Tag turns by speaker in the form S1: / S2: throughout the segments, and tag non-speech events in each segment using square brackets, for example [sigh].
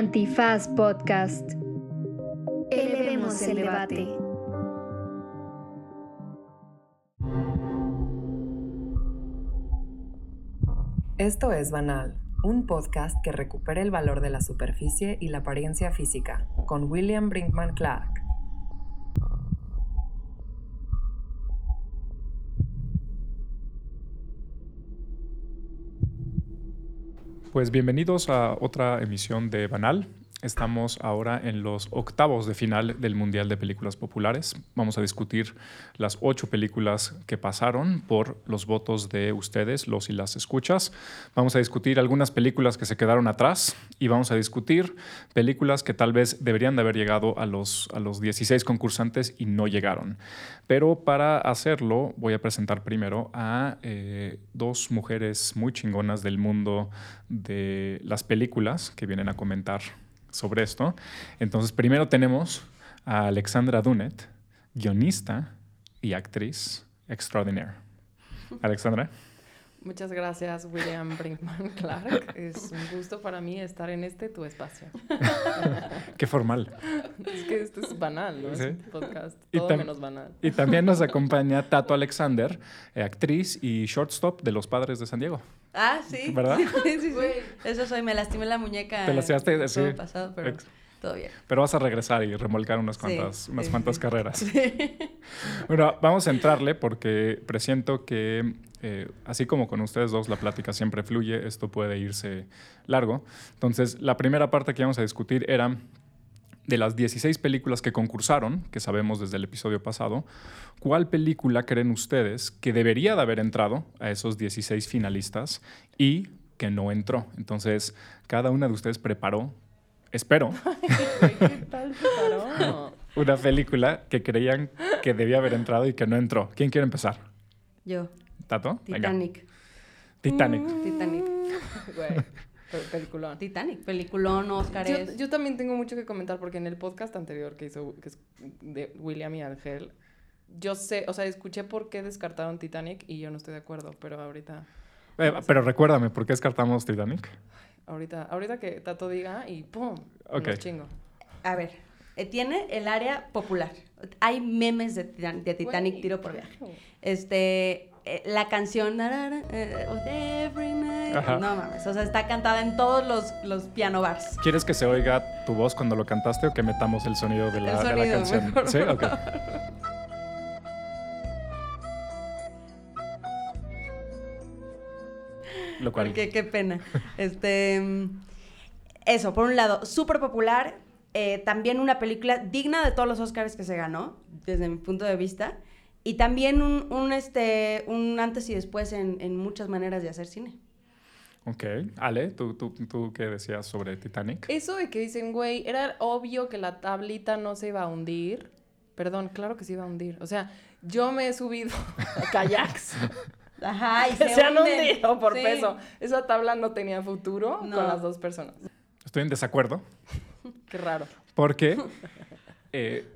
S1: Antifaz Podcast. Elevemos el debate.
S2: Esto es Banal, un podcast que recupera el valor de la superficie y la apariencia física, con William Brinkman Clark.
S3: Pues bienvenidos a otra emisión de Banal. Estamos ahora en los octavos de final del Mundial de Películas Populares. Vamos a discutir las ocho películas que pasaron por los votos de ustedes, los y las escuchas. Vamos a discutir algunas películas que se quedaron atrás y vamos a discutir películas que tal vez deberían de haber llegado a los, a los 16 concursantes y no llegaron. Pero para hacerlo voy a presentar primero a eh, dos mujeres muy chingonas del mundo de las películas que vienen a comentar sobre esto. Entonces, primero tenemos a Alexandra Dunet, guionista y actriz extraordinaria. [laughs] Alexandra.
S4: Muchas gracias, William Brinkman [laughs] Clark. Es un gusto para mí estar en este tu espacio. [laughs]
S3: Qué formal.
S4: Es que esto es banal, ¿no?
S3: Sí.
S4: Es un podcast
S3: Y
S4: todo menos banal.
S3: Y también nos [laughs] acompaña Tato Alexander, eh, actriz y shortstop de Los Padres de San Diego.
S5: Ah, sí.
S3: ¿Verdad?
S5: Sí, sí, sí. Eso soy, me lastimé la muñeca.
S3: Te lastimaste,
S5: todo
S3: sí.
S5: pasado, pero
S3: Ex-
S5: todo bien.
S3: Pero vas a regresar y remolcar unas
S5: Sí,
S3: cuantas, unas
S5: sí,
S3: cuantas
S5: sí.
S3: carreras. [laughs] Bueno, vamos a entrarle porque presiento que, eh, así como con ustedes dos la plática siempre fluye, esto puede irse largo. Entonces, la primera parte que vamos a discutir era de las 16 películas que concursaron, que sabemos desde el episodio pasado, ¿cuál película creen ustedes que debería de haber entrado a esos 16 finalistas y que no entró? Entonces, cada una de ustedes preparó, espero, [laughs]
S4: ¿Qué tal se paró?
S3: una película que creían que debía haber entrado y que no entró. ¿Quién quiere empezar?
S5: Yo,
S3: ¿Tato? Venga.
S5: Titanic.
S3: Titanic.
S5: Titanic. [laughs]
S4: Güey, pe- peliculón.
S5: Titanic. Peliculón,
S4: Yo,
S5: Óscares.
S4: yo también tengo mucho que comentar porque en el podcast anterior que hizo que es de William y Ángel, yo sé, o sea, escuché por qué descartaron Titanic y yo no estoy de acuerdo, pero ahorita,
S3: Eh, pero recuérdame, ¿por qué descartamos Titanic?
S4: Ahorita, ahorita que Tato diga y ¡pum!
S3: Ok.
S4: Nos chingo.
S5: A ver, eh, tiene el área popular. Hay memes de, Titan- de Titanic, tiro por viaje. Este, eh, la canción eh, of every night.
S3: Ajá.
S5: No mames, o sea, está cantada en todos los, los piano bars.
S3: ¿Quieres que se oiga tu voz cuando lo cantaste o que metamos el sonido de la,
S5: El
S3: de la canción?
S5: mejor.
S3: Sí, ok. Lo cual.
S5: Porque qué pena. Este, eso, por un lado, súper popular. eh, también una película digna de todos los Oscars que se ganó, desde mi punto de vista. Y también un, un, este, un antes y después en, en muchas maneras de hacer cine.
S3: Ok. Ale, ¿tú, tú, ¿tú qué decías sobre Titanic?
S4: Eso de que dicen, güey, era obvio que la tablita no se iba a hundir. Perdón, claro que se iba a hundir. O sea, yo me he subido [laughs] a kayaks
S5: Ajá, [laughs] y
S4: que se han hundido por
S5: Sí.
S4: peso. Esa tabla no tenía futuro
S5: No.
S4: con las dos personas.
S3: Estoy en desacuerdo [laughs]
S4: Qué raro.
S3: porque. [laughs] eh,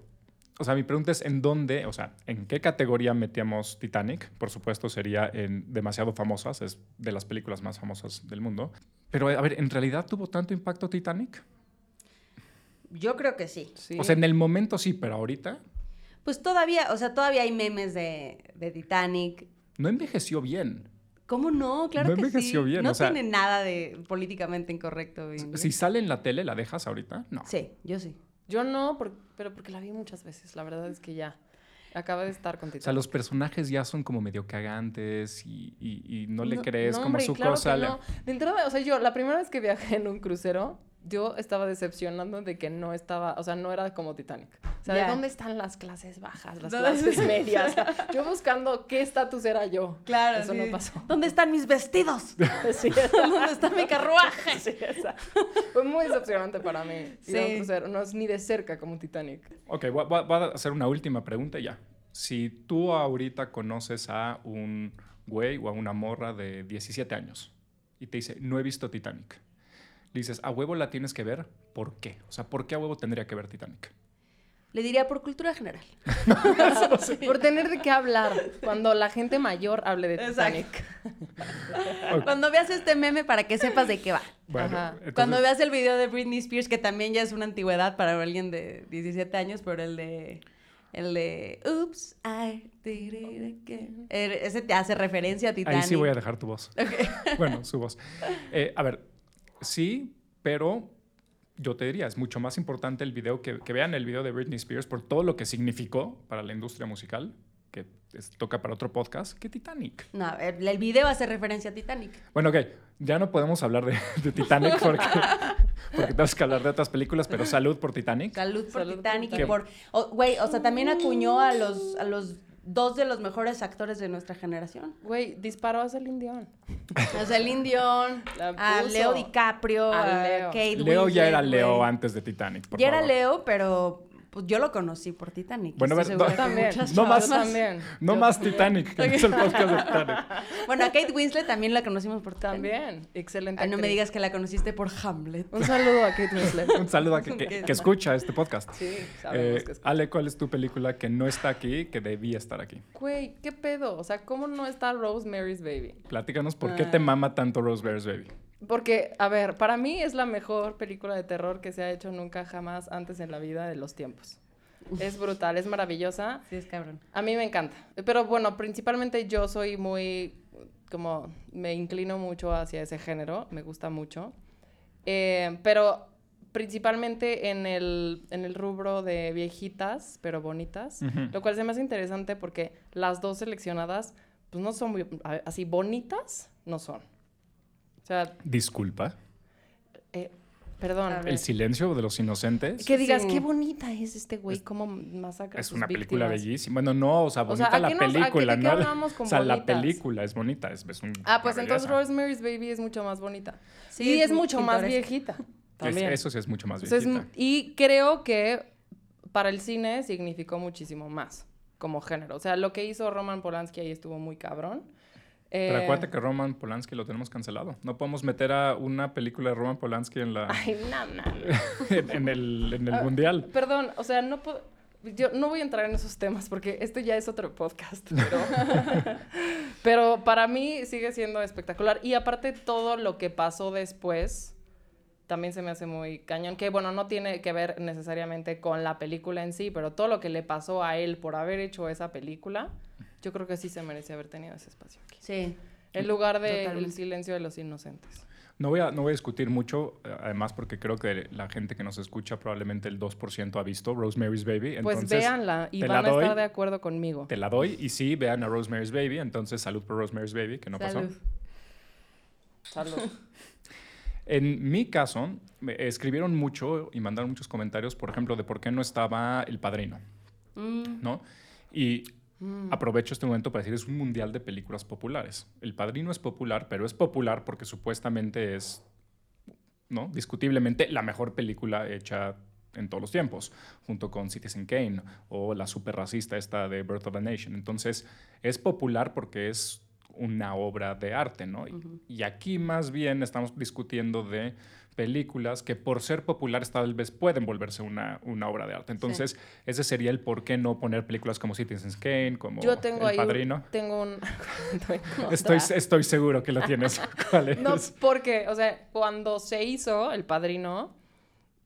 S3: o sea, mi pregunta es: ¿en dónde, o sea, en qué categoría metíamos Titanic? Por supuesto, sería en demasiado famosas, es de las películas más famosas del mundo. Pero, a ver, ¿en realidad tuvo tanto impacto Titanic?
S5: Yo creo que sí.
S4: Sí.
S3: O sea, en el momento sí, pero ahorita
S5: Pues todavía, o sea, todavía hay memes de, de Titanic.
S3: No envejeció bien.
S5: ¿Cómo no? Claro
S3: No
S5: que sí.
S3: envejeció bien,
S5: No
S3: o sea-
S5: tiene nada de políticamente incorrecto.
S3: Si sale en la tele, ¿la dejas ahorita? No.
S5: Sí, yo sí.
S4: Yo no, por- pero porque la vi muchas veces. La verdad es que ya. Acaba de estar con
S3: O sea,
S4: Titanic.
S3: los personajes ya son como medio cagantes y, y- y no le
S4: No-
S3: crees
S4: no,
S3: como
S4: hombre,
S3: su
S4: claro
S3: cosa.
S4: no. De entrada, o sea, yo la primera vez que viajé en un crucero, yo estaba decepcionando de que no estaba, o sea, no era como Titanic. O sea, ¿de dónde están las clases bajas, las [laughs]
S5: No,
S4: clases medias? O sea, yo buscando qué estatus era yo.
S5: Claro.
S4: Eso
S5: sí.
S4: no pasó.
S5: ¿Dónde están mis vestidos? [laughs]
S4: Sí, [laughs]
S5: ¿Dónde está mi carruaje?
S4: sí, esa. Fue muy decepcionante para mí. Ir a un
S5: Sí.
S4: crucero. No es ni de cerca como Titanic.
S3: Ok, voy, voy- voy a hacer una última pregunta ya. Si tú ahorita conoces a un güey o a una morra de 17 años y te dice, no he visto Titanic, dices, a huevo la tienes que ver, ¿por qué? O sea, ¿por qué a huevo tendría que ver Titanic?
S5: Le diría por cultura general. [laughs] [laughs]
S4: Por tener de qué hablar cuando la gente mayor hable de. Titanic. [laughs]
S5: Cuando veas este meme para que sepas de qué va.
S3: Bueno,
S5: Ajá.
S3: entonces-
S5: Cuando veas el video de Britney Spears, que también ya es una antigüedad para alguien de 17 años, pero el de. El de. Oops, I did it again. El- Ese te hace referencia a Titanic.
S3: Ahí sí voy a dejar tu voz. bueno, su voz. Eh, a ver, sí, pero yo te diría, es mucho más importante el video, que, que vean el video de Britney Spears por todo lo que significó para la industria musical, que es- toca para otro podcast, que Titanic.
S5: No, el, el video hace referencia a Titanic.
S3: Bueno, ok, ya no podemos hablar de, de Titanic porque, [laughs] porque tenemos que hablar de otras películas, pero salud por Titanic.
S5: Salud por
S4: Salud por
S5: Titanic y por. Güey, o sea, también acuñó a los, a los dos de los mejores actores de nuestra generación.
S4: Güey, disparó a Celine Dion.
S5: Sea, Celine Dion, a. Leo DiCaprio,
S4: A
S5: a,
S4: Leo.
S5: Kate
S3: Leo ya era Leo
S5: güey.
S3: antes de Titanic. Por
S5: Ya era. Leo, pero pues, yo lo conocí por Titanic.
S3: Bueno, a
S5: Estoy
S3: no-
S4: También.
S3: No más,
S4: también.
S3: No
S4: Yo
S3: más
S4: también.
S3: Titanic, que no es el podcast de Titanic. [laughs]
S5: Bueno, a Kate Winslet también la conocimos por Titanic.
S4: También. Excelente.
S5: Ay, no me digas que la conociste por Hamlet.
S4: Un saludo a Kate Winslet. [laughs]
S3: Un saludo a que, que- que [laughs] escucha este podcast.
S4: Sí, sabemos
S3: Eh,
S4: que es.
S3: Ale, ¿cuál es tu película que no está aquí, que debía estar aquí?
S4: Güey, ¿qué pedo? O sea, ¿cómo no está Rosemary's Baby?
S3: Platícanos por qué te mama tanto Rosemary's Baby.
S4: Porque, a ver, para mí es la mejor película de terror que se ha hecho nunca jamás antes en la vida de los tiempos. Es brutal, es maravillosa.
S5: Sí, es cabrón.
S4: A mí me encanta. Pero bueno, principalmente yo soy muy, como, me inclino mucho hacia ese género, me gusta mucho. Eh, pero principalmente en el, en el rubro de viejitas, pero bonitas, lo cual se me hace interesante porque las dos seleccionadas, pues no son muy, así bonitas, no son. O sea,
S3: Disculpa.
S4: eh, perdón.
S3: El silencio de los inocentes.
S4: Que digas,
S5: Sí.
S4: qué bonita es este güey, cómo masacra a
S3: Es
S4: sus
S3: una película
S4: víctimas".
S3: bellísima. Bueno, no, o sea,
S4: O
S3: bonita
S4: sea, ¿a
S3: la
S4: qué nos- a qué-
S3: película,
S4: qué
S3: ¿no?
S4: con
S3: o sea, la
S4: bonitas?
S3: película es bonita, es, es un-
S4: Ah, pues
S3: una
S4: entonces
S3: belleza.
S4: Rosemary's Baby es mucho más bonita.
S5: Sí,
S4: y
S5: es
S4: es,
S5: muy
S4: mucho más
S5: pintoresca.
S4: viejita.
S3: Es-
S4: También.
S3: eso sí es mucho más viejita.
S4: y creo que para el cine significó muchísimo más como género. O sea, lo que hizo Roman Polanski ahí estuvo muy cabrón.
S3: Pero
S4: Eh,
S3: acuérdate que Roman Polanski lo tenemos cancelado. No podemos meter a una película de Roman Polanski en la [laughs]
S4: Ay, no, no, no.
S3: en, en el, en el
S4: Ah,
S3: mundial.
S4: Perdón, o sea, no puedo... Yo no voy a entrar en esos temas porque esto ya es otro podcast, pero, [laughs] pero para mí sigue siendo espectacular. Y aparte todo lo que pasó después también se me hace muy cañón, que bueno, no tiene que ver necesariamente con la película en sí, pero todo lo que le pasó a él por haber hecho esa película, yo creo que sí se merece haber tenido ese espacio.
S5: Sí.
S4: En lugar de
S5: Totalmente.
S4: El silencio de los inocentes.
S3: No voy, a, no voy a discutir mucho, eh, además porque creo que la gente que nos escucha, probablemente el 2% ha visto Rosemary's Baby.
S4: Pues
S3: Entonces,
S4: véanla y van a estar de acuerdo conmigo.
S3: Te la doy y sí, vean a Rosemary's Baby. Entonces, salud por Rosemary's Baby, que no pasó.
S5: Salud.
S4: Salud. [laughs]
S3: En mi caso, me escribieron mucho y mandaron muchos comentarios, por ejemplo, de por qué no estaba El Padrino,
S5: Mm,
S3: ¿no? Y
S4: Mm.
S3: aprovecho este momento para decir, es un mundial de películas populares. El Padrino es popular, pero es popular porque supuestamente es, ¿no? Discutiblemente la mejor película hecha en todos los tiempos, junto con Citizen Kane o la super racista esta de Birth of a Nation. Entonces, es popular porque es una obra de arte, ¿no? Y- Y aquí más bien estamos discutiendo de películas que por ser populares tal vez pueden volverse una, una obra de arte. Entonces, ese sería el por qué no poner películas como Citizen Kane, como
S4: Yo tengo
S3: El
S4: ahí un-
S3: Padrino.
S4: tengo un [laughs]
S3: Estoy, estoy seguro que lo tienes. [laughs] [laughs] ¿Cuál es?
S4: No, porque, o sea, cuando se hizo El Padrino,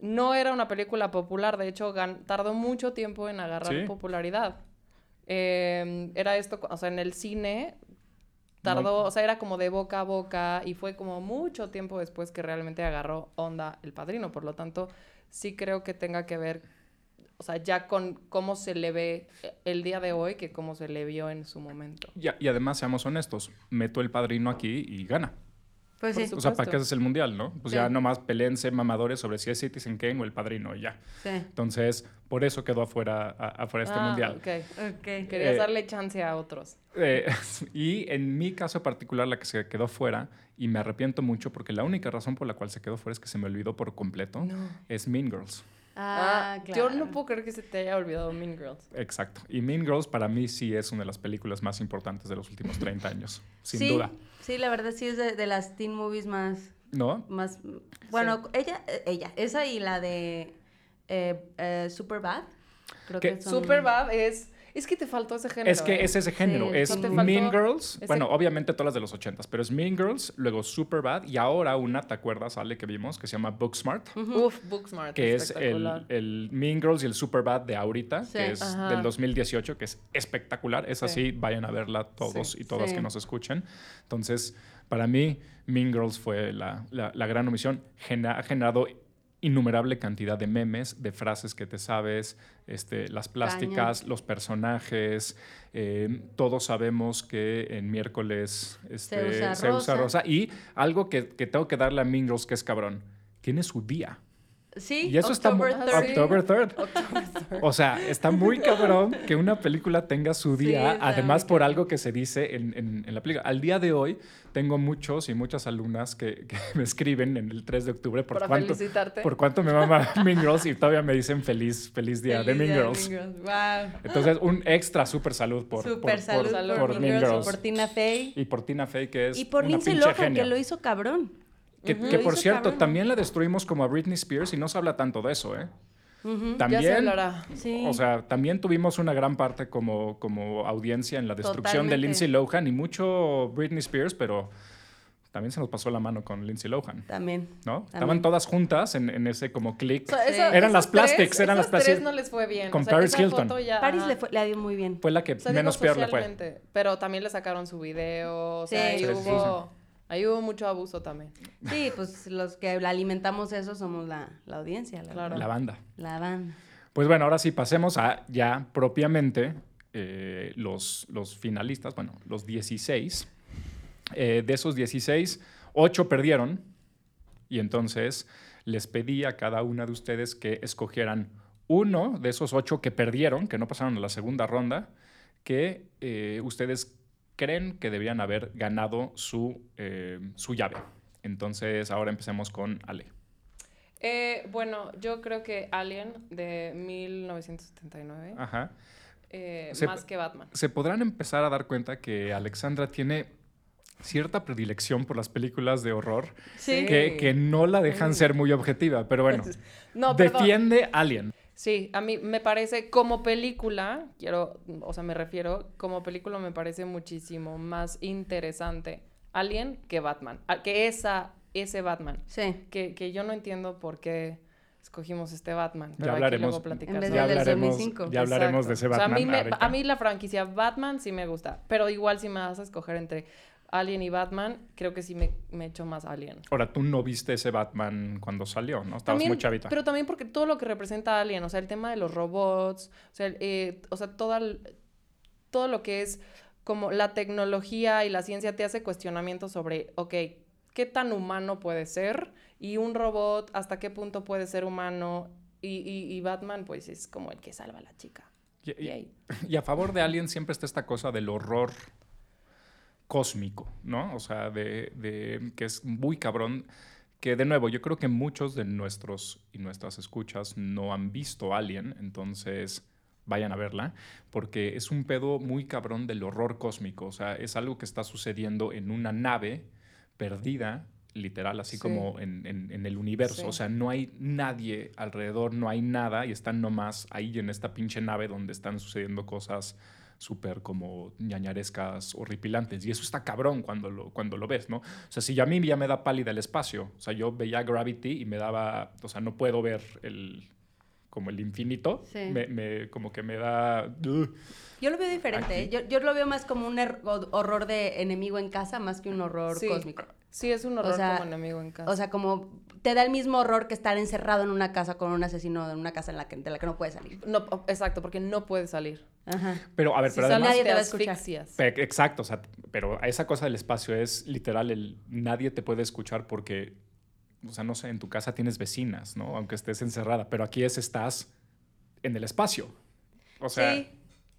S4: no era una película popular. De hecho, tardó mucho tiempo en agarrar
S3: Sí.
S4: popularidad. Eh, era esto, o sea, en el cine tardó, o sea, era como de boca a boca y fue como mucho tiempo después que realmente agarró onda El Padrino. Por lo tanto, sí creo que tenga que ver, o sea, ya con cómo se le ve el día de hoy que cómo se le vio en su momento.
S3: Y, y además, seamos honestos, meto el padrino aquí y gana.
S5: Pues sí.
S3: O sea, ¿para qué haces el mundial, no? Pues
S5: Sí.
S3: ya nomás peleense mamadores sobre si es Citizen Kane o el padrino y ya.
S5: Sí.
S3: Entonces, por eso quedó afuera, a- afuera este
S4: Ah,
S3: mundial.
S4: ok.
S5: Ok.
S4: Querías
S3: Eh,
S4: darle chance a otros.
S3: Eh, [laughs] y en mi caso particular, la que se quedó fuera, y me arrepiento mucho porque la única razón por la cual se quedó fuera es que se me olvidó por completo,
S4: No.
S3: es Mean Girls.
S5: Ah,
S4: Ah,
S5: claro.
S4: Yo no puedo creer que se te haya olvidado Mean Girls.
S3: Exacto. Y Mean Girls para mí sí es una de las películas más importantes de los últimos 30 años, sin
S5: sí,
S3: duda.
S5: Sí, la verdad sí es de, de las teen movies más,
S3: ¿No?
S5: más, bueno, ella, ella, esa y la de eh, eh, Superbad, creo
S3: ¿Qué?
S5: que son...
S4: Superbad es, Es que te faltó ese género.
S3: Es que
S4: ¿eh?
S3: es ese género.
S5: Sí,
S3: es Mean Girls.
S4: ese-
S3: Bueno, obviamente todas las de los ochentas, pero es Mean Girls, luego Superbad y ahora una, ¿te acuerdas, Ale, que vimos? Que se llama Booksmart.
S4: Uf, Booksmart.
S3: Que es el, el Mean Girls y el Superbad de ahorita,
S5: Sí.
S3: que es
S4: Ajá.
S3: del 2018, que es espectacular. Es
S4: Sí.
S3: así, vayan a verla todos
S4: Sí.
S3: y todas
S5: Sí.
S3: que nos escuchen. Entonces, para mí, Mean Girls fue la, la- la gran omisión. Gena- ha generado innumerable cantidad de memes, de frases que te sabes, este, las plásticas, los personajes. eh, todos sabemos que en miércoles este,
S5: usa
S3: se usa
S5: rosa.
S3: Y algo que, que tengo que darle a Mean Girls, que es cabrón, tiene su día.
S5: Sí,
S3: Y eso está.
S5: October
S4: sí.
S5: 30.
S3: October 3rd. O sea, está muy cabrón que una película tenga su
S5: Sí,
S3: día,
S5: está
S3: además por algo que se dice en, en- en la película. Al día de hoy tengo muchos y muchas alumnas que, que [laughs] me escriben en el 3 de octubre por
S4: Para
S3: cuánto,
S4: felicitarte.
S3: por cuánto me mama [laughs] Mean Girls y todavía me dicen feliz, feliz día de
S5: Feliz
S3: Mean
S5: día
S3: Girls.
S5: Wow.
S3: Entonces, un extra super salud por, por-
S5: Super
S3: por-
S5: salud
S4: Salud
S3: por
S4: por
S3: Mean
S4: Mean
S3: Girls.
S5: Por Tina Fey.
S3: Y por Tina Fey, que es
S5: Y por
S3: una
S5: Lindsay Lohan, que lo hizo cabrón.
S3: Que,
S5: Ujú.
S3: que
S5: Lo
S3: por cierto,
S5: cabrón.
S3: también la destruimos como a Britney Spears y no se habla tanto de eso, ¿eh?
S5: Ujú.
S3: También,
S4: Ya se hablará.
S5: Sí.
S3: O sea, también tuvimos una gran parte como, como audiencia en la destrucción de
S5: Totalmente.
S3: Lindsay Lohan y mucho Britney Spears, pero también se nos pasó la mano con Lindsay Lohan,
S5: También.
S3: ¿no? Estaban todas juntas en, en ese como click.
S4: O sea, esa-
S3: Eran las plastics,
S4: tres-
S3: eran las plastics.
S4: no les fue bien.
S3: Con
S4: o sea,
S3: Paris Hilton.
S4: ya-
S5: Paris le, fue, le ha ido muy bien.
S3: Fue la que
S4: O sea, digo,
S3: menos peor le fue.
S4: Pero también le sacaron su video. O sea,
S5: Sí.
S4: ahí,
S3: Sí, sí,
S4: hubo, ahí hubo mucho abuso también.
S5: Sí, pues los que la alimentamos eso somos la, la audiencia, la,
S4: Claro.
S3: La banda.
S5: la banda.
S3: Pues bueno, ahora sí pasemos a ya propiamente eh, los, los finalistas, bueno, los 16. Eh, de esos 16, 8 perdieron. Y entonces les pedí a cada una de ustedes que escogieran uno de esos 8 que perdieron, que no pasaron a la segunda ronda, que eh, ustedes creen que deberían haber ganado su, eh, su llave. Entonces, ahora empecemos con Ale.
S4: Eh, bueno, yo creo que Alien de 1979.
S3: Ajá.
S4: eh,
S3: Se-
S4: más que Batman.
S3: se podrán empezar a dar cuenta que Alexandra tiene cierta predilección por las películas de horror
S5: Sí.
S3: que, que no la dejan ser muy objetiva, pero bueno, [laughs]
S4: No,
S3: defiende Alien.
S4: Sí, a mí me parece como película, quiero, o sea, me refiero, como película me parece muchísimo más interesante Alien que Batman, que esa, ese Batman,
S5: Sí.
S4: que, que yo no entiendo por qué escogimos este Batman, pero
S3: Ya
S4: aquí
S3: hablaremos,
S4: luego platicar
S5: En vez
S4: sobre
S3: ya hablaremos,
S5: 2005.
S3: ya hablaremos de ese
S4: Exacto. O sea,
S3: Batman.
S4: a, mí me- a mí la franquicia Batman sí me gusta, pero igual si me vas a escoger entre Alien y Batman, creo que sí me, me echo más Alien.
S3: Ahora, tú no viste ese Batman cuando salió, ¿no? Estabas
S4: También-
S3: muy chavita.
S4: Pero también porque todo lo que representa Alien, o sea, el tema de los robots, o sea, eh, o sea toda todo lo que es como la tecnología y la ciencia te hace cuestionamientos sobre, ok, ¿qué tan humano puede ser? Y un robot, ¿hasta qué punto puede ser humano? Y, y- y Batman, pues, es como el que salva a la chica.
S3: Y, y [laughs] a favor de Alien siempre está esta cosa del horror cósmico, ¿no? O sea, de, de- que es muy cabrón. Que de nuevo, yo creo que muchos de nuestros y nuestras escuchas no han visto Alien, entonces vayan a verla, porque es un pedo muy cabrón del horror cósmico. O sea, es algo que está sucediendo en una nave perdida, literal, así
S4: Sí.
S3: como en, en- en el universo.
S4: Sí.
S3: O sea, no hay nadie alrededor, no hay nada, y están nomás ahí en esta pinche nave donde están sucediendo cosas súper como ñañarescas, horripilantes. Y eso está cabrón cuando lo, cuando lo ves, ¿no? O sea, si a mí ya me da pálida el espacio, o sea, yo veía Gravity y me daba, o sea, no puedo ver el como el infinito,
S5: Sí.
S3: me, me- como que me da... ugh.
S5: Yo lo veo diferente. Yo, yo lo veo más como un er- ho- horror de enemigo en casa más que un horror
S4: Sí.
S5: cósmico.
S4: Sí, es un horror
S5: sea,
S4: como enemigo en casa.
S5: O sea, como te da el mismo horror que estar encerrado en una casa con un asesino en una casa en la que, de la que no puedes salir.
S4: no, o- exacto, porque no puede salir.
S5: Ajá.
S3: Pero, a ver,
S4: Si
S3: pero además...
S5: Nadie te va a escuchar.
S3: Exacto, o sea, pero esa cosa del espacio es literal, el, nadie te puede escuchar porque, o sea, no sé, en tu casa tienes vecinas, ¿no? Aunque estés encerrada, pero aquí es estás en el espacio. O sea,
S5: Sí.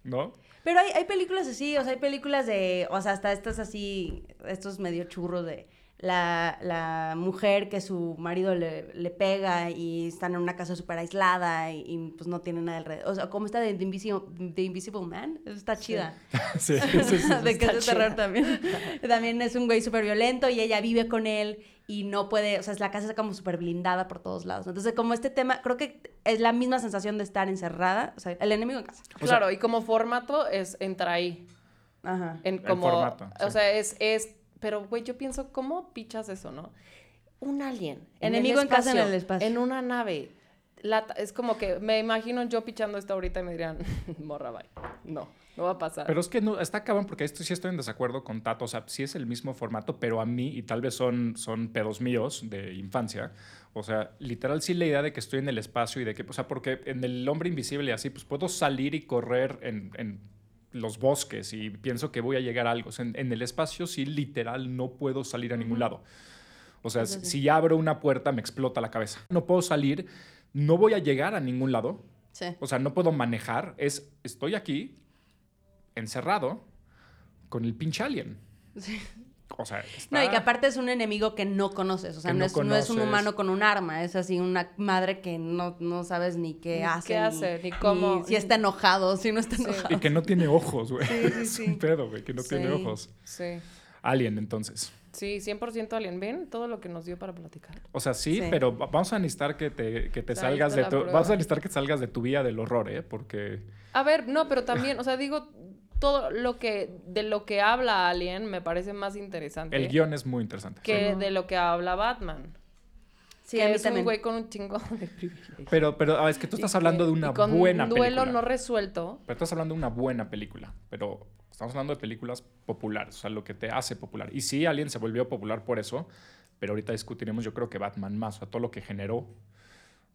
S3: ¿no?
S5: Pero hay, hay películas así, o sea, hay películas de, o sea, hasta estas así, estos medio churros de la, la mujer que su marido le, le pega y están en una casa súper aislada y, y, pues no tiene nada alrededor. O sea, como esta de The Invisible, The Invisible Man, está chida. [laughs]
S3: Sí, sí, sí, sí. [laughs]
S5: de que es de
S4: está
S5: terror también. también es un güey súper violento y ella vive con él y no puede, o sea, la casa está como súper blindada por todos lados. Entonces, como este tema, creo que es la misma sensación de estar encerrada, o sea, el enemigo en casa.
S4: Claro, y como formato es entra ahí.
S5: Ajá.
S4: En
S3: El
S4: como,
S3: formato,
S4: O
S3: sí.
S4: sea, es, es, pero güey, yo pienso, ¿cómo pichas eso, no? Un alien.
S5: Enemigo
S4: el
S5: en casa en el espacio.
S4: En una nave. La- es como que me imagino yo pichando esto ahorita y me dirían, [laughs] morra, bye. No, no va a pasar.
S3: Pero es que no, está cabrón porque esto sí estoy en desacuerdo con Tato. O sea, sí es el mismo formato, pero a mí, y tal vez son, son pedos míos de infancia. O sea, literal sí la idea de que estoy en el espacio y de que, o sea, porque en el hombre invisible y así, pues puedo salir y correr en, en los bosques y pienso que voy a llegar a algo. O sea, en, en el espacio sí literal no puedo salir a ningún lado. O sea,
S5: sí.
S3: si abro una puerta me explota la cabeza. No puedo salir, no voy a llegar a ningún lado.
S5: Sí.
S3: O sea, no puedo manejar. Es, estoy aquí, encerrado, con el pinche alien. O sea, está...
S5: No, y que aparte es un enemigo que no conoces, o sea, no,
S3: no
S5: es, no es un humano con un arma, es así una madre que no, no sabes ni qué
S4: Ni
S5: hace.
S4: qué hace, ni cómo-
S5: si está enojado, si no está
S4: Sí.
S5: enojado.
S3: Y que no tiene ojos, güey.
S5: Sí, sí, [laughs]
S3: es
S5: sí.
S3: un pedo, güey, que no tiene ojos.
S4: Sí.
S3: Alien, entonces.
S4: Sí, 100% alien. ¿Ven todo lo que nos dio para platicar?
S3: O sea, sí,
S5: Sí.
S3: pero va- vamos a necesitar que te, que te salgas de tu...
S4: prueba.
S3: Vamos a necesitar que salgas de tu vía del horror, ¿eh? Porque...
S4: A ver, no, pero también, o sea, digo, todo lo que, de lo que habla Alien me parece más interesante
S3: El guion es muy interesante.
S4: que
S3: sí.
S4: de lo que habla Batman.
S5: Sí,
S4: que
S5: a mí
S4: es
S5: también.
S4: un güey con un chingo de [laughs] privilegios.
S3: Pero, pero ah, es que tú estás
S4: Y
S3: hablando
S4: que-
S3: de una
S4: y con
S3: buena
S4: un duelo
S3: película.
S4: no resuelto.
S3: Pero estás hablando de una buena película. Pero estamos hablando de películas populares, o sea, lo que te hace popular. Y sí, Alien se volvió popular por eso, pero ahorita discutiremos, yo creo que Batman más, o sea, todo lo que generó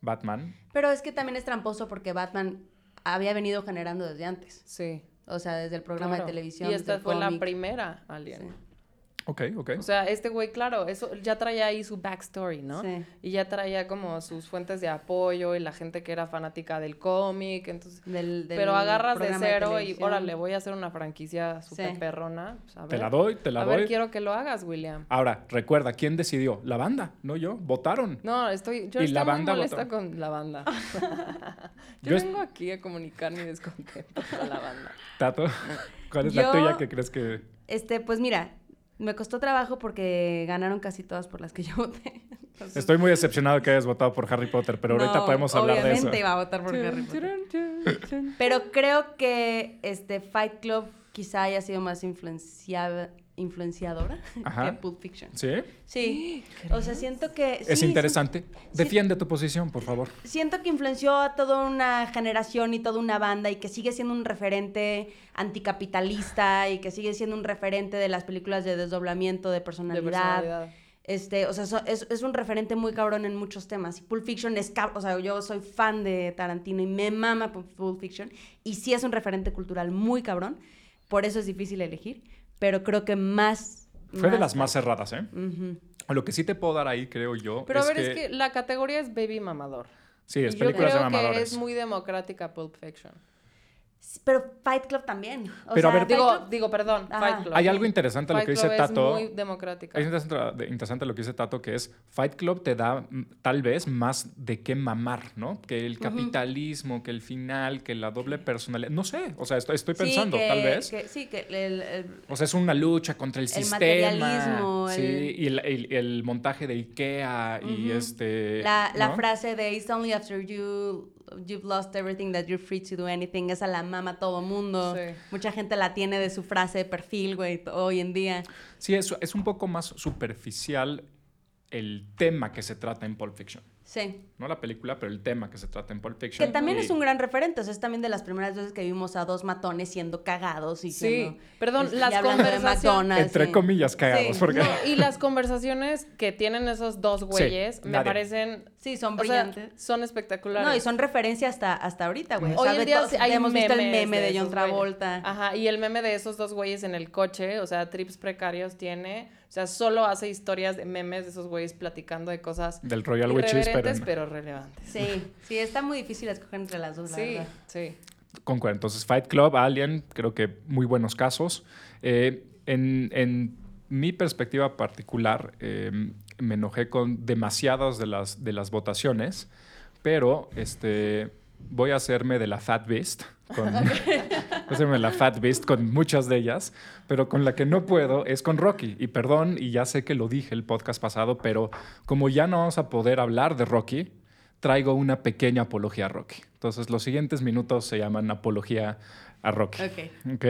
S3: Batman.
S5: Pero es que también es tramposo porque Batman había venido generando desde antes.
S4: Sí.
S5: O sea, desde el programa
S4: claro.
S5: de televisión.
S4: Y esta fue la
S5: cómic.
S4: primera Alien.
S5: Sí.
S3: Ok, ok.
S4: O sea, este güey, claro, eso ya traía ahí su backstory, ¿no?
S5: Sí.
S4: Y ya traía como sus fuentes de apoyo y la gente que era fanática del cómic, entonces...
S5: Del- del
S4: pero agarras de cero y, órale, voy a hacer una franquicia súper
S5: Sí.
S4: perrona. Pues, a
S3: te la doy, te la
S4: a
S3: doy.
S4: ver, quiero que lo hagas, William.
S3: Ahora, recuerda, ¿quién decidió? La banda, no yo. Votaron.
S4: No, estoy, yo
S3: Y
S4: estoy
S3: la
S4: muy
S3: banda
S4: molesta
S3: votó.
S4: con la banda. [laughs] yo,
S3: Yo es-
S4: vengo aquí a comunicar mi descontento con la banda.
S3: Tato, ¿cuál es la tuya que crees que...?
S5: Este, pues mira, me costó trabajo porque ganaron casi todas por las que [laughs] yo voté. Entonces,
S3: Estoy muy decepcionado que hayas votado por Harry Potter, pero ahorita
S5: no,
S3: podemos hablar de eso.
S5: Obviamente iba a votar por Harry Potter. Pero creo que este Fight Club quizá haya sido más influenciada, influenciadora [laughs]
S3: Ajá.
S5: que Pulp Fiction.
S3: ¿Sí?
S5: Sí. [gasps] O sea, siento que...
S3: es
S5: sí,
S3: interesante. Defiende tu posición, por favor.
S5: Siento que influenció a toda una generación y toda una banda y que sigue siendo un referente anticapitalista y que sigue siendo un referente de las películas de desdoblamiento de
S4: De
S5: personalidad. Este, o sea, so- es, es un referente muy cabrón en muchos temas. Y Pulp Fiction es, o sea, yo soy fan de Tarantino y me mama Pulp- Pulp Fiction. Y sí es un referente cultural muy cabrón. Por eso es difícil elegir. Pero creo que más...
S3: Fue de las más cerradas, ¿eh? Lo que sí te puedo dar ahí, creo yo,
S4: Pero
S3: es
S4: a ver,
S3: que...
S4: es que la categoría es baby mamador.
S3: Sí, es
S4: Y
S3: películas
S4: yo
S3: de
S4: creo que
S3: mamadores.
S4: es muy democrática Pulp Fiction.
S5: Sí, Pero Fight Club también. O
S3: Pero a
S5: sea,
S3: ver,
S5: Fight
S4: Digo,
S5: Club-
S4: digo, perdón,
S5: Ajá.
S4: Fight Club.
S3: Hay algo interesante lo
S4: Fight
S3: que dice
S4: Club
S3: Tato.
S4: Es muy democrática.
S3: Es interesante, interesante lo que dice Tato, que es Fight Club te da mm, tal vez más de qué mamar, ¿no? Que el capitalismo, que el final, que la doble personalidad. No sé, o sea, estoy, estoy
S5: Sí,
S3: pensando,
S5: que-
S3: tal vez.
S5: que- sí, que el- el-
S3: O sea, es una lucha contra el,
S5: El
S3: sistema.
S5: materialismo,
S3: Sí,
S5: el-
S3: y el, el- el montaje de Ikea y
S5: Ujú.
S3: este.
S5: la, la
S3: ¿no?
S5: frase de It's only after you you've lost everything that you're free to do anything. Esa la mama todo mundo.
S4: Sí.
S5: Mucha gente la tiene de su frase de perfil, güey, hoy en día.
S3: Sí, es, es un poco más superficial el tema que se trata en Pulp Fiction.
S5: Sí.
S3: No la película, pero el tema que se trata en Pulp
S5: Que
S3: Fiction.
S5: también
S3: Y-
S5: es un gran referente. O sea, es también de las primeras veces que vimos a dos matones siendo cagados y
S4: Sí,
S5: siendo-
S4: perdón,
S5: y
S4: las
S5: hablando de
S4: conversaciones-
S5: McDonald's,
S3: Entre
S5: sí.
S3: comillas, cagados,
S5: Sí.
S3: porque.
S4: No, y las conversaciones que tienen esos dos güeyes me
S3: nadie.
S4: parecen...
S5: Sí, son
S4: o sea,
S5: brillantes.
S4: son espectaculares.
S5: no, y son referencia hasta, hasta ahorita, güey. O
S4: Hoy
S5: sea,
S4: en día hay
S5: hemos visto el meme de, John
S4: güeyes.
S5: Travolta.
S4: Ajá, y el meme de esos dos güeyes en el coche, o sea, trips precarios tiene, o sea, solo hace historias de memes de esos güeyes platicando de cosas
S3: Del Royal Witches, pero.
S4: pero relevantes.
S5: Sí, sí, está muy difícil escoger entre las dos, la
S4: Sí,
S5: verdad.
S4: sí.
S3: Concuerdo. Entonces, Fight Club, Alien, creo que muy buenos casos. Eh, en, en mi perspectiva particular, eh, me enojé con demasiadas de las, de las votaciones, pero este, voy a hacerme de la Fat Beast con, [laughs] hacerme la Fat Beast con muchas de ellas, pero con la que no puedo es con Rocky. Y perdón, y ya sé que lo dije el podcast pasado, pero como ya no vamos a poder hablar de Rocky, traigo una pequeña apología a Rocky. Entonces, los siguientes minutos se llaman apología a Rocky.
S5: Ok.
S3: ¿ok?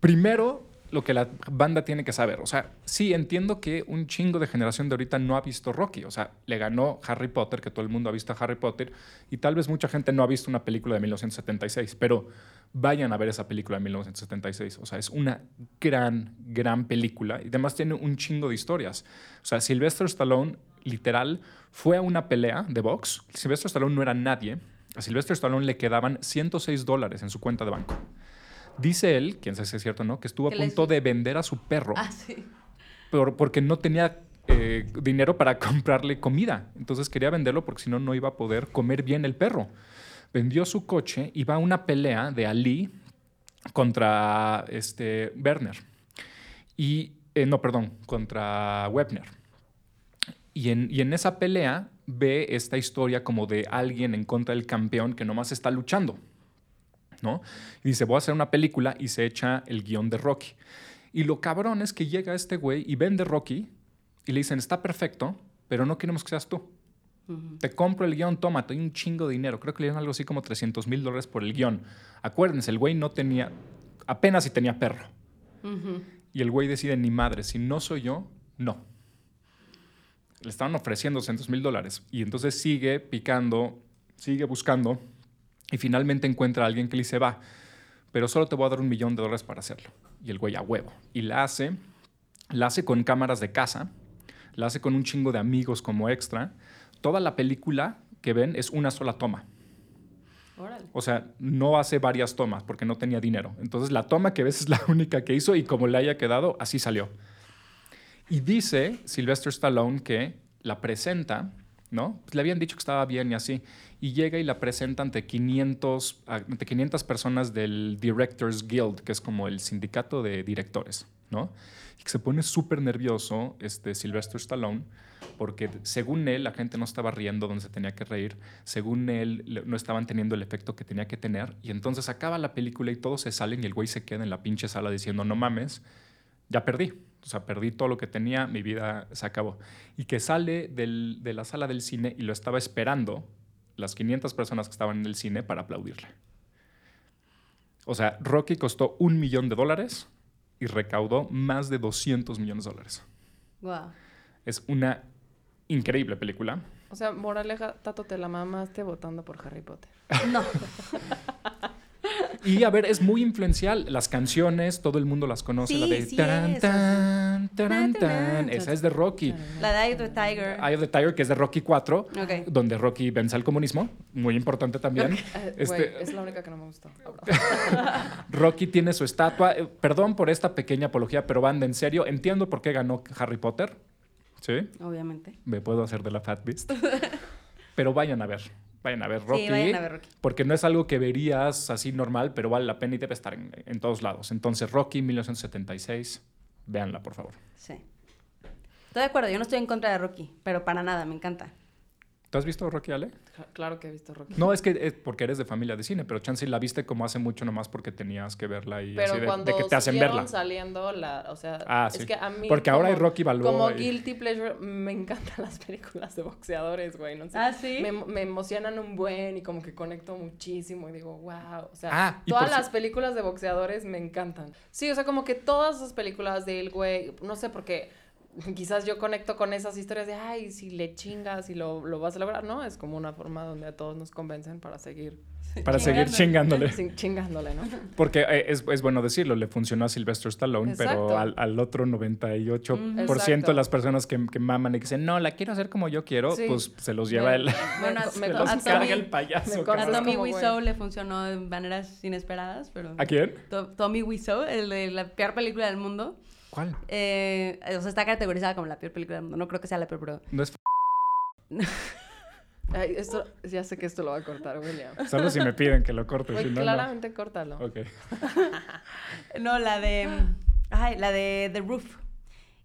S3: Primero, lo que la banda tiene que saber. O sea, sí, entiendo que un chingo de generación de ahorita no ha visto Rocky. O sea, le ganó Harry Potter, que todo el mundo ha visto a Harry Potter, y tal vez mucha gente no ha visto una película de 1976, pero vayan a ver esa película de 1976. O sea, es una gran, gran película y además tiene un chingo de historias. O sea, Sylvester Stallone, literal, fue a una pelea de box. Sylvester Stallone no era nadie. A Sylvester Stallone le quedaban 106 dólares en su cuenta de banco. Dice él, quién sabe si es cierto o no, que estuvo a
S5: les-
S3: punto de vender a su perro
S5: Ah, sí.
S3: por- porque no tenía eh, dinero para [laughs] comprarle comida. Entonces quería venderlo porque si no, no iba a poder comer bien el perro. Vendió su coche y va a una pelea de Ali contra este, Werner. Y, eh, no, perdón, contra Webner. Y en, y en esa pelea ve esta historia como de alguien en contra del campeón que nomás está luchando. ¿No? Y dice, voy a hacer una película y se echa el guion de Rocky. Y lo cabrón es que llega este güey y vende Rocky y le dicen, está perfecto, pero no queremos que seas tú. Te compro el guion, toma, te doy un chingo de dinero. Creo que le dieron algo así como 300 mil dólares por el guion. Acuérdense, el güey no tenía, apenas si tenía perro. Y el güey decide, ni madre, si no soy yo, no. Le estaban ofreciendo 200 mil dólares. Y entonces sigue picando, sigue buscando y finalmente encuentra a alguien que le dice, va, pero solo te voy a dar un millón de dólares para hacerlo. Y el güey a huevo. Y la hace, la hace con cámaras de casa, la hace con un chingo de amigos como extra. Toda la película que ven es una sola toma.
S5: Órale.
S3: O sea, no hace varias tomas porque no tenía dinero. Entonces la toma que ves es la [laughs] única que hizo y como le haya quedado, así salió. Y dice Sylvester Stallone que la presenta, ¿no? Pues le habían dicho que estaba bien y así. Y llega y la presenta ante 500, ante 500 personas del Directors Guild, que es como el sindicato de directores, ¿no? Y que se pone súper nervioso este Sylvester Stallone porque según él la gente no estaba riendo donde se tenía que reír, según él no estaban teniendo el efecto que tenía que tener y entonces acaba la película y todos se salen y el güey se queda en la pinche sala diciendo no mames, ya perdí, o sea, perdí todo lo que tenía, mi vida se acabó. Y que sale del- de la sala del cine y lo estaba esperando las 500 personas que estaban en el cine para aplaudirle. O sea, Rocky costó un millón de dólares y recaudó más de 200 millones de dólares.
S5: Wow.
S3: Es una increíble película.
S4: O sea, moraleja, Tato, te la mamaste votando por Harry Potter.
S5: No. [laughs]
S3: Y a ver, es muy influencial. Las canciones, todo el mundo las conoce.
S5: Sí,
S3: la de
S5: sí,
S3: taran,
S5: esas.
S3: tan, taran,
S5: Tan, tan,
S3: tan.
S5: tan.
S3: Esa es de Rocky.
S5: La de Eye of the Tiger.
S3: Eye of the Tiger, que es de Rocky 4,
S5: Ok.
S3: donde Rocky vence al comunismo. Muy importante también.
S4: Eh,
S3: Este-
S4: güey, es la única que no me gustó. [laughs]
S3: Rocky tiene su estatua. Eh, Perdón por esta pequeña apología, pero banda, en serio, entiendo por qué ganó Harry Potter. Sí,
S5: Obviamente.
S3: me puedo hacer de la Fat Beast. pero vayan a ver. Vayan a ver Rocky.
S5: Sí, vayan a ver Rocky.
S3: Porque no es algo que verías así normal, pero vale la pena y debe estar en, en todos lados. Entonces, Rocky 1976, véanla, por favor.
S5: Sí. Estoy de acuerdo, yo no estoy en contra de Rocky, pero para nada, me encanta.
S3: ¿Tú has visto Rocky, Ale?
S4: claro que he visto Rocky.
S3: No, es que es porque eres de familia de cine, pero chance la viste como hace mucho nomás porque tenías que verla y
S4: Pero
S3: así de,
S4: cuando
S3: de que te hacen verla.
S4: saliendo, la, o sea,
S3: Ah,
S4: es
S3: sí.
S4: que a mí
S3: Porque ahora hay Rocky Balboa
S4: Como
S3: y-
S4: guilty pleasure, me encantan [laughs] las películas de boxeadores, güey, no sé.
S5: ¿Ah, sí?
S4: Me, me emocionan un buen y como que conecto muchísimo y digo, wow, o sea,
S3: Ah,
S4: todas
S3: si-
S4: las películas de boxeadores me encantan. Sí, o sea, como que todas esas películas del güey, no sé por qué. [laughs] Quizás yo conecto con esas historias de, ay, si le chingas y lo, lo vas a lograr, ¿no? Es como una forma donde a todos nos convencen para seguir
S3: Para seguir chingándole.
S4: chingándole, [laughs] ¿no? [laughs]
S3: Porque eh, es, es bueno decirlo, le funcionó a Sylvester Stallone,
S4: Exacto.
S3: pero al, al otro 98% de
S4: Exacto.
S3: las personas que, que maman y que dicen, no, la quiero hacer como yo quiero,
S4: Sí.
S3: pues se los lleva
S4: Me-
S3: el...
S5: Bueno,
S4: me-
S3: se
S4: me
S3: los carga
S5: Tommy-
S3: el payaso.
S4: me
S5: A Tommy. Wiseau le funcionó de maneras inesperadas, pero...
S3: ¿A quién?
S5: To- Tommy Wiseau, el de la peor película del mundo.
S3: ¿Cuál?
S5: Eh, o sea, está categorizada como la peor película del mundo. No creo que sea la peor, pero...
S3: No es... [laughs]
S4: Ay, esto, ya sé que esto lo va a cortar, William.
S3: Solo si me piden que lo corte,
S4: Güey,
S3: si no,
S4: claramente córtalo.
S3: Ok. [laughs]
S5: No, la de... Ay, la de The Roof.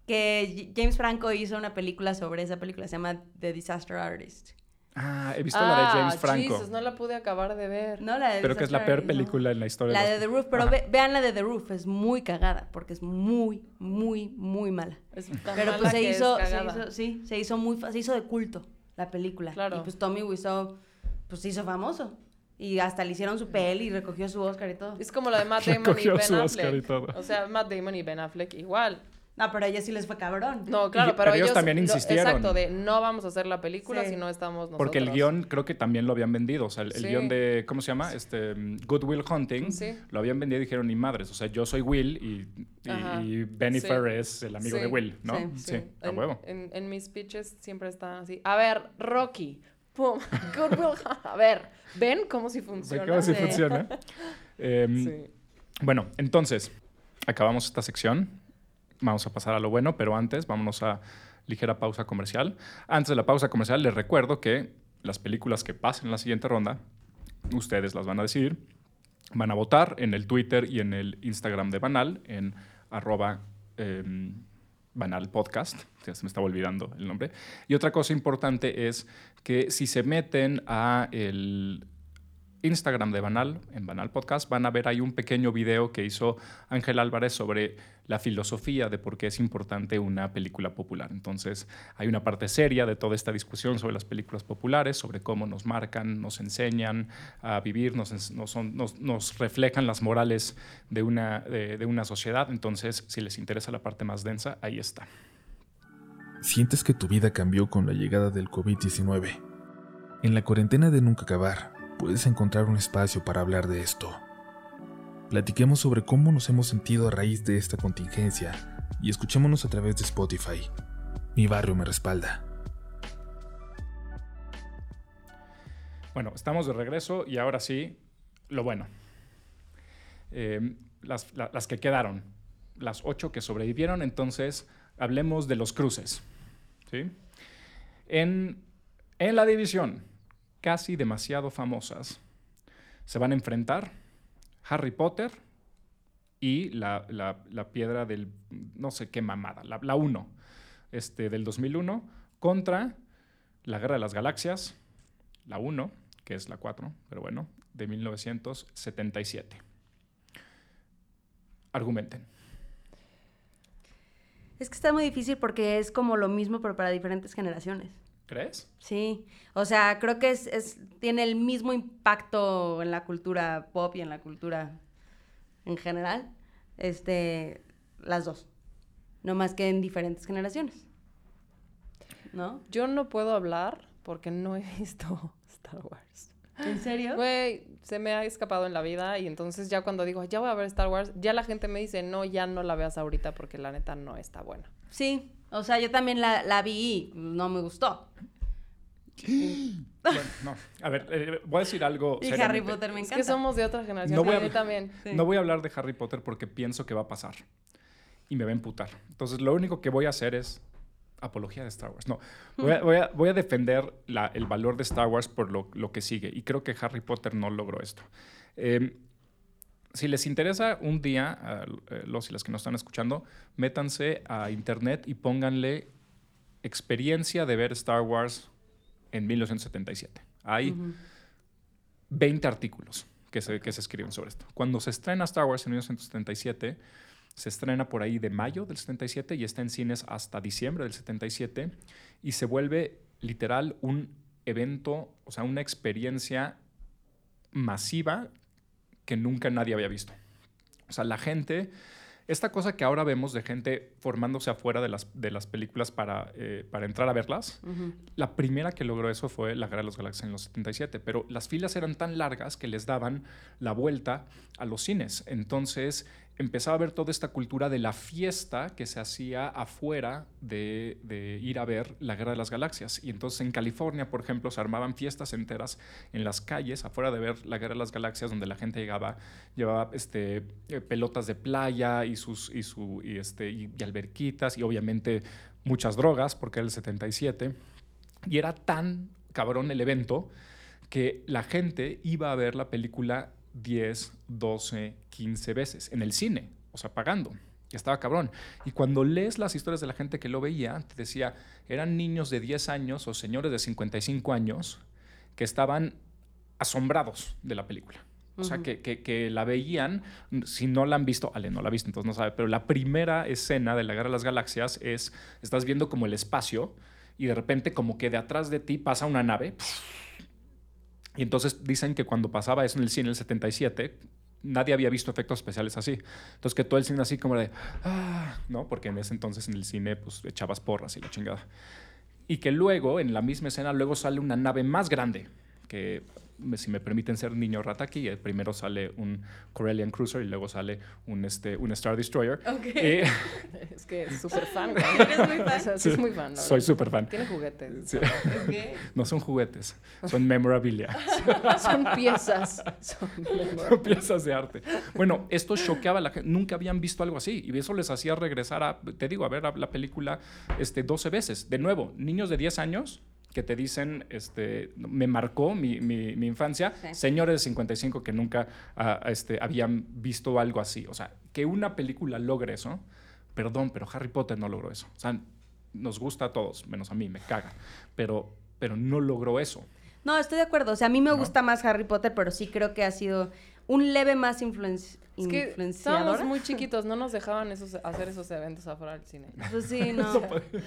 S5: Que James Franco hizo una película sobre esa película. Se llama The Disaster Artist.
S3: Ah, he visto la de James
S4: Ah,
S3: Franco.
S4: Jesus, no la pude acabar de ver.
S5: No, la de
S3: pero que es la peor
S5: no.
S3: película en la historia.
S5: La
S3: de
S5: The Roof, pero ve- vean la de The Roof, es muy cagada, porque es muy, muy, muy mala.
S4: Es tan
S5: Pero
S4: mala
S5: pues se
S4: que es
S5: hizo, se hizo, sí, se hizo muy, se hizo de culto la película.
S4: Claro.
S5: Y pues Tommy Wiseau, pues se hizo famoso. Y hasta le hicieron su peli y recogió su Oscar y todo.
S4: Es como la de Matt [laughs] Damon y Ben
S3: su
S4: Affleck.
S3: Oscar y todo.
S4: O sea, Matt Damon y Ben Affleck igual.
S5: No, pero a ella sí les fue cabrón.
S4: No, claro,
S3: Y-
S4: pero,
S3: pero ellos también
S4: lo-
S3: insistieron.
S4: exacto, de no vamos a hacer la película
S5: Sí.
S4: si no estamos nosotros.
S3: Porque el guion creo que también lo habían vendido. O sea, el, el
S4: Sí.
S3: guion de, ¿cómo se llama? Este, mm, Good Will Hunting.
S4: Sí.
S3: Lo habían vendido y dijeron, ni madres. O sea, yo soy Will y, y, y. Ferrer es el amigo
S4: Sí.
S3: de Will, ¿no?
S5: Sí.
S3: Sí, a
S4: en,
S3: huevo.
S4: En, en mis speeches siempre está así. A ver, Rocky. Pum. [laughs] Good Will Hunting. A ver, ¿ven cómo si
S3: ¿Ve
S4: funciona?
S3: cómo sí
S5: Sí.
S3: funciona? [laughs]
S4: Sí.
S3: Bueno, entonces, acabamos esta sección. Vamos a pasar a lo bueno, pero antes vámonos a ligera pausa comercial. Antes de la pausa comercial, les recuerdo que las películas que pasen en la siguiente ronda, ustedes las van a decidir. Van a votar en el Twitter y en el Instagram de Banal, en arroba em, Banal Podcast. Ya se me estaba olvidando el nombre. Y otra cosa importante es que si se meten a el Instagram de Banal, en Banal Podcast, van a ver ahí un pequeño video que hizo Ángel Álvarez sobre la filosofía de por qué es importante una película popular. Entonces, hay una parte seria de toda esta discusión sobre las películas populares, sobre cómo nos marcan, nos enseñan a vivir, nos, reflejan las morales de una, de una sociedad. Entonces, si les interesa la parte más densa, ahí está.
S6: ¿Sientes que tu vida cambió con la llegada del COVID-19? En la cuarentena de Nunca Acabar, puedes encontrar un espacio para hablar de esto. Platiquemos sobre cómo nos hemos sentido a raíz de esta contingencia y escuchémonos a través de Spotify. Mi barrio me respalda.
S3: Bueno, estamos de regreso y ahora sí, lo bueno. Eh, las, la- las que quedaron, las ocho que sobrevivieron, entonces hablemos de los cruces. ¿sí? En, en la división, casi demasiado famosas, se van a enfrentar Harry Potter y la, la- piedra del, no sé qué mamada, la, la 1, este, del 2001, contra la Guerra de las Galaxias, la 1, que es la 4, pero bueno, de 1977. Argumenten.
S5: Es que está muy difícil porque es como lo mismo, pero para diferentes generaciones.
S3: ¿Crees?
S5: Sí, o sea, creo que es, es- tiene el mismo impacto en la cultura pop y en la cultura en general, este, las dos, no más que en diferentes generaciones, ¿no?
S4: Yo no puedo hablar porque no he [laughs] visto Star Wars.
S5: ¿En serio?
S4: Güey, se me ha escapado en la vida y entonces ya cuando digo, ya voy a ver Star Wars, ya la gente me dice, no, ya no la veas ahorita porque la neta no está buena.
S5: Sí, o sea, yo también la, la vi y no me gustó.
S3: Bueno, no. A ver, eh, voy a decir algo.
S5: Y Harry
S3: seriamente.
S5: Potter me
S4: Es
S5: encanta.
S4: que somos de otra generación,
S3: No voy a-
S4: a mí también.
S5: Sí.
S3: No voy a hablar de Harry Potter porque pienso que va a pasar. Y me va a emputar. Entonces, lo único que voy a hacer es apología de Star Wars. No, voy a, voy a- voy a defender la- el valor de Star Wars por lo, lo que sigue. Y creo que Harry Potter no logró esto. Eh, si les interesa un día, a eh, los y las que nos están escuchando, métanse a internet y pónganle experiencia de ver Star Wars en 1977. Hay 20 artículos que se, que se escriben sobre esto. Cuando se estrena Star Wars en 1977, se estrena por ahí de mayo del 77 y está en cines hasta diciembre del 77 y se vuelve literal un evento, o sea, una experiencia masiva que nunca nadie había visto. O sea, la gente, esta cosa que ahora vemos de gente formándose afuera de las, de las películas para, eh, para entrar a verlas, la primera que logró eso fue la Guerra de las Galaxias en los 77, pero las filas eran tan largas que les daban la vuelta a los cines. Entonces empezaba a ver toda esta cultura de la fiesta que se hacía afuera de, ir a ver la Guerra de las Galaxias. Y entonces en California, por ejemplo, se armaban fiestas enteras en las calles afuera de ver la Guerra de las Galaxias, donde la gente llegaba, llevaba este, eh, pelotas de playa y, sus, y, su, y, este, y, y alberquitas y obviamente muchas drogas, porque era el 77. Y era tan cabrón el evento que la gente iba a ver la película 10, 12, 15 veces en el cine, o sea, pagando. Y estaba cabrón. Y cuando lees las historias de la gente que lo veía, te decía, eran niños de 10 años o señores de 55 años que estaban asombrados de la película. O sea, que, que- que la veían, si no la han visto, Ale no la ha visto, entonces no sabe, pero la primera escena de la Guerra de las Galaxias es, estás viendo como el espacio y de repente como que de atrás de ti pasa una nave. Y entonces dicen que cuando pasaba eso en el cine en el 77, nadie había visto efectos especiales así. Entonces que todo el cine así como de, ah, ¿no? Porque en ese entonces en el cine pues echabas porras y la chingada. Y que luego, en la misma escena, luego sale una nave más grande, que si me permiten ser niño rata aquí, eh, primero sale un Corellian Cruiser y luego sale un, este, un Star Destroyer.
S5: Ok.
S3: Eh, [laughs]
S4: Es que es súper fan. güey. [laughs]
S5: Eres muy fan.
S4: O sea, sí es muy fan.
S3: soy súper fan.
S4: Tiene juguetes.
S3: Sí. No son juguetes, son memorabilia. [laughs]
S4: Son piezas. Son
S3: Son piezas de arte. Bueno, esto choqueaba a la gente. Nunca habían visto algo así. Y eso les hacía regresar a, te digo, a ver la película este, 12 veces. De nuevo, niños de 10 años que te dicen, este, me marcó mi, mi- mi infancia.
S5: Sí.
S3: Señores de 55 que nunca ah, este, habían visto algo así. O sea, que una película logre eso. Perdón, pero Harry Potter no logró eso. O sea, nos gusta a todos, menos a mí, me caga. Pero, pero no logró eso.
S5: No, estoy de acuerdo. O sea, a mí me
S3: ¿No?
S5: gusta más Harry Potter, pero sí creo que ha sido un leve más influenci
S4: Es que estábamos muy chiquitos, no nos dejaban esos, hacer esos eventos afuera del cine.
S5: Pues sí, [laughs] no.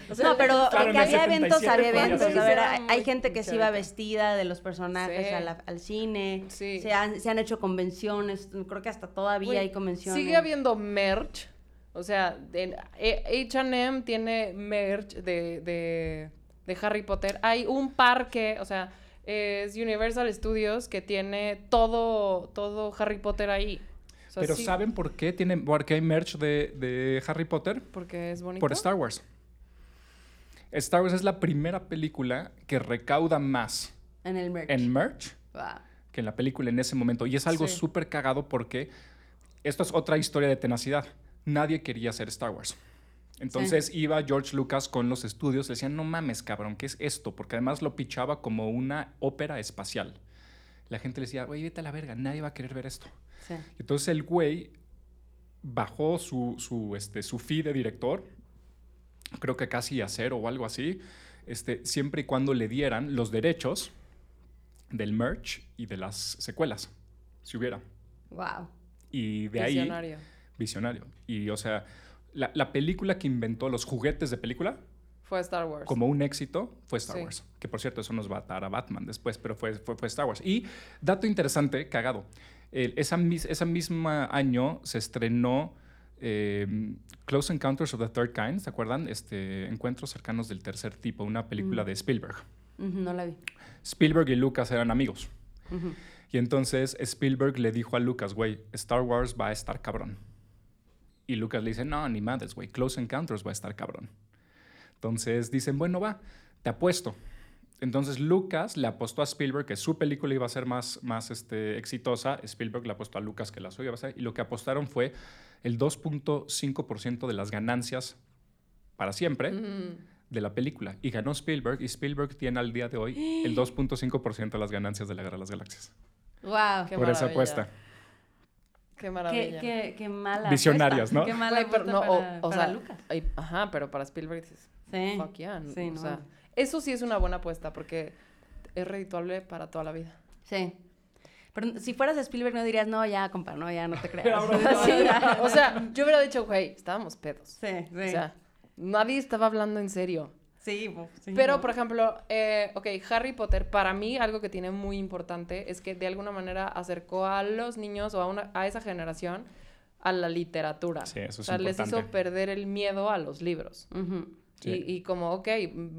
S4: O sea,
S5: no, pero
S3: Claro,
S5: que había eventos,
S3: 77
S5: había eventos. A ver, hay, gente que se iba vestida de los personajes
S4: Sí.
S5: a la- al cine.
S4: Sí.
S5: Se, han, se han hecho convenciones. Creo que hasta todavía hay convenciones.
S4: Sigue habiendo merch. O sea, en- H&M tiene merch de, de, de Harry Potter. Hay un parque, o sea, es Universal Studios que tiene todo, todo Harry Potter ahí. O sea,
S3: Pero
S4: sí,
S3: ¿saben por qué, tienen, por qué hay merch de, de Harry Potter?
S4: Porque es bonito.
S3: Por Star Wars. Star Wars es la primera película que recauda más
S5: En el merch.
S3: en merch
S5: Wow.
S3: que en la película en ese momento. Y es algo
S4: Sí.
S3: súper cagado porque esto es otra historia de tenacidad. Nadie quería hacer Star Wars. Entonces iba George Lucas con los estudios, le decían, no mames, cabrón, ¿qué es esto? Porque además lo pichaba como una ópera espacial. La gente le decía, oye, vete a la verga, nadie va a querer ver esto.
S5: Sí.
S3: Entonces el güey bajó su, su, este, su fee de director, creo que casi a cero o algo así, este, siempre y cuando le dieran los derechos del merch y de las secuelas, si hubiera.
S5: Wow.
S3: Y de ahí...
S4: Visionario.
S3: Visionario. Y o sea, la, la película que inventó los juguetes de película
S4: Fue Star Wars.
S3: como un éxito fue Star
S4: Sí.
S3: Wars. Que por cierto, eso nos va a atar a Batman después, pero fue, fue, fue Star Wars. Y dato interesante, cagado. el- esa, mis, esa misma año se estrenó eh, Close Encounters of the Third Kind, ¿se acuerdan? Este, Encuentros cercanos del tercer tipo, una película
S5: Mm.
S3: de Spielberg.
S5: No la vi.
S3: Spielberg y Lucas eran amigos. Y entonces Spielberg le dijo a Lucas, güey, Star Wars va a estar cabrón. Y Lucas le dice, no, ni madres, güey, Close Encounters va a estar cabrón. Entonces dicen, bueno, va, te apuesto. Entonces Lucas le apostó a Spielberg que su película iba a ser más, más este, exitosa. Spielberg le apostó a Lucas que la suya iba a ser. Y lo que apostaron fue el 2.5% de las ganancias para siempre
S4: Mm.
S3: de la película. Y ganó Spielberg. Y Spielberg tiene al día de hoy el [gasps] 2.5% de las ganancias de la Guerra de las Galaxias.
S5: Wow.
S4: Qué
S3: por esa apuesta.
S4: Qué
S5: Qué,
S4: maravilla.
S5: qué, qué mala.
S3: Visionarias,
S5: apuesta.
S3: ¿no?
S5: Qué mala
S4: pero no, o-
S5: para,
S4: o,
S5: para
S4: sea,
S5: Lucas.
S4: ajá, pero para Spielberg dices,
S5: Sí.
S4: fuck yeah.
S5: Sí,
S4: o
S5: no.
S4: sea, eso sí es una buena apuesta porque es redituable para toda la vida.
S5: Sí. Pero si fueras Spielberg no dirías, no, ya, compa, no, ya, no te creas. [laughs]
S4: Sí, o sea, yo hubiera dicho, güey, estábamos pedos.
S5: Sí, sí.
S4: O sea, nadie estaba hablando en serio.
S5: Sí, sí,
S4: Pero, por ejemplo, eh, ok, Harry Potter, para mí algo que tiene muy importante es que de alguna manera acercó a los niños o a, una, a esa generación a la literatura.
S3: Sí, eso es
S4: o sea, les
S3: importante.
S4: hizo perder el miedo a los libros.
S5: Ujú.
S3: Sí.
S4: Y, y como, ok,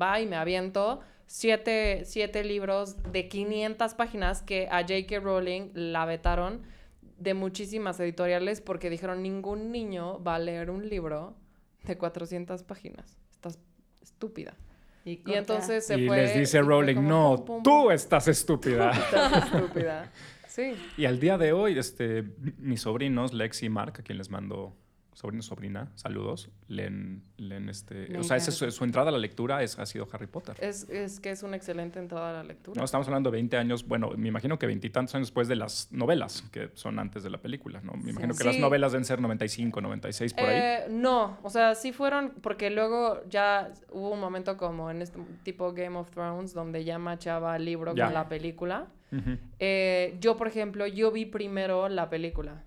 S4: va y me aviento siete, siete libros de 500 páginas que a J.K. Rowling la vetaron de muchísimas editoriales porque dijeron, ningún niño va a leer un libro de 400 páginas. Estúpida.
S5: Y,
S4: Y entonces se
S3: y
S4: fue...
S3: les dice
S4: y
S3: Rowling,
S4: como
S3: no,
S4: pum, pum,
S3: tú estás estúpida. [laughs]
S4: estás estúpida. Sí.
S3: y al día de hoy, este, mis sobrinos, Lex y Mark, a quien les mando sobrino, sobrina, saludos, leen, leen este... O sea, esa es su, su entrada a la lectura es, ha sido Harry Potter.
S4: Es, es que es una excelente entrada a la lectura.
S3: No, estamos hablando de 20 años, bueno, me imagino que veintitantos años después de las novelas, que son antes de la película, ¿no? Me imagino que las novelas deben ser 95, 96, por ahí.
S4: Eh, no, o sea, sí fueron, porque luego ya hubo un momento como en este tipo Game of Thrones, donde ya machaba el libro
S3: Ya.
S4: con la película. Eh, yo, por ejemplo, yo vi primero la película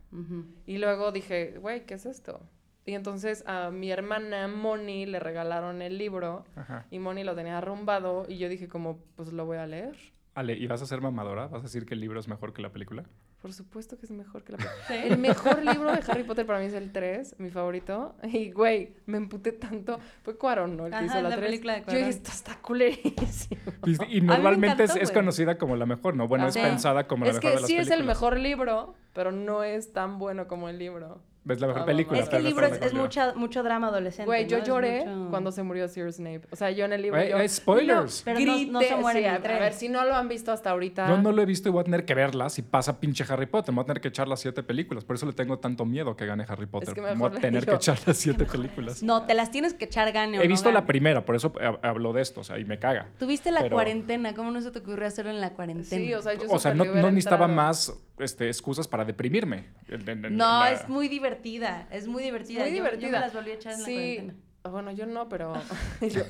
S4: y luego dije, güey, ¿qué es esto? Y entonces a mi hermana Moni le regalaron el libro
S3: Ajá.
S4: y Moni lo tenía arrumbado y yo dije como, pues lo voy a leer.
S3: Ale, ¿y vas a ser mamadora? ¿Vas a decir que el libro es mejor que la película?
S4: Por supuesto que es mejor que la [laughs] película. El mejor libro de Harry Potter para mí es el 3, mi favorito. Y, güey, me emputé tanto. Fue Cuarón, ¿no? El que
S5: Ajá,
S4: hizo la,
S5: la
S4: 3.
S5: película de
S4: Yo
S5: Cuarón.
S4: dije, esto está culerísimo. [laughs]
S3: Y, y normalmente es,
S5: encantó,
S3: es
S5: güey.
S3: conocida como la mejor, ¿no? Bueno, es
S5: Sí.
S3: pensada como la
S4: Es
S3: mejor
S4: que
S3: de las
S4: sí es el
S3: películas.
S4: mejor libro, pero no es tan bueno como el libro.
S3: Es la mejor
S4: Ah,
S3: película.
S5: Es que el libro es, es mucha, mucho drama adolescente.
S4: Güey, yo
S5: ¿no? Es
S4: lloré
S5: mucho-
S4: cuando se murió Sirius Snape. O sea, yo en el libro. Yo,
S3: hay spoilers.
S5: Pero no- no se
S4: grité,
S5: muere
S4: sí, a- ver, si no lo han visto hasta ahorita.
S3: Yo no lo he visto y voy a tener que verla si pasa pinche Harry Potter. Me voy a tener que echar las siete películas. Por eso le tengo tanto miedo que gane Harry Potter.
S4: que
S3: Me
S4: mejor
S3: voy a tener que echar las siete películas.
S5: No, te las tienes que echar gane o
S3: He
S5: no
S3: visto la primera, por eso hab- hablo de esto, o sea, y me caga.
S5: Tuviste la
S3: Pero-
S5: cuarentena, ¿cómo no se te ocurrió hacerlo en la cuarentena?
S4: Sí, o sea, yo
S3: O sea, no, necesitaba más este, excusas para deprimirme.
S5: No, es muy divertida, es muy divertida.
S4: Muy divertida.
S5: Yo, me las volví a echar en la
S4: sí.
S5: cuarentena.
S4: ah, Bueno, yo no, pero [laughs] [laughs] yo,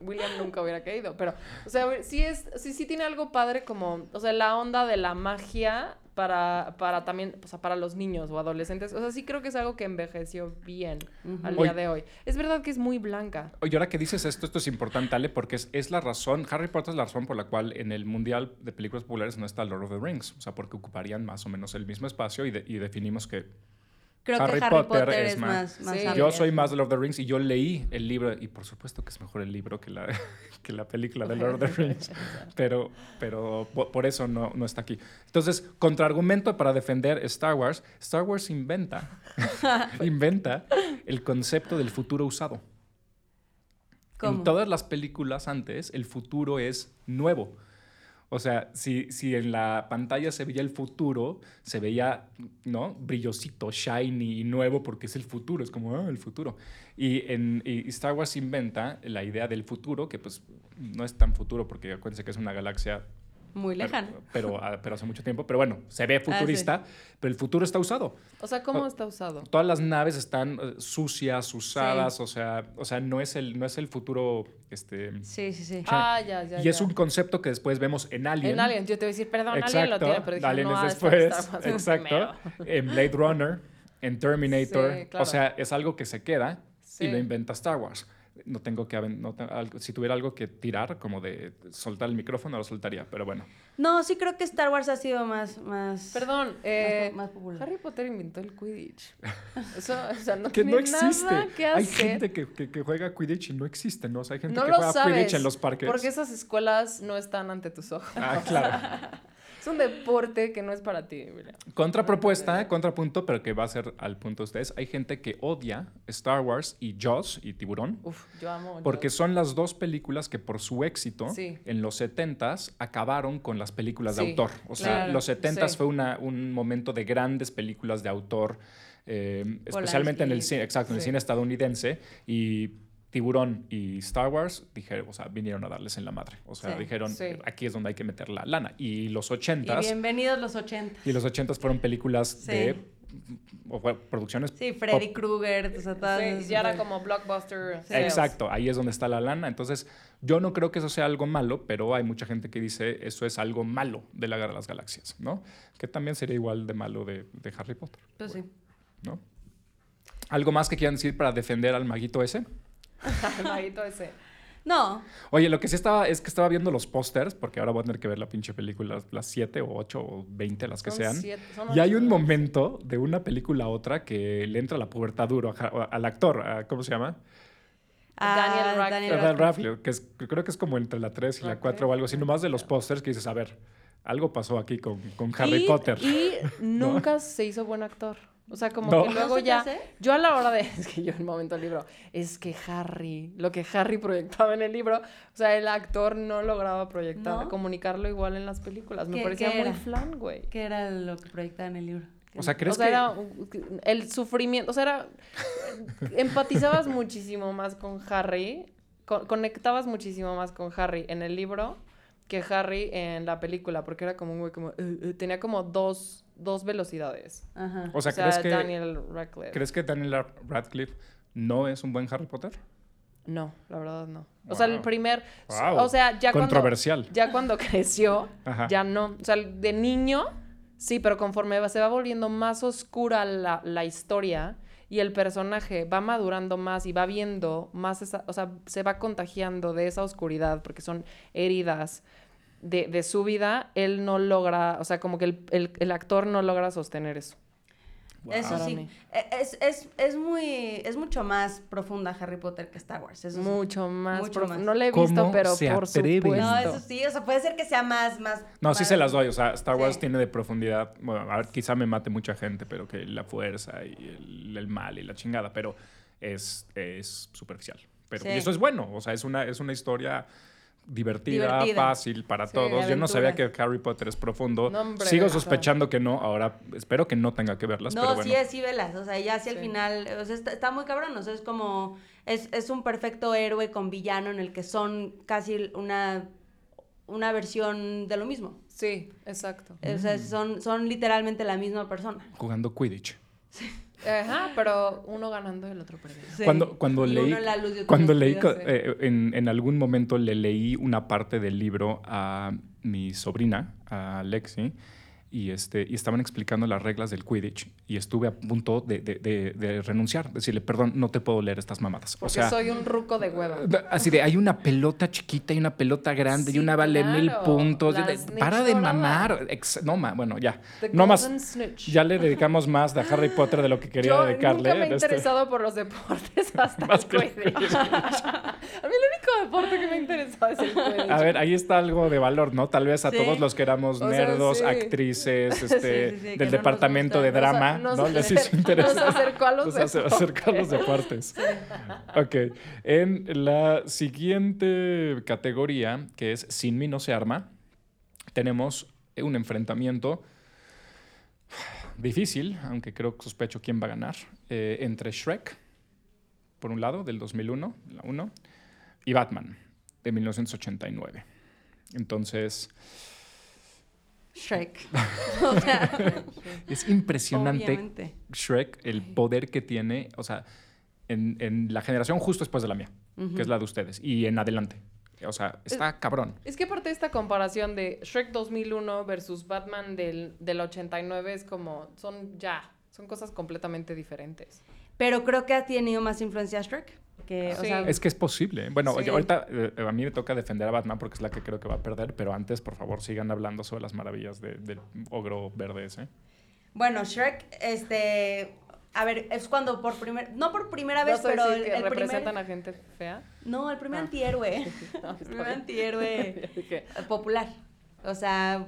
S4: William nunca hubiera caído, pero, o sea, sí es, sí, sí tiene algo padre como, o sea, la onda de la magia para, para también, o sea, para los niños o adolescentes, o sea, sí creo que es algo que envejeció bien al
S3: Oye.
S4: día de hoy. Es verdad que es muy blanca.
S3: Oye, ahora que dices esto, esto es importante, Ale, porque es, es la razón, Harry Potter es la razón por la cual en el Mundial de Películas Populares no está Lord of the Rings. O sea, porque ocuparían más o menos el mismo espacio y, de- y definimos que
S5: Creo
S3: Harry
S5: que Harry
S3: Potter
S5: Potter,
S3: es
S5: es
S3: más-
S5: más, más
S4: Sí.
S5: amplia.
S3: yo soy más de Lord of the Rings y yo leí el libro, y por supuesto que es mejor el libro que la, [laughs] que la película de Lord of the [laughs] Rings, pero, pero po- por eso no, no está aquí. Entonces, contraargumento para defender Star Wars, Star Wars inventa, [laughs] inventa el concepto del futuro usado.
S5: ¿Cómo?
S3: En todas las películas antes, el futuro es nuevo. O sea, si, si en la pantalla se veía el futuro, se veía, ¿no? Brillosito, shiny y nuevo porque es el futuro, es como, ah, el futuro. Y, en, y Star Wars inventa la idea del futuro, que pues no es tan futuro porque acuérdense que es una galaxia
S5: Muy lejana.
S3: pero, pero, ah, pero hace mucho tiempo. Pero bueno, se ve
S5: sí.
S3: futurista, pero el futuro está usado.
S4: O sea, ¿cómo está usado?
S3: Todas las naves están eh, sucias, usadas, o, sea, o sea, no es el, no es el futuro, este...
S5: Sí, sí, sí.
S4: Ah, ya, ya.
S3: y es
S4: ya.
S3: un concepto que después vemos en Alien.
S4: En Alien, yo te voy a decir, perdón, Alien lo tiene, pero dije,
S3: Alien
S4: no,
S3: es después. Exacto. En Blade Runner, en Terminator.
S4: Sí, claro.
S3: O sea, es algo que se queda
S4: Sí.
S3: y lo inventa Star Wars. No tengo que aven- no te- algo- si tuviera algo que tirar, como de soltar el micrófono, lo soltaría, pero bueno.
S5: No, sí creo que Star Wars ha sido más... más
S4: Perdón, eh,
S5: más popular.
S4: Harry Potter inventó el Quidditch. Eso, o sea, no [laughs]
S3: Que
S4: tiene
S3: no existe.
S4: nada que hacer.
S3: Hay gente que, que- que juega Quidditch y no existe, ¿no? O sea, hay gente
S4: no
S3: que juega
S4: sabes.
S3: Quidditch en los parques.
S4: Porque esas escuelas no están ante tus ojos.
S3: Ah, claro. [laughs]
S4: Es un deporte que no es para ti, William.
S3: Contrapropuesta, contrapunto, pero que va a ser al punto de ustedes. Hay gente que odia Star Wars y Jaws y Tiburón.
S4: Uf, yo amo.
S3: Porque
S4: Jaws.
S3: son las dos películas que por su éxito
S4: Sí.
S3: en los 70s acabaron con las películas de autor. O sea,
S4: claro,
S3: los 70s
S4: sí.
S3: fue una- un momento de grandes películas de autor, eh, especialmente en el cine, exacto, en el cine estadounidense. Y Tiburón y Star Wars dijeron, o sea, vinieron a darles en la madre. O sea,
S5: Sí,
S3: dijeron,
S4: sí.
S3: aquí es donde hay que meter la lana. Y los
S5: Y
S3: 80s,
S5: bienvenidos los 80.
S3: y los 80s fueron películas
S5: Sí.
S3: de o fue- producciones
S5: Sí, Freddy Krueger, o sea,
S4: Sí, ya era como blockbuster.
S3: Exacto, ahí es donde está la lana. Entonces, yo no creo que eso sea algo malo, pero hay mucha gente que dice eso es algo malo de la Guerra de las Galaxias, ¿no? Que también sería igual de malo de, de Harry Potter,
S5: Pues sí.
S3: ¿no? ¿Algo más que quieran decir para defender al maguito ese? [laughs]
S4: El ese.
S5: No,
S3: Oye, lo que sí estaba es que estaba viendo los pósters, porque ahora voy a tener que ver la pinche película, las 7 o 8 o 20, las que
S4: Son
S3: sean.
S4: siete- son
S3: Y hay un
S4: ¿no?
S3: momento de una película a otra que le entra la pubertad duro a al actor, a- ¿cómo se llama?
S4: Daniel
S5: Ah,
S4: Radcliffe.
S5: Daniel
S3: Daniel
S5: Radcliffe.
S3: Radcliffe, que, es, que creo que es como entre la 3 y la
S4: La
S3: 4 o algo así, nomás de los pósters que dices, a ver, algo pasó aquí con, con Harry
S4: Y-
S3: Potter.
S4: Y [laughs] nunca se hizo buen actor. O sea, como
S3: No.
S4: que
S3: ¿No
S4: luego ya.
S5: hace?
S4: Yo a la hora de. [laughs] Es que yo en el momento del libro. Es que Harry. Lo que Harry proyectaba en el libro. O sea, el actor no lograba proyectar.
S5: ¿No?
S4: Comunicarlo igual en las películas. Me
S5: ¿Qué-
S4: parecía
S5: qué
S4: muy
S5: era?
S4: flan, güey.
S5: ¿Qué era lo que proyectaba en el libro?
S3: O sea, ¿crees
S4: o sea,
S3: que...?
S4: era el sufrimiento, o sea, era, empatizabas muchísimo más con Harry, co- conectabas muchísimo más con Harry en el libro que Harry en la película, porque era como un güey como, eh, eh, tenía como dos, dos velocidades.
S5: Ajá.
S3: O sea, ¿crees que,
S4: Daniel Radcliffe.
S3: ¿crees que Daniel Radcliffe no es un buen Harry Potter?
S4: No, la verdad no. O sea, el primer,
S3: Wow.
S4: o sea, ya cuando,
S3: Controversial.
S4: ya cuando [laughs] creció,
S3: Ajá.
S4: ya no. O sea, de niño, sí, pero conforme va- se va volviendo más oscura la, la historia y el personaje va madurando más y va viendo más esa, o sea, se va contagiando de esa oscuridad porque son heridas de, de su vida, él no logra, o sea, como que el, el- el actor no logra sostener eso.
S5: Eso sí. E- Es, es, es muy, es mucho más profunda Harry Potter que Star Wars. Eso sí.
S4: Mucho más.
S5: Mucho más.
S4: No le he visto,
S3: ¿Cómo
S4: pero
S3: se
S4: por
S3: atreven?
S4: supuesto.
S5: No, eso sí, o sea, puede ser que sea más, más.
S3: No, sí
S5: más-
S3: se las doy. O sea, Star Wars
S5: Sí.
S3: tiene de profundidad. Bueno, a ver, quizá me mate mucha gente, pero que la fuerza y el, el mal y la chingada, pero es, es superficial. Pero
S5: Sí.
S3: y eso es bueno. O sea, es una, es una historia divertida,
S5: Divertida.
S3: fácil para
S4: Sí,
S3: todos. Yo no sabía que Harry Potter es profundo.
S4: No, hombre,
S3: Sigo sospechando que no. Ahora espero que no tenga que verlas,
S5: No,
S3: pero bueno.
S5: sí es, sí velas. O sea, ya hacia el
S4: Sí.
S5: final. O sea, está, está muy cabrón. O sea, es como. Es, es un perfecto héroe con villano en el que son casi una. Una versión de lo mismo.
S4: Sí, exacto.
S5: O sea, son, son literalmente la misma persona.
S3: Jugando Quidditch.
S4: Ajá, pero uno ganando y el otro perdiendo.
S5: Sí.
S3: Cuando, cuando leí,
S5: la luz
S3: cuando leí eh, en, en algún momento le leí una parte del libro a mi sobrina, a Lexi, y, este, y estaban explicando las reglas del Quidditch y estuve a punto de, de- de- de renunciar, decirle, perdón, no te puedo leer estas mamadas.
S4: Porque
S3: o sea,
S4: soy un ruco de hueva.
S3: así de, hay una pelota chiquita y una pelota grande y una vale mil puntos. Para de mamar. Ex- no, ma- bueno, ya.
S4: The
S3: No más.
S4: Snitch.
S3: Ya le dedicamos más de Harry Potter de lo que [laughs] quería
S4: Yo
S3: dedicarle.
S4: nunca me he
S3: este-
S4: interesado por los deportes [laughs] hasta
S3: Más
S4: el
S3: que el
S4: Quidditch. [laughs] A mí el único deporte que me ha interesado es el Quidditch.
S3: A ver, ahí está algo de valor, ¿no? Tal vez a
S5: Sí.
S3: todos los que éramos
S4: O sea,
S3: nerdos,
S4: sí.
S3: actrices, [laughs] este,
S5: sí, sí, que no
S3: del
S5: nos
S3: departamento
S5: gusta.
S3: de
S5: Nos
S3: drama,
S4: nos
S3: ¿no? Les
S4: acer-
S3: hizo [laughs] interés.
S4: nos acercó a los
S3: Nos
S4: deportes.
S3: acercó a los deportes. Ok. En la siguiente categoría, que es Sin mí no se arma, tenemos un enfrentamiento difícil, aunque creo que sospecho quién va a ganar, eh, entre Shrek, por un lado, del 2001, la 1, y Batman, de 1989. Entonces,
S5: Shrek. [laughs] o sea,
S3: es impresionante
S5: obviamente.
S3: Shrek, el poder que tiene, o sea, en, en la generación justo después de la mía, que es la de ustedes, y en adelante. O sea, está cabrón.
S4: Es que aparte de esta comparación de Shrek 2001 versus Batman del, del 89 es como, son ya, son cosas completamente diferentes.
S5: Pero creo que ha tenido más influencia Shrek. Que, o
S4: Sí.
S5: sea,
S3: Es que es posible. Bueno,
S4: Sí.
S3: yo ahorita eh, a mí me toca defender a Batman porque es la que creo que va a perder, pero antes, por favor, sigan hablando sobre las maravillas de- del ogro verde ese.
S5: Bueno, Shrek, este. A ver, es cuando por primera. No por primera vez,
S4: ¿Vas a
S5: pero el,
S4: que
S5: el
S4: representan
S5: primer.
S4: a gente fea?
S5: No, el primer
S4: Ah.
S5: antihéroe. [laughs]
S4: No,
S5: el primer antihéroe [laughs] popular. O sea,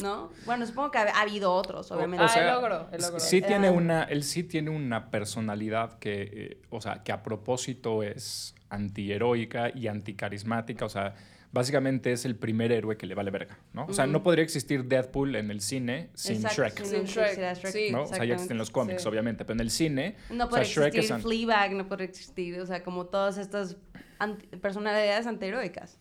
S5: ¿no? Bueno, supongo que ha, ha habido otros, obviamente.
S4: Ah, el ogro, el ogro.
S3: Sí
S5: Ah.
S3: tiene una, él sí tiene una personalidad que, eh, o sea, que a propósito es antiheroica y anticarismática. O sea, básicamente es el primer héroe que le vale verga, ¿no? O sea, no podría existir Deadpool en el cine sin
S5: Exacto,
S3: Shrek.
S5: sin
S4: Shrek,
S5: Shrek,
S4: sí.
S3: ¿no? O sea, ya existen los cómics,
S4: Sí.
S3: obviamente, pero en el cine,
S5: No
S3: o
S5: puede
S3: sea, Shrek es
S5: existir
S3: an-
S5: Fleabag, no puede existir, o sea, como todas estas anti- personalidades antiheroicas,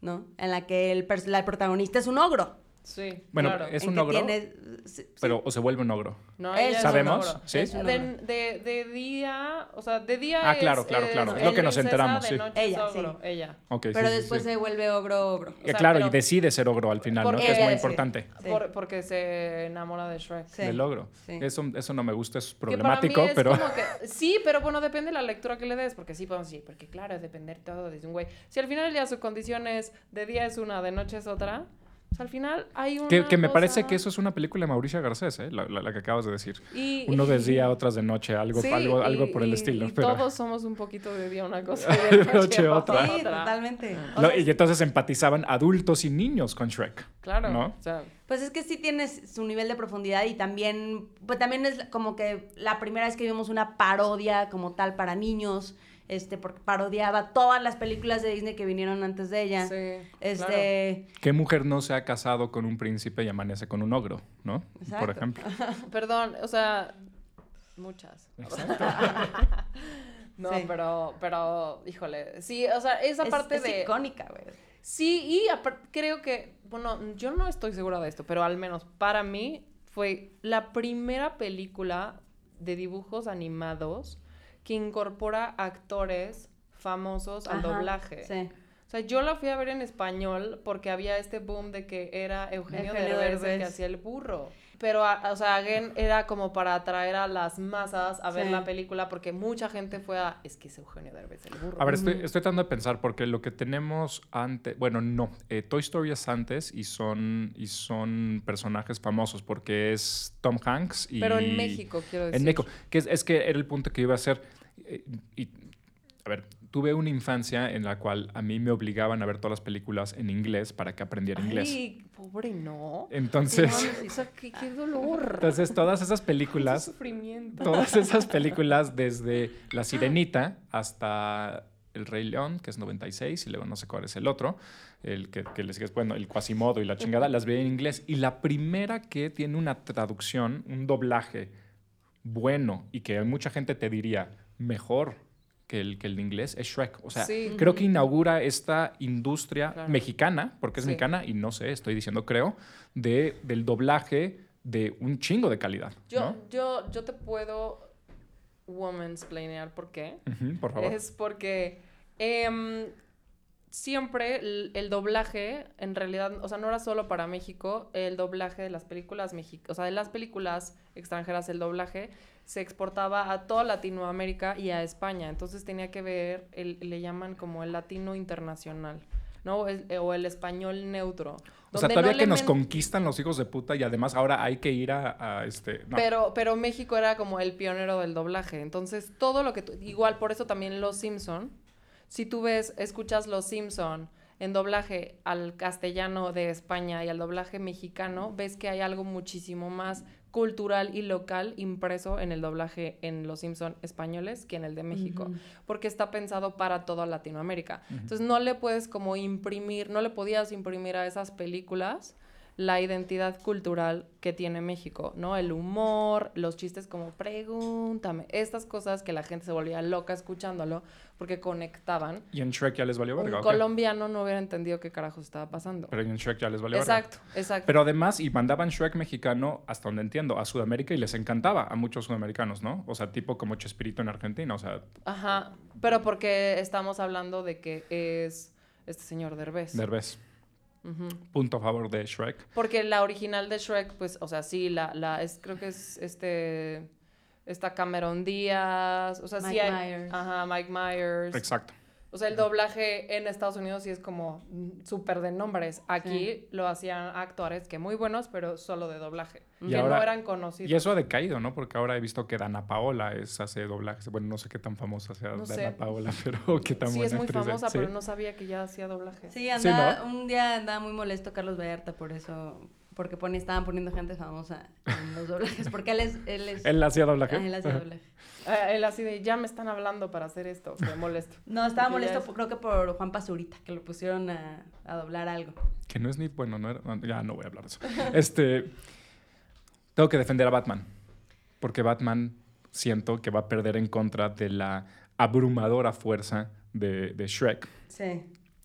S5: ¿no? En la que el, la- el protagonista es un ogro.
S4: Sí,
S3: Bueno,
S4: claro.
S3: es un ogro,
S5: tiene- sí,
S3: pero o se vuelve un ogro.
S4: No,
S5: Él
S4: ella es un
S3: ¿Sabemos?
S4: ogro.
S3: ¿Sí?
S5: Es un
S4: De,
S5: ogro.
S4: de, de día, o sea, de día
S3: Ah,
S4: es,
S3: claro, claro, claro.
S5: Es lo que
S3: nos enteramos,
S4: de
S3: sí.
S4: noche
S5: Ella,
S4: es ogro,
S5: sí.
S4: ella.
S3: Ok, sí,
S5: pero
S3: sí,
S5: después
S3: sí.
S5: se vuelve ogro ogro.
S3: Eh,
S4: sea,
S3: claro,
S4: pero-
S3: y decide ser ogro al final, ¿no? Que es muy
S5: Sí.
S3: importante.
S5: Sí.
S4: Por- porque se enamora de Shrek.
S5: Sí.
S3: Del ogro.
S5: Sí.
S3: Eso, eso no me gusta, es problemático,
S4: es
S3: pero...
S4: como que- [laughs] sí, pero bueno, depende de la lectura que le des, porque sí podemos decir, porque claro, es depender todo de un güey. Si al final día su condición es de día es una, de noche es otra, pues al final hay una
S3: Que, que me
S4: cosa-
S3: parece que eso es una película de Mauricio Garcés, ¿eh? la, la- la que acabas de decir.
S4: Y-
S3: Uno de [laughs] día, otras de noche, algo,
S4: Sí,
S3: algo, algo
S4: y-
S3: por el
S4: y-
S3: estilo.
S4: Y
S3: pero-
S4: todos somos un poquito de día una cosa y [laughs] de
S3: De noche otra.
S5: Sí, totalmente. O
S3: Lo-
S5: sea,
S3: y entonces empatizaban adultos y niños con Shrek.
S4: Claro,
S3: ¿No?
S4: o sea,
S5: Pues es que sí tienes su nivel de profundidad y también, pues también es como que la primera vez que vimos una parodia como tal para niños este, porque parodiaba todas las películas de Disney que vinieron antes de ella.
S4: Sí,
S5: Este,
S3: ¿Qué mujer no se ha casado con un príncipe y amanece con un ogro, no? Por
S5: Exacto.
S3: ejemplo. [laughs]
S4: Perdón, o sea, muchas. [laughs] no,
S5: Sí.
S4: pero, pero, híjole, sí, o sea, esa
S5: es,
S4: parte
S5: es
S4: de...
S5: icónica, güey.
S4: Sí, y creo que, bueno, yo no estoy segura de esto, pero al menos para mí fue la primera película de dibujos animados que incorpora actores famosos al
S5: Ajá,
S4: doblaje.
S5: Sí.
S4: O sea, yo la fui a ver en español porque había este boom de que era Eugenio,
S5: Eugenio
S4: Derbez el que
S5: Derbez.
S4: hacía el burro. Pero, a- o sea, again, era como para atraer a las masas a ver
S5: Sí.
S4: la película porque mucha gente fue a... Es que es Eugenio Derbez el burro.
S3: A ver, estoy, estoy tratando de pensar porque lo que tenemos antes, bueno, no, eh, Toy Story es antes y son, y son personajes famosos porque es Tom Hanks y...
S4: Pero en México, quiero decir.
S3: En México, que es, es que era el punto que iba a hacer. eh, y, a ver, tuve una infancia en la cual a mí me obligaban a ver todas las películas en inglés para que aprendiera inglés.
S4: Ay, pobre, no.
S3: Entonces,
S4: No qué, qué dolor.
S3: entonces todas esas películas,
S4: sufrimiento.
S3: todas esas [laughs] películas desde La Sirenita hasta El Rey León, que es 96, y luego no sé cuál es el otro, el que, que le sigues, bueno, el Quasimodo y la chingada, las veía en inglés. Y la primera que tiene una traducción, un doblaje bueno y que mucha gente te diría mejor que el, que el de inglés es Shrek. O sea,
S4: Sí.
S3: creo que inaugura esta industria
S4: Claro.
S3: mexicana, porque es
S4: Sí.
S3: mexicana y no sé, estoy diciendo creo, de, del doblaje de un chingo de calidad.
S4: Yo,
S3: ¿no?
S4: yo, yo te puedo womansplainear por qué.
S3: Por favor.
S4: Es porque em, siempre el, el doblaje, en realidad, o sea, no era solo para México, el doblaje de las películas mexicanas, o sea, de las películas extranjeras, el doblaje se exportaba a toda Latinoamérica y a España. Entonces tenía que ver, el, le llaman como el latino internacional, ¿no? El- o el español neutro.
S3: O sea, todavía
S4: no
S3: que nos conquistan los hijos de puta y además ahora hay que ir a, a este... no.
S4: Pero, pero México era como el pionero del doblaje. Entonces, todo lo que tú- Igual, por eso también Los Simpson. Si tú ves, escuchas Los Simpson en doblaje al castellano de España y al doblaje mexicano, ves que hay algo muchísimo más cultural y local impreso en el doblaje en Los Simpson españoles que en el de México, porque está pensado para toda Latinoamérica. Entonces no le puedes como imprimir, no le podías imprimir a esas películas la identidad cultural que tiene México, ¿no? El humor, los chistes como pregúntame, estas cosas que la gente se volvía loca escuchándolo porque conectaban.
S3: Y en Shrek ya les valió verga.
S4: Un colombiano no hubiera entendido qué carajo estaba pasando.
S3: Pero en Shrek ya les valió verga.
S4: Exacto, exacto.
S3: Pero además, y mandaban Shrek mexicano, hasta donde entiendo, a Sudamérica y les encantaba a muchos sudamericanos, ¿no? O sea, tipo como Chespirito en Argentina, o sea,
S4: Ajá, pero porque estamos hablando de que es este señor Derbez.
S3: Derbez. Punto a favor de Shrek.
S4: Porque la original de Shrek, pues, o sea, sí, la, la, es, creo que es este, está Cameron Díaz, o sea, sí
S5: Mike
S4: hay,
S5: Myers.
S4: ajá, Mike Myers.
S3: Exacto.
S4: O sea, el doblaje en Estados Unidos sí es como súper de nombres. Aquí
S5: Sí.
S4: lo hacían actores que muy buenos, pero solo de doblaje.
S3: Y
S4: que
S3: ahora-
S4: no eran conocidos.
S3: Y eso ha decaído, ¿no? Porque ahora he visto que Dana Paola es, hace doblajes. Bueno, no sé qué tan famosa sea
S4: No
S3: Dana
S4: sé.
S3: Paola, [laughs] pero qué tan
S4: sí,
S3: buena
S4: es muy
S3: actriz
S4: famosa,
S3: ¿Sí?
S4: pero no sabía que ya hacía doblaje.
S5: Sí,
S3: Sí,
S5: andaba,
S3: ¿no?
S5: un día andaba muy molesto Carlos Vallarta por eso, porque pone, estaban poniendo gente famosa en los doblajes, porque él es... Él, es,
S3: Él hacía doblaje.
S5: Ah, él hacía doblaje.
S4: Eh, él así de, ya me están hablando para hacer esto, me [laughs] molesto.
S5: No, estaba
S4: Porque
S5: molesto
S4: es-
S5: creo que por Juan Pazurita, que lo pusieron a, a doblar algo.
S3: Que no es ni bueno, no era- ya no voy a hablar de eso. [laughs] este, tengo que defender a Batman, porque Batman siento que va a perder en contra de la abrumadora fuerza de, de Shrek.
S5: Sí.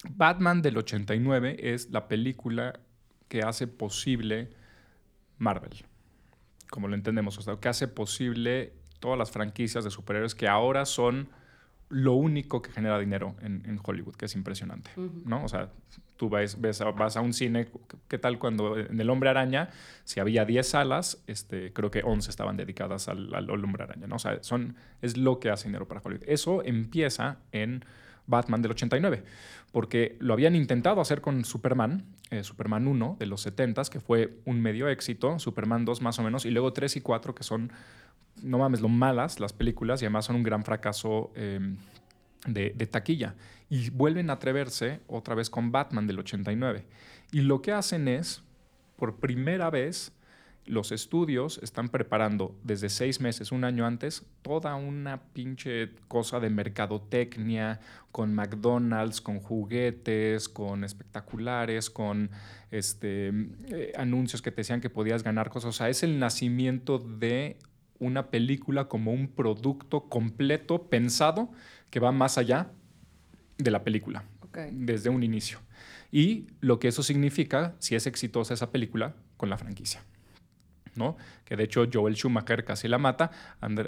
S3: Batman del 89 es la película que hace posible Marvel, como lo entendemos, o sea, que hace posible todas las franquicias de superhéroes que ahora son lo único que genera dinero en, en Hollywood, que es impresionante, ¿no? O sea, tú ves, vas a un cine, ¿qué tal cuando en El Hombre Araña, si había 10 salas, este, creo que 11 estaban dedicadas al, al Hombre Araña, ¿no? O sea, son, es lo que hace dinero para Hollywood. Eso empieza en Batman del 89, porque lo habían intentado hacer con Superman, eh, Superman 1 de los 70s, que fue un medio éxito, Superman 2 más o menos, y luego 3 y 4 que son, no mames, lo malas las películas y además son un gran fracaso eh, de, de taquilla. Y vuelven a atreverse otra vez con Batman del 89. Y lo que hacen es, por primera vez, los estudios están preparando desde seis meses, un año antes, toda una pinche cosa de mercadotecnia con McDonald's, con juguetes, con espectaculares, con este, eh, anuncios que te decían que podías ganar cosas. O sea, es el nacimiento de una película como un producto completo, pensado, que va más allá de la película, desde un inicio. Y lo que eso significa, si es exitosa esa película, con la franquicia. ¿No? Que de hecho Joel Schumacher casi la mata.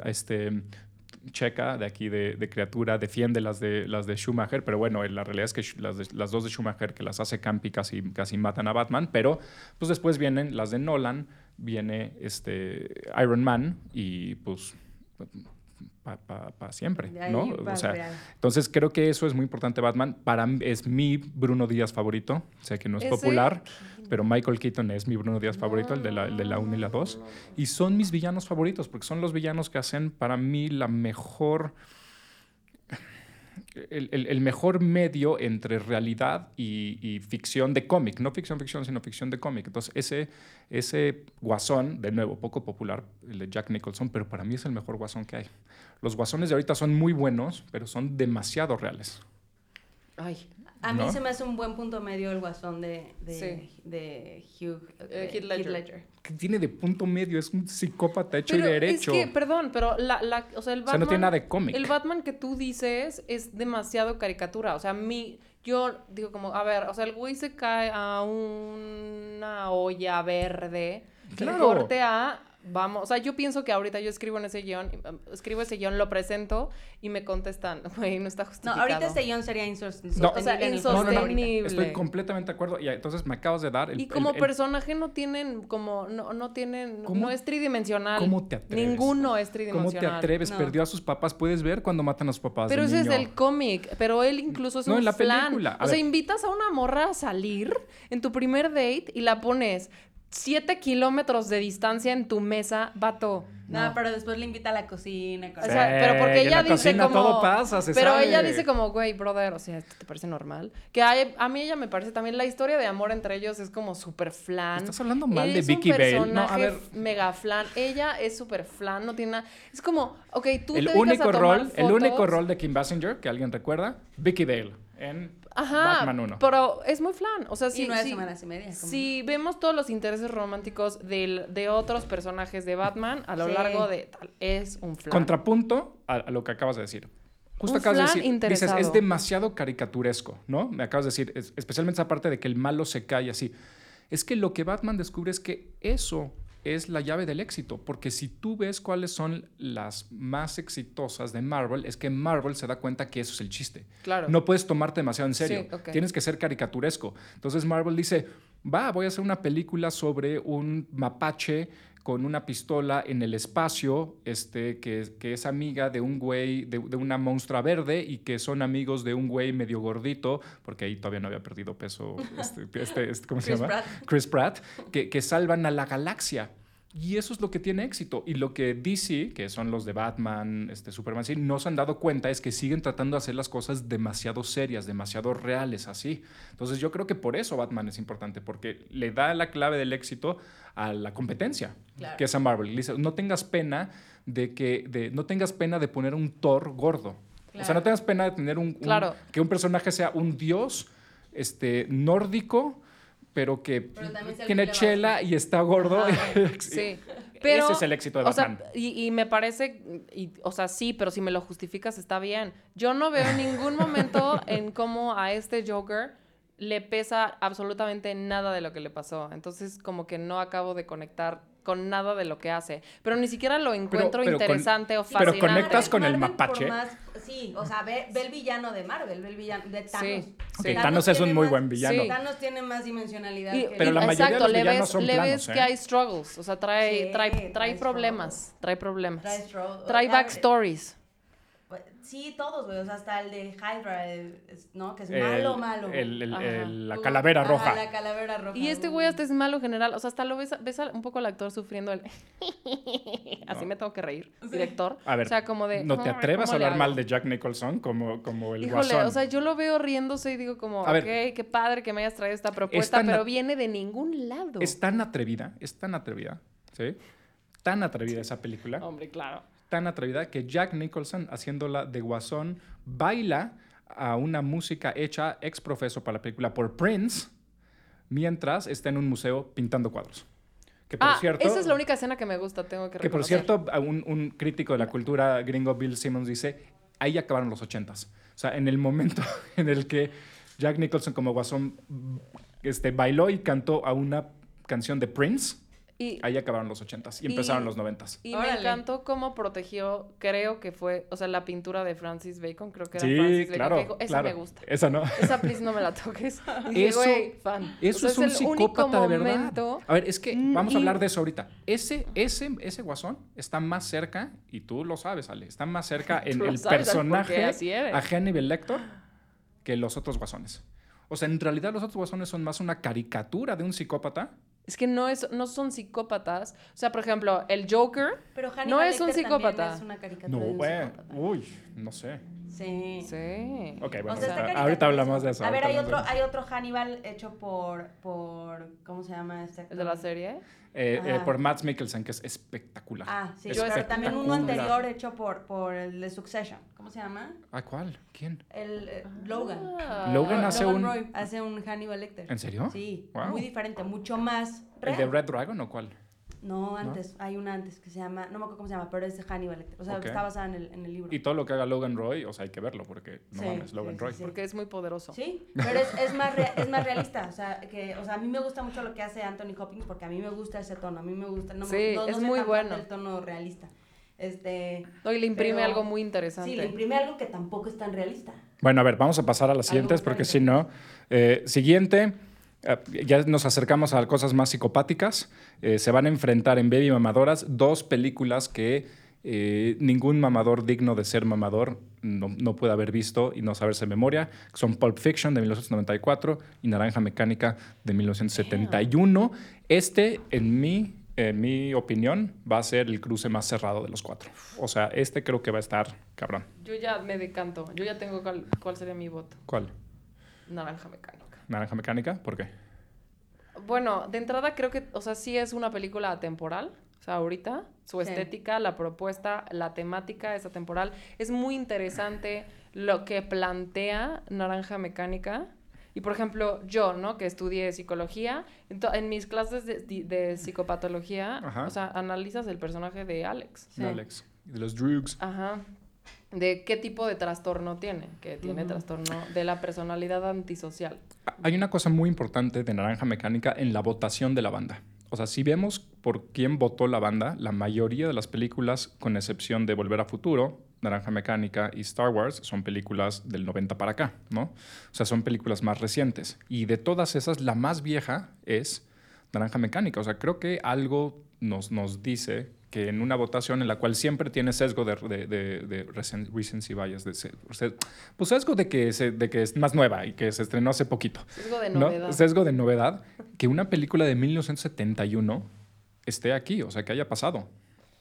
S3: Este, Checa, de aquí de, Criatura, defiende las de, las de Schumacher, pero bueno, la realidad es que las, las dos de Schumacher que las hace Campi casi, casi matan a Batman, pero pues después vienen las de Nolan, viene este Iron Man y pues para siempre,
S5: De ahí
S3: ¿no?
S5: pa'
S3: O sea, entonces creo que eso es muy importante Batman. Para es mi Bruno Díaz favorito. Sé que no es
S4: Ese-
S3: popular, pero Michael Keaton es mi Bruno Díaz favorito, el de la, el de la 1 y la 2. Y son mis villanos favoritos, porque son los villanos que hacen para mí la mejor... El, el- mejor medio entre realidad y, y ficción de cómic. No ficción, ficción, sino ficción de cómic. Entonces, ese, ese guasón, de nuevo, poco popular, el de Jack Nicholson, pero para mí es el mejor guasón que hay. Los guasones de ahorita son muy buenos, pero son demasiado reales.
S4: Ay,
S5: A mí
S3: ¿No?
S5: se me hace un buen punto medio el guasón de, de,
S4: Sí.
S5: de Hugh
S4: Eh,
S5: de
S4: Heath Ledger.
S3: ¿Qué tiene de punto medio? Es un psicópata hecho
S4: Pero
S3: y derecho.
S4: es que, perdón, pero la, la, o sea, el
S3: O
S4: Batman...
S3: sea, no tiene nada de cómic.
S4: El Batman que tú dices es demasiado caricatura. O sea, mi, yo digo como, a ver, o sea, el güey se cae a una olla verde.
S3: Claro.
S4: Corte a, vamos, o sea, yo pienso que ahorita yo escribo en ese guion, um, escribo ese guion, lo presento y me contestan, [laughs] güey, no está
S5: No,
S4: justificado.
S5: ahorita este guion sería insos-
S3: No,
S5: insostenible.
S4: o sea,
S5: en el
S3: No, no, no,
S4: insostenible.
S3: Estoy completamente de acuerdo. Y entonces me acabas de dar el.
S4: Y como
S3: el- el-
S4: personaje no tienen, como, no, no tienen,
S3: ¿Cómo-
S4: no es tridimensional.
S3: cómo te atreves?
S4: Ninguno es
S3: ¿Cómo
S4: tridimensional.
S3: te atreves?
S5: No.
S3: Perdió a sus papás. Puedes ver cuando matan a sus papás.
S4: Pero ese es el cómic, pero él incluso es
S3: No,
S4: un
S3: en la
S4: flan.
S3: película. A
S4: O sea, invitas a una morra a salir en tu primer date y la pones siete kilómetros de distancia en tu mesa, vato.
S5: No, pero después le invita a la cocina. con-
S4: O sea, pero porque ella
S3: la
S4: dice
S3: cocina
S4: como...
S3: todo pasa, se
S4: pero
S3: sabe.
S4: ella dice como, güey, brother, o sea, ¿esto te parece normal? Que hay- a mí ella me parece también la historia de amor entre ellos es como súper flan.
S3: Estás hablando mal
S4: Él
S3: de
S4: es un
S3: Vicky Bale. No, a
S4: personaje
S3: ver.
S4: mega flan. Ella es súper flan, no tiene nada... Es como, ok, tú
S3: el
S4: te
S3: único
S4: a tomar
S3: rol, el único
S4: fotos.
S3: rol de Kim Basinger que alguien recuerda, Vicky Dale en
S4: Ajá,
S3: Batman 1.
S4: pero es muy flan. O sea,
S5: Y nueve semanas y media. como-
S4: Si vemos todos los intereses románticos del- de otros personajes de Batman a lo
S5: Sí.
S4: largo de tal, es un flan.
S3: Contrapunto a, a lo que acabas de decir. Justo
S4: Un
S3: acabas de decir, dices,
S4: interesado.
S3: es demasiado caricaturesco, ¿no? Me acabas de decir, es- especialmente esa parte de que el malo se cae así. Es que lo que Batman descubre es que eso es la llave del éxito, porque si tú ves cuáles son las más exitosas de Marvel, es que Marvel se da cuenta que eso es el chiste.
S4: Claro.
S3: No puedes tomarte demasiado en serio.
S4: Sí.
S3: Tienes que ser caricaturesco. Entonces Marvel dice, va, voy a hacer una película sobre un mapache con una pistola en el espacio, este, que, que es amiga de un güey, de, de una monstrua verde y que son amigos de un güey medio gordito, porque ahí todavía no había perdido peso, este, este- este- ¿cómo se
S5: Chris
S3: llama?
S5: Pratt.
S3: Chris Pratt, que, que salvan a la galaxia. Y eso es lo que tiene éxito. Y lo que DC, que son los de Batman, este, Superman, sí, no se han dado cuenta es que siguen tratando de hacer las cosas demasiado serias, demasiado reales, así. Entonces yo creo que por eso Batman es importante, porque le da la clave del éxito a la competencia,
S5: Claro.
S3: que es a Marvel. Le dice, no tengas pena de que, de, no tengas pena de poner un Thor gordo. O sea, no tengas pena de tener un, un-
S4: Claro.
S3: que un personaje sea un dios este, nórdico, pero que
S5: Pero
S3: tiene chela y está gordo. [laughs]
S4: Sí. Pero,
S3: Ese es el éxito de
S4: o sea,
S3: Batman.
S4: y, y me parece, y, o sea, sí, pero si me lo justificas está bien. Yo no veo ningún momento en cómo a este Joker le pesa absolutamente nada de lo que le pasó. Entonces, como que no acabo de conectar con nada de lo que hace. Pero ni siquiera lo encuentro
S3: pero con-
S4: interesante o
S3: pero
S4: fascinante.
S3: conectas con el
S5: Marvel,
S3: mapache.
S5: más- sí, o sea, ve, ve el villano de Marvel, ve el villano de Thanos.
S4: Sí,
S3: Ok,
S4: sí.
S3: Thanos es un muy
S5: más-
S3: buen villano.
S4: Sí.
S5: Thanos tiene más dimensionalidad.
S4: Y-
S5: que-
S3: Pero la mayoría de
S4: exacto,
S3: los
S4: le
S3: villanos
S4: ves,
S3: son
S4: le
S3: planos,
S4: ves
S3: ¿eh?
S4: que hay struggles, o sea, trae,
S5: Sí,
S4: trae,
S5: trae
S4: trae problemas, trae problemas.
S5: Trae stro-
S4: Trae backstories.
S5: Pues, Sí, todos, güey. O sea, hasta el de Hydra, el- ¿no? Que es
S3: El-
S5: malo, malo.
S3: el- el- la calavera
S5: Ajá,
S3: roja.
S5: la calavera roja.
S4: Y este güey hasta es malo en general. O sea, hasta lo ves, ves un poco al actor sufriendo el. [laughs] Así
S3: No.
S4: me tengo que reír, director.
S3: A ver,
S4: o sea, como de.
S3: no te
S4: "Ay,
S3: atrevas a
S4: ¿cómo le
S3: hablar mal
S4: hago?".
S3: de Jack Nicholson como, como el
S4: Híjole,
S3: guasón.
S4: o sea, yo lo veo riéndose y digo como,
S3: A ver.
S4: ok, qué padre que me hayas traído esta propuesta, pero viene de ningún lado.
S3: es tan atrevida, es tan atrevida, ¿sí? Tan atrevida esa película,
S4: Hombre, claro.
S3: Tan atrevida que Jack Nicholson, haciéndola de guasón, baila a una música hecha ex profeso para la película por Prince, mientras está en un museo pintando cuadros. Que por
S4: ah,
S3: cierto,
S4: esa es la única escena que me gusta, tengo que
S3: que por
S4: reconocer.
S3: cierto, un, un crítico de la cultura gringo, Bill Simmons, dice, ahí acabaron los ochentas. O sea, en el momento [laughs] en el que Jack Nicholson como guasón este, bailó y cantó a una canción de Prince,
S4: Y,
S3: ahí acabaron los ochentas y
S4: Y-
S3: empezaron los noventas.
S4: y me encantó cómo protegió, creo que fue, o sea, la pintura de Francis Bacon, creo que era
S3: Sí,
S4: Francis Bacon.
S3: claro,
S4: que dijo, Esa
S3: claro.
S4: me gusta.
S3: Esa no.
S4: Esa, please, no me la toques. [laughs] Y
S3: Eso-
S4: güey, fan.
S3: Eso
S4: O sea,
S3: es un
S4: el único
S3: psicópata de verdad.
S4: momento-
S3: A ver, es que
S4: Mm,
S3: vamos a hablar de eso ahorita. Ese, ese, ese guasón está más cerca, y tú lo sabes, Ale, está más cerca [laughs] en el
S4: sabes,
S3: personaje a Hannibal Lecter que los otros guasones. O sea, en realidad los otros guasones son más una caricatura de un psicópata.
S4: Es que no, es, no son psicópatas. O sea, por ejemplo, el Joker.
S5: Pero
S4: No es un psicópata.
S5: Es una caricatura
S3: No, güey. Uy, no sé.
S5: Sí.
S4: Sí.
S3: Ok, bueno,
S5: O sea, está
S3: ahorita, ahorita hablamos de eso.
S5: A ver, hay otro, hay otro Hannibal hecho por, por, ¿cómo se llama este actor?
S4: ¿El de la serie?
S3: Eh, eh, por Matt Mikkelsen, que es espectacular.
S5: Ah, sí,
S4: Yo
S5: pero también uno
S3: Espectacular.
S5: anterior hecho por, por el de Succession. ¿Cómo se llama?
S3: Ah, ¿cuál? ¿Quién?
S5: El eh, Logan.
S4: Ah.
S3: Logan
S5: Lo-
S3: hace
S5: Logan
S3: un-
S5: Roy hace un Hannibal Lecter.
S3: ¿En serio?
S5: Sí,
S3: Wow.
S5: muy diferente, mucho más
S3: ¿El de. Red Dragon o cuál?
S5: No, antes, hay una antes que se llama, no me acuerdo cómo se llama, pero es de Hannibal Lecter. O sea,
S3: Ok.
S5: está basada en el, en el libro.
S3: Y todo lo que haga Logan Roy, o sea, hay que verlo, porque no
S5: Sí,
S3: mames, Logan
S5: sí,
S3: Roy.
S5: sí, sí.
S4: Porque es muy poderoso.
S5: Sí, pero es, es más rea- es más realista, o sea, que, o sea, a mí me gusta mucho lo que hace Anthony Hopkins porque a mí me gusta ese tono, a mí me gusta, no, me- no, no
S4: es muy bueno.
S5: del tono realista. Este,
S4: No, y le imprime
S5: Pero-
S4: algo muy interesante.
S5: sí, le imprime algo que tampoco es tan realista.
S3: Bueno, a ver, vamos a pasar a las siguientes, porque si no. eh, siguiente, ya nos acercamos a cosas más psicopáticas. Eh, se van a enfrentar en Baby Mamadoras dos películas que eh, ningún mamador digno de ser mamador no, no puede haber visto y no saberse de memoria. Son Pulp Fiction de 1994 y Naranja Mecánica de 1971. Este, en mi, en mi opinión, va a ser el cruce más cerrado de los cuatro. O sea, este creo que va a estar cabrón.
S4: Yo ya me decanto. Yo ya tengo cuál, cuál sería mi voto.
S3: ¿Cuál?
S4: Naranja mecánica.
S3: ¿Naranja Mecánica? ¿Por qué?
S4: Bueno, de entrada creo que, o sea, sí es una película atemporal. O sea, ahorita su
S5: Sí.
S4: estética, la propuesta, la temática es atemporal. Es muy interesante lo que plantea Naranja Mecánica. Y por ejemplo, yo, ¿no? Que estudié psicología, ento- en mis clases de, de- de psicopatología,
S3: Ajá.
S4: o sea, analizas el personaje de Alex.
S5: Sí.
S3: de Alex. De los drugs.
S4: Ajá. De qué tipo de trastorno tiene, que tiene trastorno de la personalidad antisocial.
S3: Hay una cosa muy importante de Naranja Mecánica en la votación de la banda. O sea, si vemos por quién votó la banda, la mayoría de las películas, con excepción de Volver a Futuro, Naranja Mecánica y Star Wars, son películas del 90 para acá, ¿no? O sea, son películas más recientes. Y de todas esas, la más vieja es Naranja Mecánica. O sea, creo que algo nos, nos dice que en una votación en la cual siempre tiene sesgo de, de, de, de recen- recency bias, de pues sesgo de que, se- de que es más nueva y que se estrenó hace poquito.
S4: Sesgo de
S3: ¿no?
S4: novedad.
S3: Sesgo de novedad, que una película de 1971 esté aquí, o sea, que haya pasado.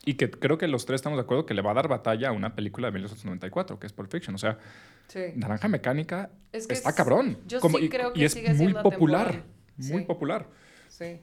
S3: Y que creo que los tres estamos de acuerdo que le va a dar batalla a una película de 1994, que es Pulp Fiction. O sea,
S4: Sí.
S3: Naranja Mecánica
S4: Es que
S3: está
S4: es-
S3: cabrón.
S4: yo
S3: Como-
S4: sí
S3: y,
S4: creo
S3: y
S4: que
S3: es muy
S4: siendo
S3: popular. Muy
S4: Sí.
S3: popular.
S4: Sí.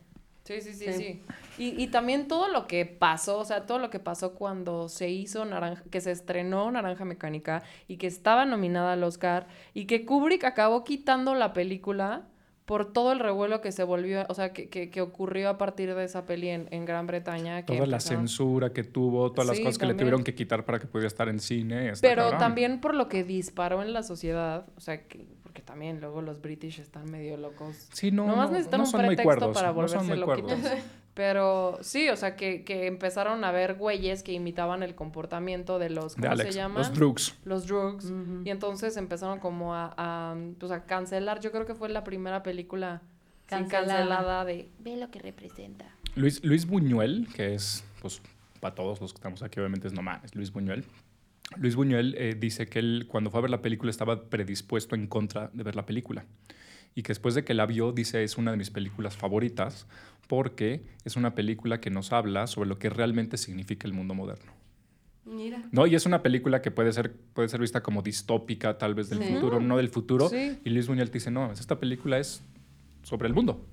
S4: Sí, sí, sí,
S5: Sí.
S4: sí. Y, y también todo lo que pasó, o sea, todo lo que pasó cuando se hizo Naranja, que se estrenó Naranja Mecánica y que estaba nominada al Oscar y que Kubrick acabó quitando la película por todo el revuelo que se volvió, o sea, que, que, que ocurrió a partir de esa peli en, en Gran Bretaña. Que
S3: Toda la censura que tuvo, todas las
S4: Sí,
S3: cosas que le tuvieron que quitar para que pudiera estar en cine.
S4: Pero
S3: cabrón.
S4: también por lo que disparó en la sociedad, o sea, que, porque también luego los British están medio locos.
S3: Sí, no,
S4: Nomás
S3: no,
S4: necesitan
S3: no
S4: un
S3: son muy
S4: pretexto
S3: cuerdos.
S4: para
S3: no son
S4: volverse
S3: muy
S4: loquitos.
S3: cuerdos. [laughs]
S4: Pero sí, o sea, que, que empezaron a ver güeyes que imitaban el comportamiento de los,
S3: De
S4: ¿cómo
S3: Alex,
S4: se llaman?
S3: los drugs.
S4: Los drugs. Y entonces empezaron como a, a, pues a cancelar. Yo creo que fue la primera película sin
S5: Cancelada.
S4: cancelada de... Ve lo que representa.
S3: Luis, Luis Buñuel, que es, pues, para todos los que estamos aquí, obviamente es no mames, Luis Buñuel. Luis Buñuel eh, dice que él, cuando fue a ver la película, estaba predispuesto en contra de ver la película. Y que después de que la vio, dice, es una de mis películas favoritas porque es una película que nos habla sobre lo que realmente significa el mundo moderno.
S5: Mira.
S3: ¿No? Y es una película que puede ser, puede ser vista como distópica, tal vez del
S5: Sí.
S3: futuro, no del futuro.
S4: Sí.
S3: Y Luis Buñuel te dice, no, esta película es sobre el mundo.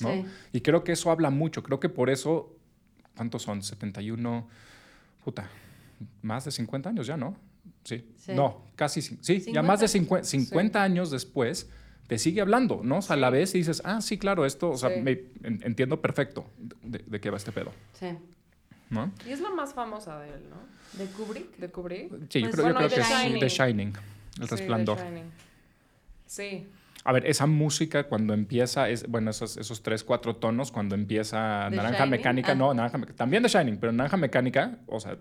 S3: ¿no?
S5: Sí.
S3: Y creo que eso habla mucho. Creo que por eso ¿cuántos son? 71, puta, más de 50 años ya, ¿no? Sí.
S5: Sí.
S3: No, casi, sí, ya más de 50, 50 años después te sigue hablando, ¿no? O sea, a la vez y dices, ah, sí, claro, esto, o sea,
S4: Sí.
S3: me, en- entiendo perfecto de, de qué va este pedo,
S5: Sí.
S3: ¿no?
S4: Y es la más famosa de él, ¿no?
S5: ¿De Kubrick?
S4: De Kubrick.
S3: Sí, yo
S5: Pues,
S3: creo, yo creo que
S4: The
S3: es
S4: Shining.
S3: The Shining, El
S4: Sí, The
S3: Resplandor.
S4: Shining. Sí.
S3: A ver, esa música cuando empieza, es, bueno, esos, esos tres, cuatro tonos, cuando empieza
S5: ¿The
S3: Naranja
S5: Shining?
S3: Mecánica,
S5: Ah.
S3: no, Naranja Mecánica, también The Shining, pero Naranja Mecánica, o sea,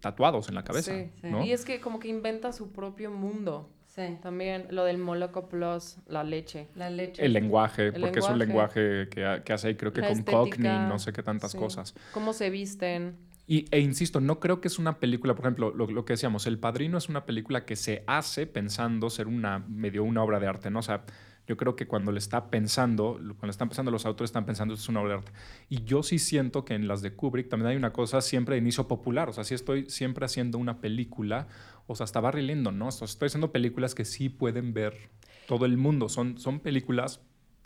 S3: tatuados en la cabeza,
S4: Sí.
S5: Sí.
S3: ¿no?
S4: Y es que como que inventa su propio mundo.
S5: Sí.
S4: También lo del Moloco Plus, la leche.
S5: La leche.
S3: El lenguaje,
S4: El
S3: porque es un
S4: lenguaje.
S3: que, que hace ahí, creo que
S4: La
S3: con
S4: estética,
S3: Cockney, no sé qué tantas
S4: sí.
S3: cosas.
S4: Cómo se visten.
S3: Y, e insisto, no creo que es una película, por ejemplo, lo, lo que decíamos, El Padrino es una película que se hace pensando ser una, medio una obra de arte, ¿no? O sea, yo creo que cuando le está pensando, cuando están pensando los autores, están pensando esto es una obra de arte. Y yo sí siento que en las de Kubrick también hay una cosa siempre de inicio popular, o sea, sí estoy siempre haciendo una película, o sea, hasta Barry Lyndon, ¿no? O sea, estoy haciendo películas que sí pueden ver todo el mundo, son, son películas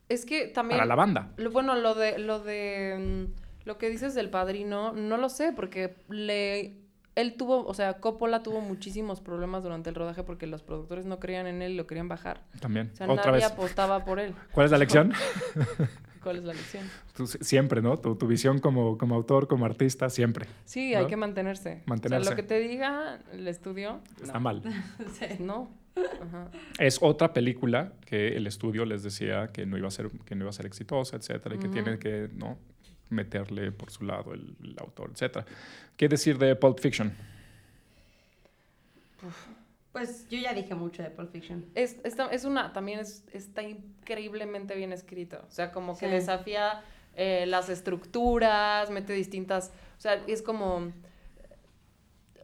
S4: Es que también...
S3: para la banda.
S4: Lo- bueno, lo de, lo de, mm, lo que dices del padrino, no lo sé, porque le, él tuvo, o sea, Coppola tuvo muchísimos problemas durante el rodaje porque los productores no creían en él y lo querían bajar.
S3: También.
S4: O sea,
S3: Otra
S4: nadie
S3: vez.
S4: apostaba por él. [laughs]
S3: ¿Cuál es la lección? [laughs]
S4: ¿Cuál es la lección?
S3: Tú siempre, ¿no? Tu, tu visión como, como autor, como artista, siempre.
S4: Sí, hay que mantenerse. O
S3: Mantenerse.
S4: sea, lo que te diga el estudio,
S3: Está
S4: no.
S3: mal. [laughs]
S4: No. Ajá.
S3: Es otra película que el estudio les decía que no iba a ser, que no iba a ser exitosa, etcétera, y que tiene que no meterle por su lado el, el autor, etcétera. ¿Qué decir de Pulp Fiction?
S5: Pues yo ya dije mucho de Pulp Fiction.
S4: Es, esta- es una, también es, está increíblemente bien escrito. O sea, como que
S5: Sí.
S4: desafía eh, las estructuras, mete distintas. O sea, es como.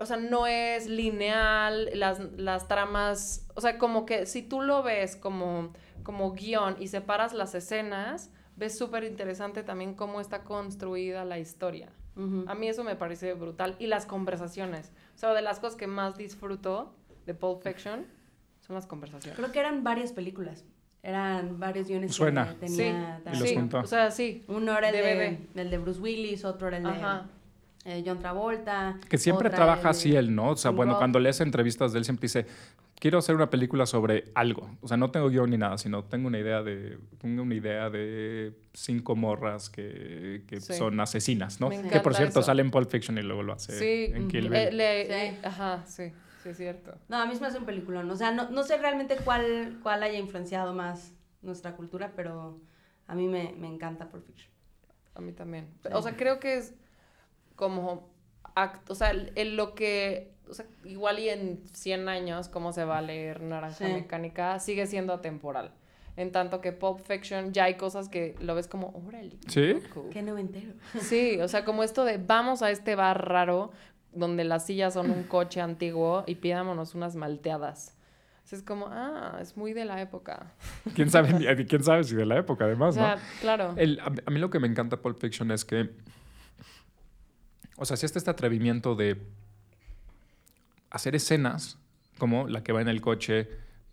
S4: O sea, no es lineal, las, las tramas. O sea, como que si tú lo ves como, como guion y separas las escenas, ves súper interesante también cómo está construida la historia. A mí eso me parece brutal. Y las conversaciones. O sea, de las cosas que más disfruto de Pulp Fiction son las conversaciones.
S5: Creo que eran varias películas. Eran varios guiones
S3: Suena.
S5: que
S4: Sí,
S5: tenía
S3: Y los
S4: sí,
S3: juntó.
S4: o sea, sí.
S5: Uno era el de, el de Bruce Willis, otro era el de
S4: Ajá.
S5: eh, John Travolta.
S3: Que siempre trabaja
S5: el
S3: así él, ¿no? O sea, bueno, cuando lees entrevistas de él siempre dice, quiero hacer una película sobre algo. O sea, no tengo guion ni nada, sino tengo una idea de, tengo una idea de cinco morras que, que
S4: Sí.
S3: son asesinas, ¿no?
S4: Me
S3: Que por cierto
S4: eso.
S3: sale en Pulp Fiction y luego lo hace
S4: Sí,
S3: en Kill. Bill.
S4: Eh, le-
S5: Sí.
S4: ajá, sí, sí es cierto.
S5: No, a mí se me hace un peliculón. O sea, no, no sé realmente cuál, cuál haya influenciado más nuestra cultura, pero a mí me, me encanta Pulp Fiction.
S4: A mí también.
S5: Sí.
S4: O sea, creo que es como act- o sea, el lo que, o sea, igual y en 100 años cómo se va a leer Naranja
S5: Sí.
S4: Mecánica sigue siendo atemporal. En tanto que Pulp Fiction ya hay cosas que lo ves como, órale. qué
S3: ¿Sí?
S4: loco".
S5: Qué noventero.
S4: Sí, o sea, como esto de vamos a este bar raro donde las sillas son un [laughs] coche antiguo y pidámonos unas malteadas. Sea, es como, ah, es muy de la época.
S3: ¿Quién sabe, [laughs] quién sabe si de la época además,
S4: O sea,
S3: ¿no?
S4: claro.
S3: El- a, a mí lo que me encanta Pulp Fiction es que, o sea, si está este atrevimiento de hacer escenas como la que va en el coche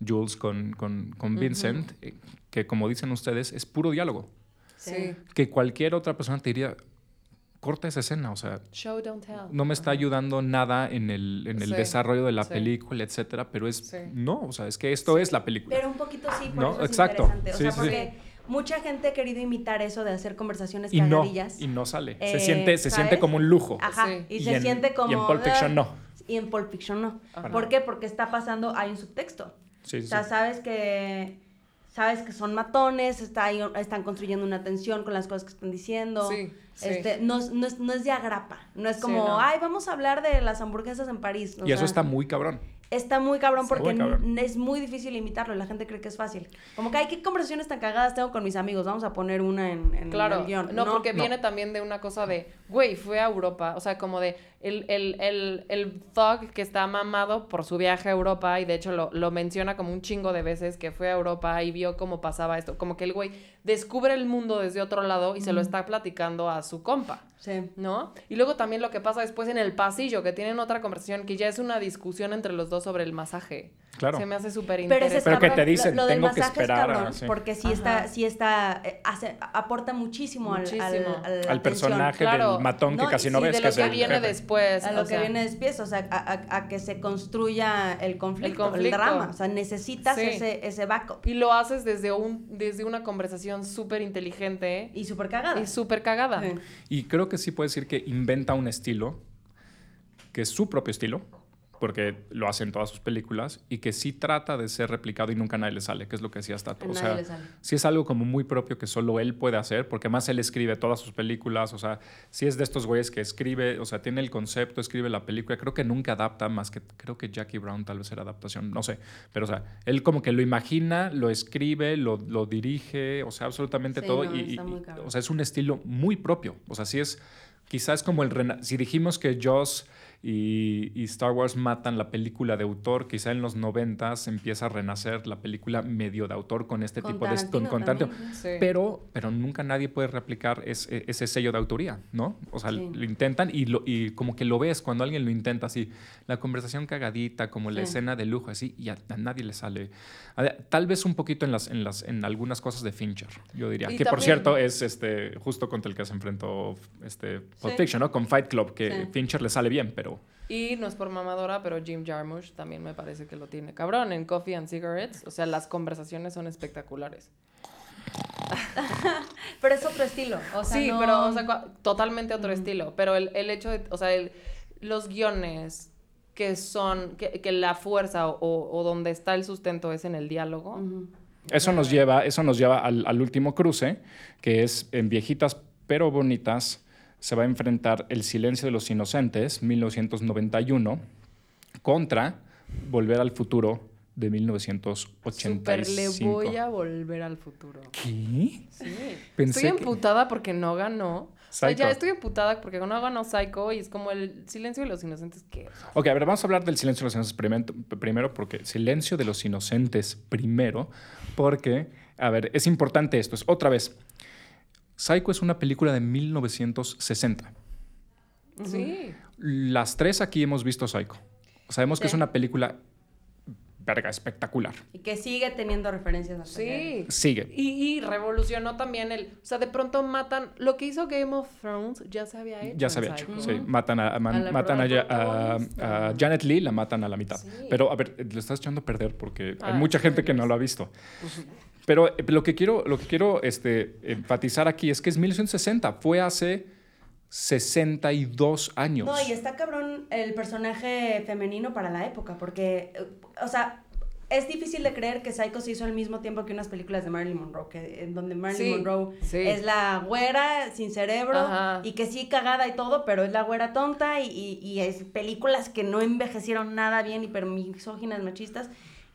S3: Jules con, con, con Vincent, eh, que como dicen ustedes, es puro diálogo.
S4: sí.
S3: Que cualquier otra persona te diría, corta esa escena, o sea,
S4: Show, don't tell.
S3: no me está ayudando nada en el, en el
S4: Sí,
S3: desarrollo de la
S4: sí.
S3: película, etcétera, pero es,
S4: Sí.
S3: no, o sea, es que esto es la película.
S5: Pero un poquito sí, por
S3: No,
S5: eso es
S3: exacto.
S5: interesante. O
S3: Sí,
S5: sea,
S3: sí.
S5: porque mucha gente ha querido imitar eso de hacer conversaciones
S3: y no, y no sale.
S5: Eh,
S3: se siente, se
S5: ¿sabes?
S3: siente como un lujo.
S5: Ajá,
S4: Sí.
S5: y,
S3: Y
S5: se
S3: en-
S5: siente como...
S3: y en Pulp Fiction
S5: "Ah",
S3: no.
S5: Y en Pulp Fiction no.
S4: Ajá.
S5: ¿Por qué? Porque está pasando, hay un subtexto.
S3: Sí,
S5: O sea, sabes que sabes que son matones, está ahí- están construyendo una tensión con las cosas que están diciendo.
S4: Sí, sí.
S5: Este, no, es- no, es, no es de agrapa. No es
S4: Sí,
S5: como,
S4: no.
S5: ay, vamos a hablar de las hamburguesas en París. O
S3: Y eso está muy cabrón.
S5: Está muy cabrón porque
S3: Muy cabrón.
S5: n- es muy difícil imitarlo. La gente cree que es fácil. Como que, ay, qué conversaciones tan cagadas tengo con mis amigos. Vamos a poner una en, en
S4: Claro,
S5: el guion.
S4: no, porque viene también de una cosa de, güey, fue a Europa, o sea, como de el, el, el, el thug que está mamado por su viaje a Europa y de hecho lo, lo menciona como un chingo de veces que fue a Europa y vio cómo pasaba esto, como que el güey descubre el mundo desde otro lado y se lo está platicando a su compa.
S5: Sí.
S4: ¿No? Y luego también lo que pasa después en el pasillo, que tienen otra conversación, que ya es una discusión entre los dos sobre el masaje.
S3: Claro.
S4: Se me hace súper
S5: Pero,
S4: interesante.
S3: Pero que
S5: cabrón,
S3: te dicen,
S5: lo, lo del
S3: tengo que
S5: masaje es
S3: esperar,
S5: cabrón,
S3: sí.
S5: porque sí
S4: Ajá.
S5: está, sí está, eh, hace- aporta muchísimo, al-
S4: Muchísimo.
S5: al, al, a la
S3: Al
S5: atención.
S3: personaje
S4: Claro.
S3: del matón que casi no
S5: sí,
S3: ves,
S5: de
S3: que
S5: lo
S3: es
S4: que
S3: el
S4: viene
S3: jefe.
S4: después.
S5: A lo
S4: o
S5: que
S4: sea,
S5: viene después, o sea, a, a- a que se construya el conflicto, el,
S4: conflicto.
S5: drama. O sea, necesitas
S4: Sí.
S5: ese, ese backup.
S4: Y lo haces desde, un, desde una conversación súper inteligente
S5: Y súper cagada.
S4: y súper cagada.
S5: Sí.
S3: Y creo que sí puede decir que inventa un estilo, que es su propio estilo, porque lo hace en todas sus películas, y que sí trata de ser replicado y nunca a nadie le sale, que es lo que decía Stato.
S5: A
S3: O sea,
S5: le sale.
S3: sí es algo como muy propio que solo él puede hacer, porque más él escribe todas sus películas, o sea, sí es de estos güeyes que escribe, o sea, tiene el concepto, escribe la película, creo que nunca adapta más que, creo que Jackie Brown tal vez era adaptación, no sé, pero o sea, él como que lo imagina, lo escribe, lo, lo dirige, o sea, absolutamente
S5: Sí,
S3: todo,
S5: no,
S3: y,
S5: está
S3: y- o sea, es un estilo muy propio, o sea, sí es, quizás como el, si dijimos que Joss y, y Star Wars matan la película de autor, quizá en los noventas empieza a renacer la película medio de autor con este
S5: Con
S3: tipo de... Con Tarantino.
S5: también,
S4: Sí.
S3: Pero, pero nunca nadie puede replicar ese, ese sello de autoría, ¿no? O sea,
S5: Sí.
S3: lo intentan y, lo, y como que lo ves cuando alguien lo intenta así. La conversación cagadita, como la
S5: Sí.
S3: escena de lujo, así, y a, a nadie le sale. Tal vez un poquito en, las, en, las, en algunas cosas de Fincher, yo diría.
S4: Y
S3: que por cierto es este, justo contra el que se enfrentó este, Pulp
S5: Sí.
S3: Fiction, ¿no? Con Fight Club, que
S5: Sí.
S3: Fincher le sale bien, pero...
S4: Y no es por mamadora, pero Jim Jarmusch también me parece que lo tiene cabrón en Coffee and Cigarettes. O sea, las conversaciones son espectaculares. [laughs]
S5: Pero es otro estilo. O sea,
S4: sí,
S5: no-
S4: pero o sea, totalmente otro estilo. Pero el, el hecho de, o sea, el- los guiones que son, que, que la fuerza o, o donde está el sustento es en el diálogo.
S5: Ujú.
S3: Eso nos lleva, eso nos lleva al, al último cruce, que es en Viejitas pero Bonitas se va a enfrentar El Silencio de los Inocentes, 1991, contra Volver al Futuro de
S4: Super
S3: 1985.
S4: le voy a volver al futuro.
S3: ¿Qué?
S4: Sí.
S3: Pensé
S4: estoy
S3: que-
S4: emputada porque no ganó. O sea,
S3: Psycho.
S4: ya estoy emputada porque no ganó Psycho y es como el silencio de los inocentes que...
S3: Ok, a ver, vamos a hablar del Silencio de los Inocentes primero, porque Silencio de los Inocentes primero, porque, a ver, es importante esto. Es otra vez, Psycho es una película de 1960.
S4: Sí.
S3: Las tres aquí hemos visto Psycho. Sabemos que es una película, verga, espectacular.
S5: Y que sigue teniendo referencias a
S4: Sí.
S3: Sigue.
S4: Y, y revolucionó también el... O sea, de pronto matan... Lo que hizo Game of Thrones ya se había hecho.
S3: Ya se había hecho.
S4: Psycho.
S3: Sí, matan a, a man-
S4: A la
S3: matan a, Ya- a-
S4: protagonista.
S3: a Janet Lee, la matan a la mitad.
S4: Sí.
S3: Pero, a ver, le estás echando a perder porque hay
S4: Ah,
S3: mucha
S4: sí,
S3: gente que no lo ha visto. Pero eh, lo que quiero, lo que quiero este, enfatizar aquí es que es 1960. Fue hace 62 años.
S5: No, y está cabrón el personaje femenino para la época, porque, eh, o sea, es difícil de creer que Psycho se hizo al mismo tiempo que unas películas de Marilyn Monroe, que, en donde Marilyn
S4: Sí,
S5: Monroe
S4: sí.
S5: es la güera sin cerebro
S4: Ajá.
S5: y que sí cagada y todo, pero es la güera tonta y, y- y es películas que no envejecieron nada bien, hiper misóginas, machistas.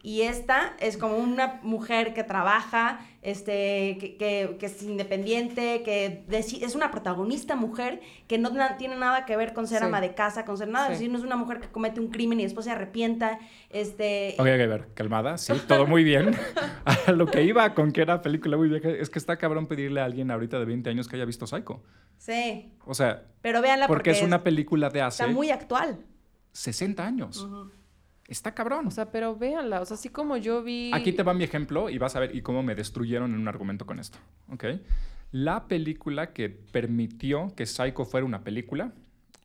S5: Y esta es como una mujer que trabaja, este, que, que- que es independiente, que es una protagonista mujer que no na- tiene nada que ver con ser
S4: Sí.
S5: ama de casa, con ser nada.
S4: Sí.
S5: Es decir, no es una mujer que comete un crimen y después se arrepienta. Este,
S3: Ok, ok, a ver, calmada, sí, todo muy bien. [laughs] A lo que iba con que era película muy vieja, es que está cabrón pedirle a alguien ahorita de 20 años que haya visto Psycho.
S5: Sí,
S3: O sea,
S5: pero véanla
S3: porque,
S5: porque,
S3: es una película de hace
S5: está muy actual.
S3: 60 años. Está cabrón.
S4: O sea, pero véanla. O sea, así como yo vi...
S3: Aquí te va mi ejemplo y vas a ver y cómo me destruyeron en un argumento con esto. ¿ok? La película que permitió que Psycho fuera una película,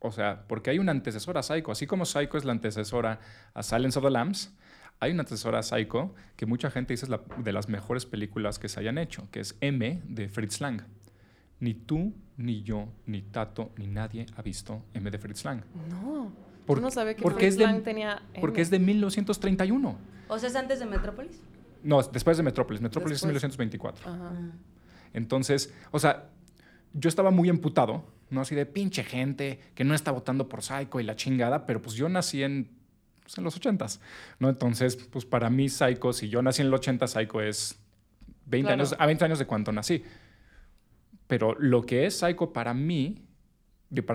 S3: o sea, porque hay una antecesora a Psycho, así como Psycho es la antecesora a Silence of the Lambs, hay una antecesora a Psycho que mucha gente dice es la- de las mejores películas que se hayan hecho, que es M de Fritz Lang. Ni tú, ni yo, ni Tato, ni nadie ha visto M de Fritz Lang.
S4: No.
S3: Por-
S4: no sabía que
S3: porque es de-
S4: tenía...
S3: Porque
S4: M.
S3: es de 1931.
S5: O sea, es antes de Metrópolis.
S3: No, después de Metrópolis. Metrópolis
S4: Después.
S3: es 1924.
S4: Ajá.
S3: Entonces, o sea, yo estaba muy emputado, ¿no? Así de pinche gente que no está votando por Psycho y la chingada, pero pues yo nací en, pues, en los 80s, ¿no? Entonces, pues para mí Psycho, si yo nací en los 80, Psycho es 20
S4: Claro.
S3: años, a 20 años de cuánto nací. Pero lo que es Psycho para mí,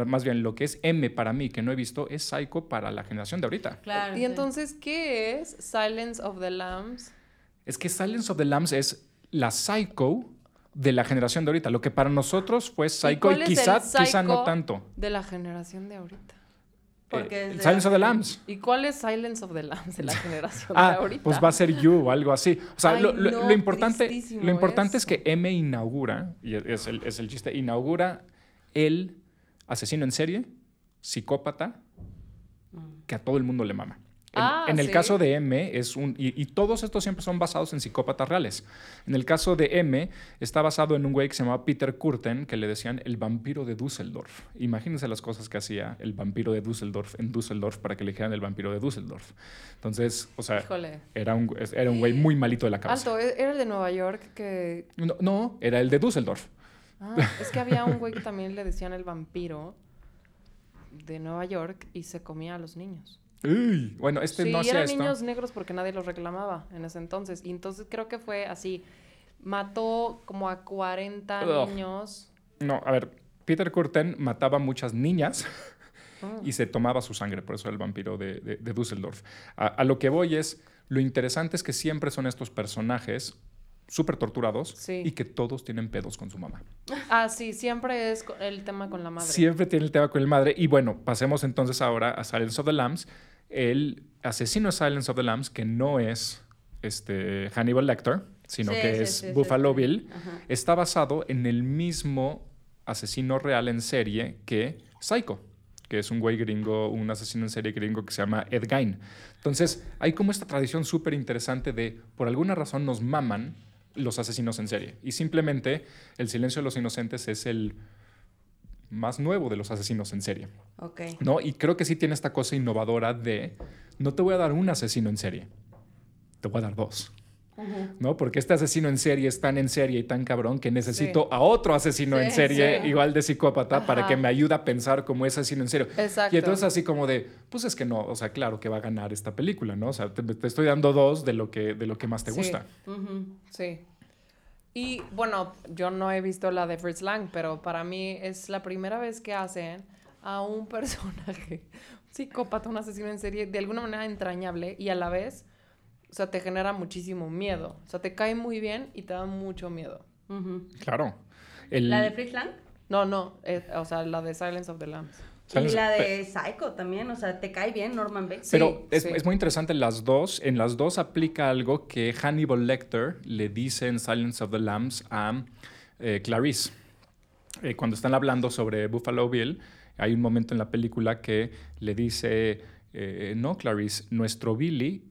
S3: más bien lo que es M para mí, que no he visto, es Psycho para la generación de ahorita.
S5: Claro.
S4: Y entonces, ¿qué es Silence of the Lambs?
S3: Es que Silence of the Lambs es la Psycho de la generación de ahorita. Lo que para nosotros fue Psycho y,
S4: el
S3: quizá, quizá no tanto.
S4: De la generación de ahorita.
S5: Porque
S3: eh,
S5: de
S3: Silence of the Lambs.
S4: ¿Y cuál es Silence of the Lambs de la [laughs] generación de
S3: Ah,
S4: ahorita?
S3: pues va a ser You o algo así. O sea,
S4: Ay,
S3: lo, lo-
S4: no,
S3: lo importante, lo importante es que M inaugura, y es el, es el chiste, inaugura el asesino en serie, psicópata, que a todo el mundo le mama. En,
S4: Ah,
S3: en el
S4: ¿sí?
S3: caso de M es un... Y, y todos estos siempre son basados en psicópatas reales. En el caso de M está basado en un güey que se llamaba Peter Kurten, que le decían el vampiro de Düsseldorf. Imagínense las cosas que hacía el vampiro de Düsseldorf en Düsseldorf para que le dijeran el vampiro de Düsseldorf. Entonces, o sea,
S4: Híjole.
S3: era un, era un güey muy malito de la cabeza.
S4: Alto, ¿e- era el de Nueva York que...
S3: No, no, era el de Düsseldorf.
S4: Ah, es que había un güey que también le decían el vampiro de Nueva York y se comía a los niños.
S3: Uy, bueno, este
S4: sí,
S3: no hacía
S4: eran
S3: esto.
S4: niños negros porque nadie los reclamaba en ese entonces. Y entonces creo que fue así. Mató como a 40
S3: Ugh.
S4: niños.
S3: No, a ver, Peter Kurten mataba muchas niñas
S4: Ah.
S3: y se tomaba su sangre, por eso el vampiro de, de- de Düsseldorf. A, a lo que voy es, lo interesante es que siempre son estos personajes súper torturados
S4: Sí.
S3: y que todos tienen pedos con su mamá.
S4: Ah, sí, siempre es el tema con la madre.
S3: Siempre tiene el tema con el madre. Y bueno, pasemos entonces ahora a Silence of the Lambs. El asesino de Silence of the Lambs, que no es este, Hannibal Lecter, sino
S5: Sí,
S3: que
S5: sí,
S3: es Buffalo. Bill,
S5: Ajá.
S3: está basado en el mismo asesino real en serie que Psycho, que es un güey gringo, un asesino en serie gringo que se llama Ed Gein. Entonces, hay como esta tradición súper interesante de, por alguna razón, nos maman los asesinos en serie. Y simplemente, El silencio de los inocentes es el más nuevo de los asesinos en serie.
S5: Ok.
S3: ¿no? Y creo que sí tiene esta cosa innovadora de, no te voy a dar un asesino en serie, te voy a dar dos. ¿No? Porque este asesino en serie es tan en serie y tan cabrón que necesito a otro asesino en serie
S4: sí.
S3: igual de psicópata para que me ayude a pensar como ese asesino en serio.
S4: Exacto.
S3: Y entonces así como de, pues es que no, o sea, claro que va a ganar esta película, ¿no? O sea, te, te estoy dando dos de lo que, de lo que más te gusta.
S4: Sí. Y bueno, yo no he visto la de Fritz Lang, pero para mí es la primera vez que hacen a un [laughs] personaje, un psicópata, un asesino en serie, de alguna manera entrañable y a la vez, o sea, te genera muchísimo miedo. O sea, te cae muy bien y te da mucho miedo.
S3: Claro. El-
S5: ¿La de Fritz Lang?
S4: No, no, eh, o sea, la de Silence of the Lambs.
S3: Silence-
S5: Y la de Psycho también, o sea, ¿te cae bien Norman Bates?
S3: Pero es,
S4: sí.
S3: es muy interesante las dos. En las dos aplica algo que Hannibal Lecter le dice en Silence of the Lambs a eh, Clarice. Eh, cuando están hablando sobre Buffalo Bill, hay un momento en la película que le dice, eh, no, Clarice, nuestro Billy,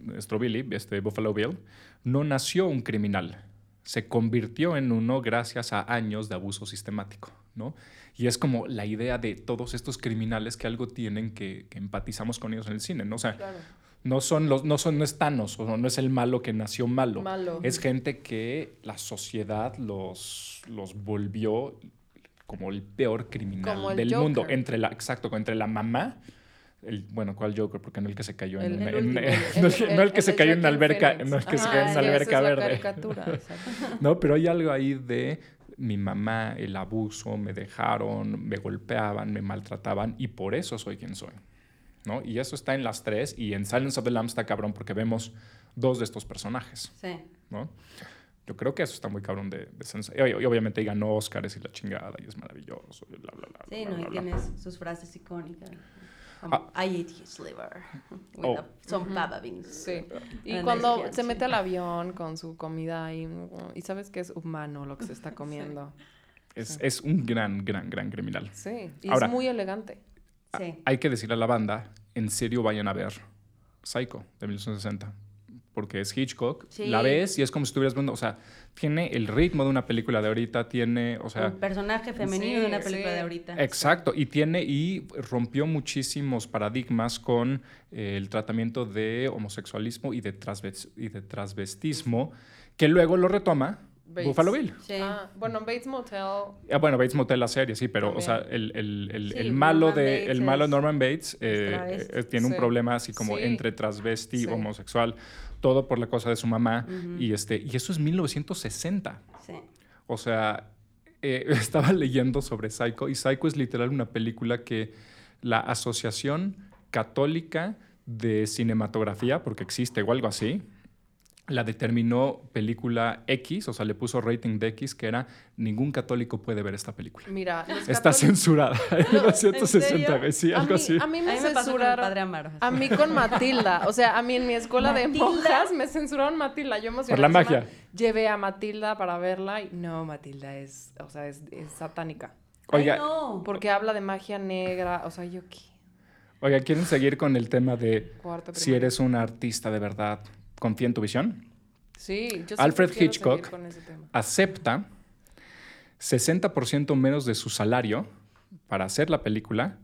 S3: nuestro Billy, este Buffalo Bill, no nació un criminal. Se convirtió en uno gracias a años de abuso sistemático, ¿no? Y es como la idea de todos estos criminales que algo tienen que, que empatizamos con ellos en el cine, ¿no? O sea,
S4: Claro.
S3: no son los, no son, no es Thanos, o no es el malo que nació malo.
S4: Malo.
S3: Es gente que la sociedad los, los volvió como el peor criminal
S4: Como el
S3: del
S4: Joker.
S3: mundo. Entre la, exacto, entre la mamá. El, bueno, ¿cuál Joker? Porque no el que se cayó en
S4: El-
S3: una-
S4: el
S3: en- [laughs]
S4: último,
S3: no el, no el que se cayó en una alberca, no el que se
S4: Ajá,
S3: cayó en una alberca verde. [laughs] No, pero hay algo ahí de mi mamá, el abuso, me dejaron, me golpeaban, me maltrataban y por eso soy quien soy. ¿no? Y eso está en las tres y en Silence of the Lambs está cabrón porque vemos dos de estos personajes.
S5: Sí.
S3: ¿no? Yo creo que eso está muy cabrón de, de y, y obviamente ganó Oscars y la chingada y es maravilloso. y bla, bla, bla,
S5: Sí, no, y tienes sus frases icónicas. Como,
S3: Ah.
S5: I ate his liver [laughs] with
S3: Oh.
S5: a- some baba beans.
S4: Sí. Y
S5: And
S4: cuando se mete al avión con su comida y, y sabes que es humano lo que se está [laughs] comiendo.
S3: Es, es un gran, gran, gran criminal.
S4: Sí. Y
S3: Ahora-
S4: es muy elegante.
S5: Sí.
S3: Hay que decirle a la banda, en serio vayan a ver Psycho de 1960. Porque es Hitchcock,
S5: Sí.
S3: la ves y es como si estuvieras viendo, o sea, tiene el ritmo de una película de ahorita, tiene, o sea,
S5: un personaje femenino
S4: sí,
S5: de una película
S4: sí.
S5: de ahorita.
S3: Exacto, y tiene y rompió muchísimos paradigmas con eh, el tratamiento de homosexualismo y de, transves- y de transvestismo, que luego lo retoma
S4: Bates.
S3: Buffalo Bill.
S5: Sí.
S4: Ah, bueno, Bates Motel.
S3: Ah, bueno, Bates Motel la serie, sí, pero o sea, el, el- el-
S5: Sí,
S3: el malo
S5: Norman
S3: de
S5: Bates
S3: el malo Norman Bates eh, eh, tiene un problema así como
S4: Sí.
S3: entre transvesti,
S4: Sí.
S3: homosexual, todo por la cosa de su mamá y este y eso es 1960.
S5: Sí.
S3: O sea, eh, [laughs] estaba leyendo sobre Psycho y Psycho es literal una película que la Asociación Católica de Cinematografía, porque existe o algo así, la determinó película X, o sea, le puso rating de X, que era ningún católico puede ver esta película.
S4: Mira, los
S3: Está censurada. [laughs] En
S4: No, ¿en
S3: 1960,
S5: serio?
S3: güey, sí,
S4: a
S3: algo
S4: mí,
S3: así.
S4: A mí
S5: A
S4: me
S5: mí
S4: censuraron.
S5: padre Amaro.
S4: A mí con Matilda. O sea, a mí en mi escuela de monjas me censuraron Matilda. Yo
S3: Por la magia.
S4: Llevé a Matilda para verla y no, Matilda es, o sea, es, es satánica.
S3: Oiga,
S5: Ay, no.
S4: Porque habla de magia negra. O sea, yo qué.
S3: oiga, ¿quieren seguir con el tema de
S4: Cuarto
S3: si eres un artista de verdad, confía en tu visión?
S4: Sí, yo
S3: Alfred Hitchcock.
S4: con ese tema.
S3: acepta 60% menos de su salario para hacer la película,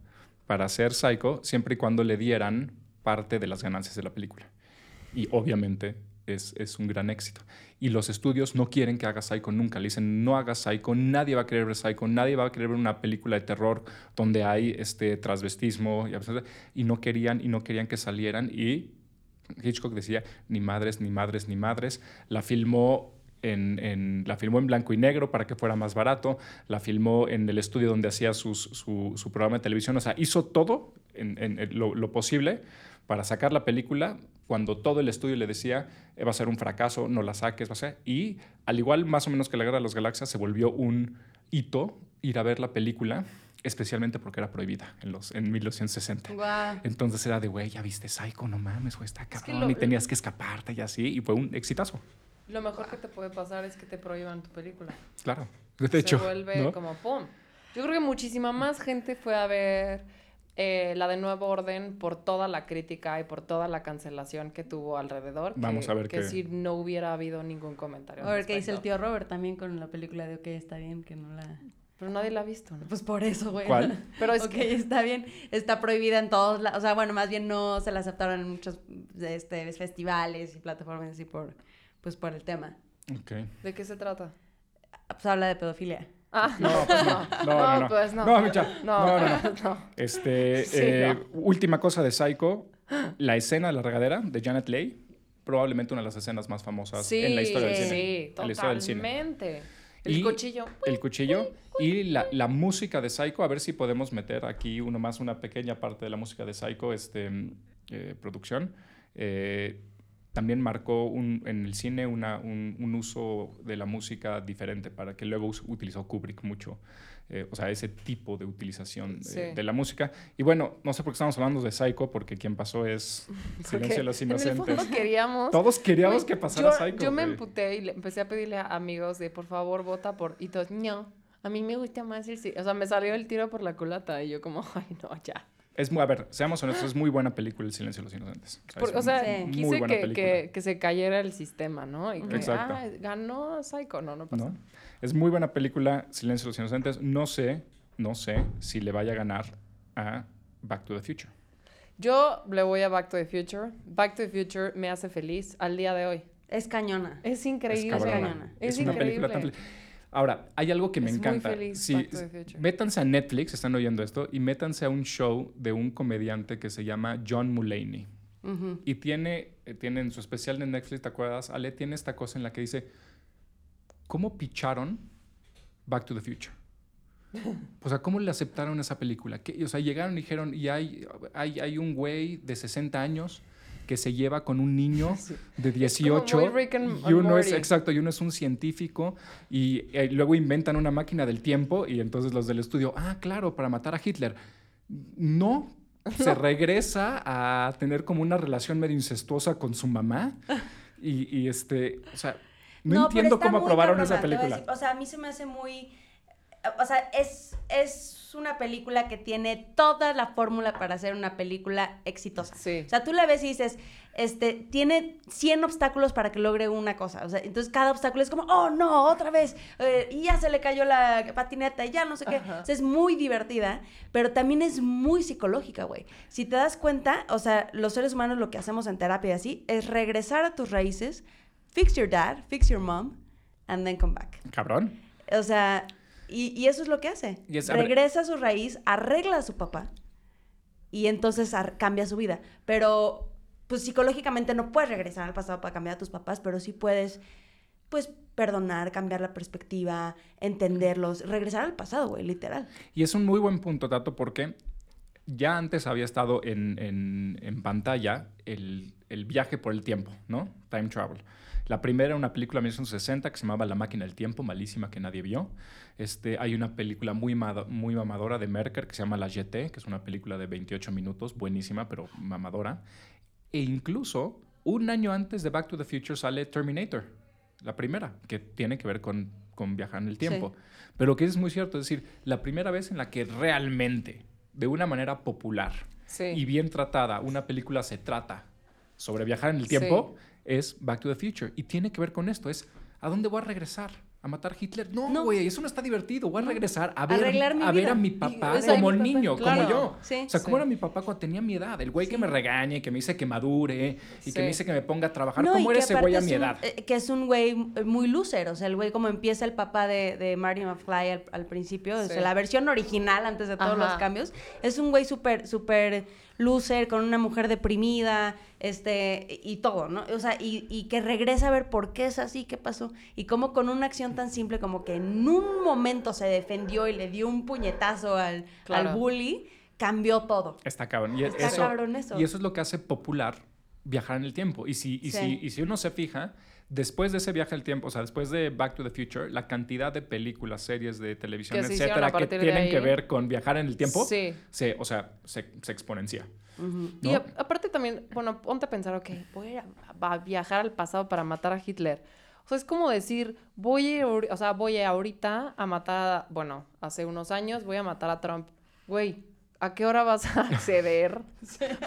S3: para hacer Psycho, siempre y cuando le dieran parte de las ganancias de la película. Y obviamente es, es un gran éxito. Y los estudios no quieren que haga Psycho nunca. Le dicen, no hagas Psycho, nadie va a querer ver Psycho, nadie va a querer ver una película de terror donde hay este transvestismo. Y, y no querían, y no querían que salieran. Y Hitchcock decía, ni madres, ni madres, ni madres. La filmó en, en- la filmó en blanco y negro para que fuera más barato. La filmó en el estudio donde hacía su, su programa de televisión. O sea, hizo todo en- en lo, lo posible para sacar la película cuando todo el estudio le decía, "Eh, va a ser un fracaso, no la saques, va a ser. Y al igual, más o menos que la Guerra de las Galaxias, se volvió un hito ir a ver la película, especialmente porque era prohibida en, los, en 1960.
S5: Guau.
S3: Entonces era de, güey, ya viste Psycho, no mames, güey, está
S4: que
S3: cabrón.
S4: lo-
S3: y tenías que escaparte y así, y fue un exitazo.
S4: Lo mejor que te puede pasar es que te prohíban tu película.
S3: Claro. De hecho,
S4: se vuelve
S3: ¿no?
S4: como pum. Yo creo que muchísima más gente fue a ver eh, la de Nuevo Orden por toda la crítica y por toda la cancelación que tuvo alrededor.
S3: Vamos
S4: que,
S3: a ver
S4: que
S3: qué-
S4: si no hubiera habido ningún comentario.
S5: A ver qué dice el tío Robert también con la película de OK, está bien, que no la...
S4: Pero nadie la ha visto, ¿no?
S5: Pues por eso, güey.
S3: ¿Cuál? [laughs]
S4: Pero es
S5: ok,
S4: que
S5: está bien. Está prohibida en todos lados. O sea, bueno, más bien no se la aceptaron en muchos este, festivales y plataformas así por, pues por el tema.
S3: Ok.
S4: ¿de qué se trata?
S5: Pues habla de pedofilia.
S4: Ah,
S3: No, pues [laughs] no. No, no, no.
S4: pues no.
S3: No, Micha.
S4: No,
S3: No, no,
S4: no. [laughs]
S3: Este,
S4: Sí,
S3: eh,
S4: no.
S3: última cosa de Psycho, la escena de la regadera de Janet Leigh, probablemente una de las escenas más famosas
S4: Sí,
S3: en la historia del
S4: sí,
S3: cine. en la historia del cine.
S4: El
S3: Y-
S4: cuchillo.
S3: El cuchillo y la, la música de Psycho, a ver si podemos meter aquí uno más, una pequeña parte de la música de Psycho, este, eh, producción. Eh, también marcó un- en el cine una- un, un uso de la música diferente para que luego utilizó Kubrick mucho. Eh, o sea, ese tipo de utilización de,
S4: Sí.
S3: de la música. Y bueno, no sé por qué estamos hablando de Psycho, porque quien pasó es [laughs] Silencio de los
S4: En el
S3: Inocentes.
S4: fondo queríamos.
S3: Todos queríamos que pasara
S4: yo,
S3: Psycho.
S4: Yo me
S3: güey.
S4: emputé y le empecé a pedirle a amigos de por favor vota por. Y todos, no. A mí me gusta más el. ci-". O sea, me salió el tiro por la culata y yo, como, [laughs] ay, no, ya.
S3: Es muy, a ver, seamos honestos, es muy buena película El Silencio de los Inocentes.
S4: Por-
S3: es
S4: o sea,
S5: Sí.
S3: muy
S4: quise
S3: buena
S4: que, que, que se cayera el sistema, ¿no? Y que,
S3: Exacto.
S4: ah, ganó Psycho. No, no pasa.
S3: ¿no? Es muy buena película, Silencio de los Inocentes. No sé, no sé si le vaya a ganar a Back to the Future.
S4: Yo le voy a Back to the Future. Back to the Future me hace feliz al día de hoy.
S5: Es cañona.
S4: Es increíble.
S3: Es
S5: cañona.
S4: Es,
S3: una película
S4: increíble.
S3: tan Ahora, hay algo que me
S4: Es muy
S3: encanta.
S4: feliz,
S3: Sí,
S4: Back to the Future.
S3: métanse a Netflix, están oyendo esto, y métanse a un show de un comediante que se llama John Mulaney. Y tiene, eh, tiene en su especial de Netflix, ¿te acuerdas? Ale tiene esta cosa en la que dice, ¿cómo picharon Back to the Future? O sea, ¿cómo le aceptaron esa película? ¿Qué- o sea, llegaron y dijeron, y hay, hay, hay un güey de 60 años que se lleva con un niño [laughs] de 18
S4: muy Rick and-
S3: y uno es exacto y uno es un científico y eh, luego inventan una máquina del tiempo y entonces los del estudio ah claro para matar a Hitler no se [laughs] regresa a tener como una relación medio incestuosa con su mamá y, y, este o sea no, entiendo cómo aprobaron esa película
S5: decir. O sea, a mí se me hace muy... O sea, es, es una película que tiene toda la fórmula para hacer una película exitosa.
S4: Sí.
S5: O sea, tú la ves y dices, este, tiene 100 obstáculos para que logre una cosa. O sea, entonces cada obstáculo es como, oh, no, otra vez. eh, y ya se le cayó la patineta y ya no sé qué.
S4: Ajá.
S5: O sea, es muy divertida, pero también es muy psicológica, güey. Si te das cuenta, o sea, los seres humanos lo que hacemos en terapia y así es regresar a tus raíces, fix your dad, fix your mom, and then come back.
S3: cabrón
S5: O sea, y, y eso es lo que hace. Regresa a su raíz, arregla a su papá y entonces cambia su vida. Pero, pues psicológicamente no puedes regresar al pasado para cambiar a tus papás, pero sí puedes, pues, perdonar, cambiar la perspectiva, entenderlos, regresar al pasado, güey, literal.
S3: Y es un muy buen punto, Tato, porque ya antes había estado en, en- en pantalla el, el viaje por el tiempo, ¿no? Time Travel. La primera era una película de 1960 que se llamaba La máquina del tiempo, malísima que nadie vio. Este, hay una película muy, muy mamadora de Merker que se llama La GT, que es una película de 28 minutos, buenísima, pero mamadora. E incluso un año antes de Back to the Future sale Terminator, la primera, que tiene que ver con, con viajar en el tiempo. Pero que es muy cierto, es decir, la primera vez en la que realmente, de una manera popular
S4: Sí.
S3: y bien tratada, una película se trata sobre viajar en el tiempo, es Back to the Future. Y tiene que ver con esto, es ¿a dónde voy a regresar? ¿A matar a Hitler? No,
S5: No.
S3: güey, eso no está divertido. Voy a regresar a ver,
S5: arreglar mi
S3: a, ver a mi
S4: Y-
S3: papá
S4: o sea,
S3: como
S4: mi papá,
S3: niño,
S4: claro.
S3: como yo.
S5: Sí.
S3: O sea, ¿cómo era mi papá cuando tenía mi edad? El güey que me regañe, que me dice que madure y
S4: Sí.
S3: que me dice que me ponga a trabajar.
S5: No,
S3: ¿Cómo era ese güey a
S5: es
S3: mi
S5: un-
S3: edad?
S5: eh, que es un güey muy loser, o sea, el güey como empieza el papá de, de Marty McFly al, al principio, o sea, la versión original antes de todos
S4: Ajá.
S5: los cambios, es un güey súper, súper loser, con una mujer deprimida, este, y todo, ¿no? O sea, y, y que regresa a ver por qué es así, qué pasó, y cómo con una acción tan simple como que en un momento se defendió y le dio un puñetazo al,
S4: Claro.
S5: al bully, cambió todo.
S3: Está cabrón. Y
S5: Está
S3: eso,
S5: cabrón eso.
S3: Y eso es lo que hace popular viajar en el tiempo. Y si, y
S5: Sí.
S3: si, y si uno se fija, después de ese viaje al tiempo, o sea, después de Back to the Future, la cantidad de películas, series de televisión,
S4: Que
S3: etcétera, que tienen que ver con viajar en el tiempo,
S4: Sí.
S3: se, o sea, se, se exponencia.
S4: Y
S3: ¿no?
S4: a- aparte también, bueno, ponte a pensar, ok, voy a, viajar al pasado para matar a Hitler. O sea, es como decir, voy a, o sea, voy a ahorita a matar, a- bueno, hace unos años voy a matar a Trump. Güey, ¿a qué hora vas a [laughs] acceder?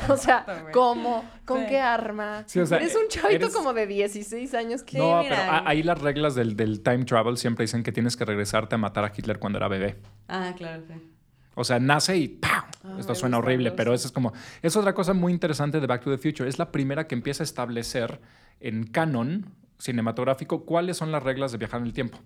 S4: o sea,
S5: Exacto.
S4: ¿cómo? ¿Con
S5: Sí.
S4: qué arma?
S3: Sí, o sea,
S4: eres un chavito
S3: eres-
S4: como de 16 años que...
S3: no, pero ahí las reglas del, del time travel siempre dicen que tienes que regresarte a matar a Hitler cuando era bebé.
S5: Ah, claro, sí.
S3: O sea, nace y ¡pam!
S4: Ah,
S3: Esto suena horrible, pero eso es como... Es otra cosa muy interesante de Back to the Future. Es la primera que empieza a establecer en canon cinematográfico cuáles son las reglas de viajar en el tiempo.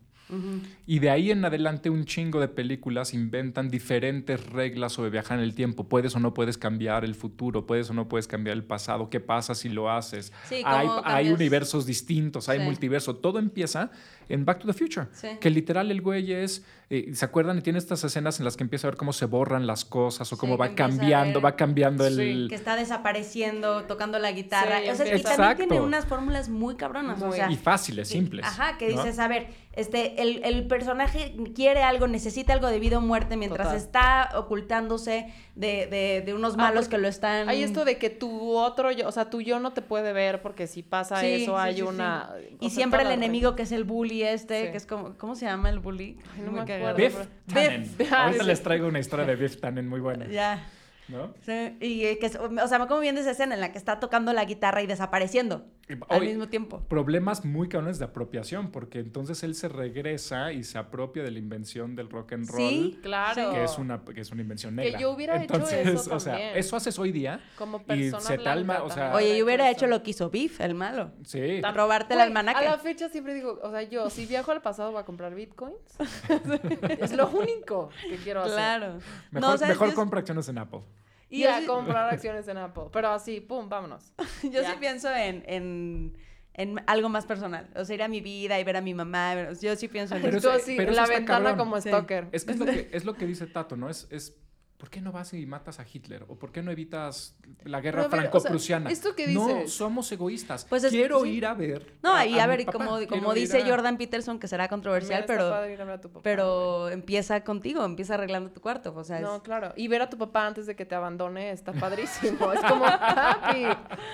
S3: Y de ahí en adelante un chingo de películas inventan diferentes reglas sobre viajar en el tiempo. Puedes o no puedes cambiar el futuro, puedes o no puedes cambiar el pasado. ¿Qué pasa si lo haces?
S5: Sí,
S3: hay,
S5: ¿cómo
S3: hay universos distintos, hay
S5: Sí.
S3: multiverso. Todo empieza en Back to the Future.
S5: Sí.
S3: Que literal el güey es, eh, ¿se acuerdan? Y tiene estas escenas en las que empieza a ver cómo se borran las cosas o cómo
S5: que
S3: va cambiando,
S5: ver-
S3: va cambiando el...
S5: que está desapareciendo, tocando la guitarra.
S4: Sí,
S5: o sea, y
S3: empieza-
S5: también tiene unas fórmulas muy cabronas. o
S4: Muy-
S5: sea,
S3: Y fáciles,
S5: que-
S3: simples.
S5: Ajá, que
S3: ¿no?
S5: dices, a ver, este, el, el personaje quiere algo, necesita algo de vida o muerte mientras
S4: Total.
S5: está ocultándose de, de, de unos malos
S4: porque
S5: que lo están...
S4: Hay esto de que tu otro yo, o sea, tu yo no te puede ver porque si pasa
S5: Sí,
S4: eso
S5: sí,
S4: hay
S5: sí,
S4: una...
S5: Y
S4: sea,
S5: siempre el enemigo que es el bully este,
S4: Sí.
S5: que es como, ¿cómo se llama el bully?
S4: Ay, no me
S5: caga.
S4: acuerdo.
S3: Biff
S4: Biff.
S3: Tannen.
S4: Biff.
S3: Ahorita
S4: Sí.
S3: les traigo una historia de Biff Tannen muy buena. [laughs]
S5: Ya.
S3: ¿no?
S5: Sí, y que, o sea, me como viendo esa escena en la que está tocando la guitarra y desapareciendo al mismo tiempo.
S3: Problemas muy cabrones de apropiación, porque entonces él se regresa y se apropia de la invención del rock and roll.
S5: Sí,
S4: Claro.
S3: Que es, una, que es una invención
S4: Que
S3: negra.
S4: yo hubiera hecho
S3: Entonces,
S4: eso
S3: o sea,
S4: también.
S3: eso haces hoy día.
S4: Como
S3: y
S4: persona
S3: se talma, o sea.
S5: Oye, yo hubiera hecho lo que hizo Biff, el malo.
S3: Sí.
S5: Robarte el almanaque.
S4: A la fecha siempre digo, o sea, yo, si viajo al pasado voy a comprar bitcoins. [laughs] es lo único que quiero hacer.
S5: Claro.
S3: Mejor,
S5: No, yo,
S3: compra acciones en Apple.
S4: Y
S5: Yo
S4: a
S5: sí-
S4: comprar [laughs] acciones en Apple. Pero así, pum, vámonos. [laughs]
S5: yo
S4: Ya.
S5: sí pienso en, en, en algo más personal. O sea, ir a mi vida y ver a mi mamá. Yo sí pienso en
S3: Pero
S5: eso.
S4: Tú así,
S3: pero
S4: la ventana
S3: cabrón.
S4: como
S5: Sí.
S4: stalker.
S3: Es que es lo que, es lo que [laughs] dice Tato, ¿no? Es, es ¿por qué no vas y matas a Hitler? ¿O por qué no evitas la guerra
S4: a o sea,
S3: franco-prusiana?
S4: ¿esto que
S3: No,
S4: dices?
S3: somos egoístas.
S5: Pues es-
S3: Quiero
S5: sí.
S3: ir a ver.
S5: No, y a, ver, como, como dice
S3: a-
S5: Jordan Peterson, que será controversial, pero,
S4: a a güey.
S5: pero empieza contigo, empieza arreglando tu cuarto. O sea, es-
S4: No, claro. Y ver a tu papá antes de que te abandone está [laughs] padrísimo. es como, papi,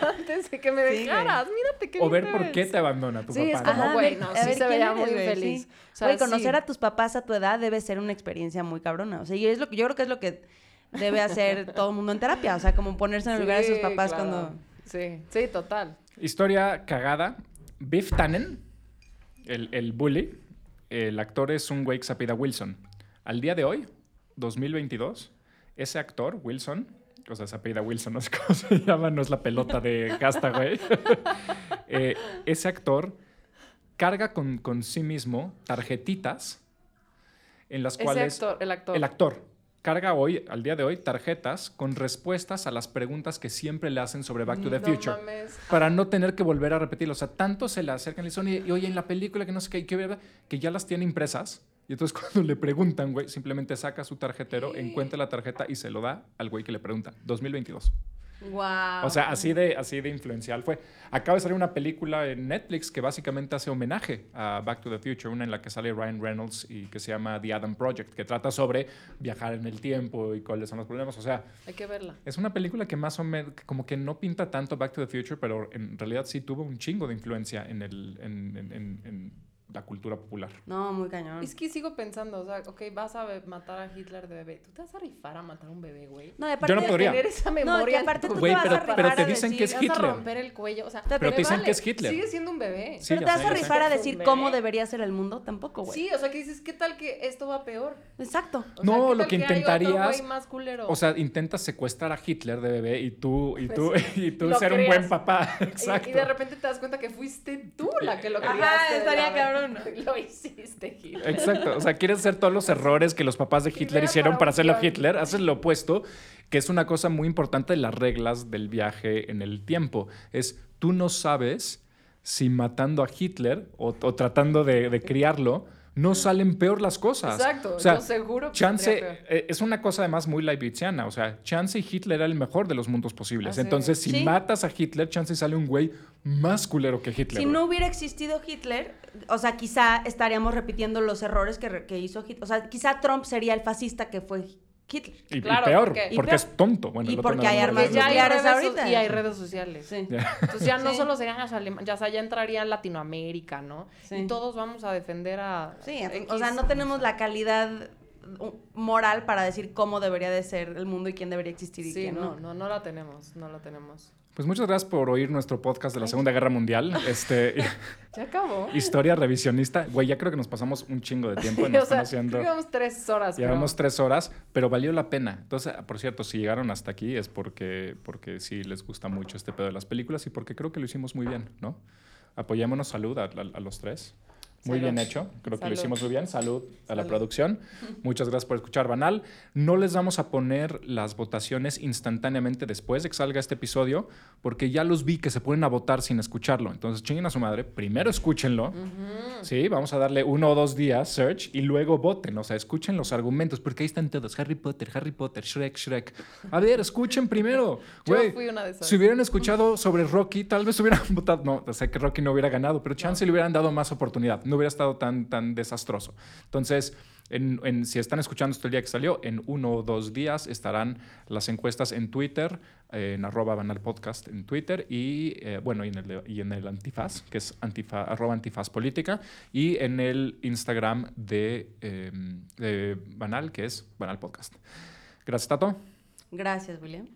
S4: antes de que me
S5: Sí,
S4: dejaras, mírate qué
S3: O ver por
S4: ves".
S3: qué te abandona tu
S4: Sí, es
S3: papá.
S4: como,
S3: ¿no?
S5: Ajá,
S4: güey, no,
S5: a
S4: sí
S5: ver
S4: se veía
S5: eres,
S4: muy
S5: güey,
S4: infeliz.
S5: sí.
S4: O sea,
S5: Güey, conocer
S4: sí.
S5: a tus papás a tu edad debe ser una experiencia muy cabrona. O sea, y es lo que, yo creo que es lo que debe hacer todo el mundo en terapia. O sea, como ponerse en el lugar de sus papás
S4: claro.
S5: cuando...
S4: Sí, sí, total.
S3: Historia cagada. Biff Tannen, el, el bully, el actor es un güey que se apellida Wilson. Al día de hoy, 2022, ese actor, Wilson, o sea, se apellida Wilson, no sé cómo se [laughs] llama, no es la pelota de Castaway. [laughs] Eh, ese actor carga con, con sí mismo tarjetitas en las
S4: Ese
S3: cuales...
S4: actor, el actor.
S3: El actor carga hoy, al día de hoy, tarjetas con respuestas a las preguntas que siempre le hacen sobre Back to the
S4: No
S3: Future.
S4: mames.
S3: Para no tener que volver a repetirlo. O sea, tanto se le acercan y le dicen, "Oye, y en la película que no sé qué, y qué, verdad", que ya las tiene impresas Y entonces [laughs] cuando le preguntan, güey, simplemente saca su tarjetero, encuentra la tarjeta y se lo da al güey que le pregunta. 2022.
S5: Wow.
S3: O sea, así de, así de influencial fue. Acaba de salir una película en Netflix que básicamente hace homenaje a Back to the Future, una en la que sale Ryan Reynolds y que se llama The Adam Project, que trata sobre viajar en el tiempo y cuáles son los problemas. O sea,
S4: Hay que verla.
S3: es una película que más o menos, como que no pinta tanto Back to the Future, pero en realidad sí tuvo un chingo de influencia en, el, en, en- en- en la cultura popular.
S5: No, muy cañón.
S4: Es que sigo pensando, o sea, ok, vas a matar a Hitler de bebé. ¿Tú te vas a rifar a matar a un bebé, güey?
S5: No, y aparte,
S3: Yo no podría.
S4: Tener esa
S5: No,
S4: memoria.
S5: aparte tú
S3: Güey,
S5: te vas
S3: pero-
S5: a rifar
S3: pero
S5: a
S3: te dicen que
S5: decir-
S3: es
S4: Te vas a
S3: Hitler.
S4: romper el cuello, o sea,
S5: Pero
S3: te dicen que es Hitler.
S4: Sigue siendo un bebé.
S3: Sí,
S5: Pero te vas
S3: sé,
S5: a rifar a decir cómo debería ser el mundo, tampoco, güey.
S4: Sí, o sea, que dices, ¿qué tal que esto va peor?
S5: Exacto.
S4: O sea,
S3: No,
S4: ¿qué
S3: lo
S4: tal
S3: que
S4: hay otro
S3: intentarías-
S4: más culero?
S3: O sea, intentas secuestrar a Hitler de bebé y tú, y tú,
S4: Pues, [laughs]
S3: y tú ser un buen papá.
S4: Y-
S3: Exacto.
S4: Y, de repente te das cuenta que fuiste tú la que lo
S5: Ajá,
S4: criaste. de
S5: estaría
S4: la-
S5: cabrón. [laughs]
S4: Lo hiciste, Hitler.
S3: Exacto. O sea, quieres hacer todos los errores que los papás de Hitler
S4: Hitler
S3: hicieron
S4: para
S3: hacerlo. Hitler. Haces lo opuesto, que es una cosa muy importante de las reglas del viaje en el tiempo. Es tú no sabes si matando a Hitler o, o tratando de, de criarlo no salen peor las cosas.
S4: Exacto,
S3: O sea,
S4: yo seguro que
S3: Chance
S4: peor.
S3: eh, es una cosa además muy leibniziana. O sea, Chance y Hitler era el mejor de los mundos posibles. Entonces,
S4: es.
S3: si
S5: Sí.
S3: matas a Hitler, Chance sale un güey más culero que Hitler.
S5: Si no hubiera existido Hitler, o sea, quizá estaríamos repitiendo los errores que, que hizo Hitler. O sea, quizá Trump sería el fascista que fue Hitler.
S3: Y, y
S4: Claro,
S3: peor,
S4: porque-
S3: porque,
S5: y peor.
S3: es tonto. Bueno,
S5: Y porque hay armas
S3: malo.
S4: ya hay
S5: nucleares
S4: redes
S5: ahorita.
S4: y hay redes sociales.
S5: Sí.
S4: Entonces ya no
S5: Sí.
S4: solo serían alemanes, ya, ya entraría Latinoamérica, ¿no?
S5: Sí.
S4: Y todos vamos a defender a...
S5: Sí,
S4: X.
S5: o sea, no tenemos la calidad uh, moral para decir cómo debería de ser el mundo y quién debería existir y
S4: Sí,
S5: quién
S4: no,
S5: no.
S4: no, no la tenemos, no la tenemos.
S3: Pues muchas gracias por oír nuestro podcast de la Segunda Guerra Mundial. [laughs] Este,
S4: Ya acabó.
S3: historia revisionista. Güey, ya creo que nos pasamos un chingo de tiempo. [laughs] Nos
S4: o sea,
S3: haciendo...
S4: llevamos tres horas. pero-
S3: Llevamos tres horas, pero valió la pena. Entonces, por cierto, si llegaron hasta aquí es porque, porque sí les gusta mucho este pedo de las películas y porque creo que lo hicimos muy bien, ¿no? Apoyémonos, salud a, a- a los tres. Muy
S4: Salud.
S3: bien hecho, creo que lo hicimos muy bien. Salud a la producción. [laughs] Muchas gracias por escuchar Banal. No les vamos a poner las votaciones instantáneamente después de que salga este episodio, porque ya los vi que se ponen a votar sin escucharlo. Entonces, chinguen a su madre. Primero escúchenlo. Sí, vamos a darle uno o dos días search y luego voten. O sea, escuchen los argumentos, porque ahí están todos. Harry Potter, Harry Potter, Shrek, Shrek. A ver, escuchen primero. [laughs] Güey, si hubieran escuchado sobre Rocky, tal vez hubieran [laughs] votado. No, sé que Rocky no hubiera ganado, pero chance le hubieran dado más oportunidad. No hubiera estado tan, tan desastroso. Entonces, en- en- si están escuchando esto el día que salió, en uno o dos días estarán las encuestas en Twitter, eh, en arroba banal podcast en Twitter y, eh, bueno, y en, el, y en el antifaz, que es antifa, arroba antifaz política, y en el Instagram de, eh, de banal, que es banal podcast. Gracias, Tato.
S5: Gracias, William.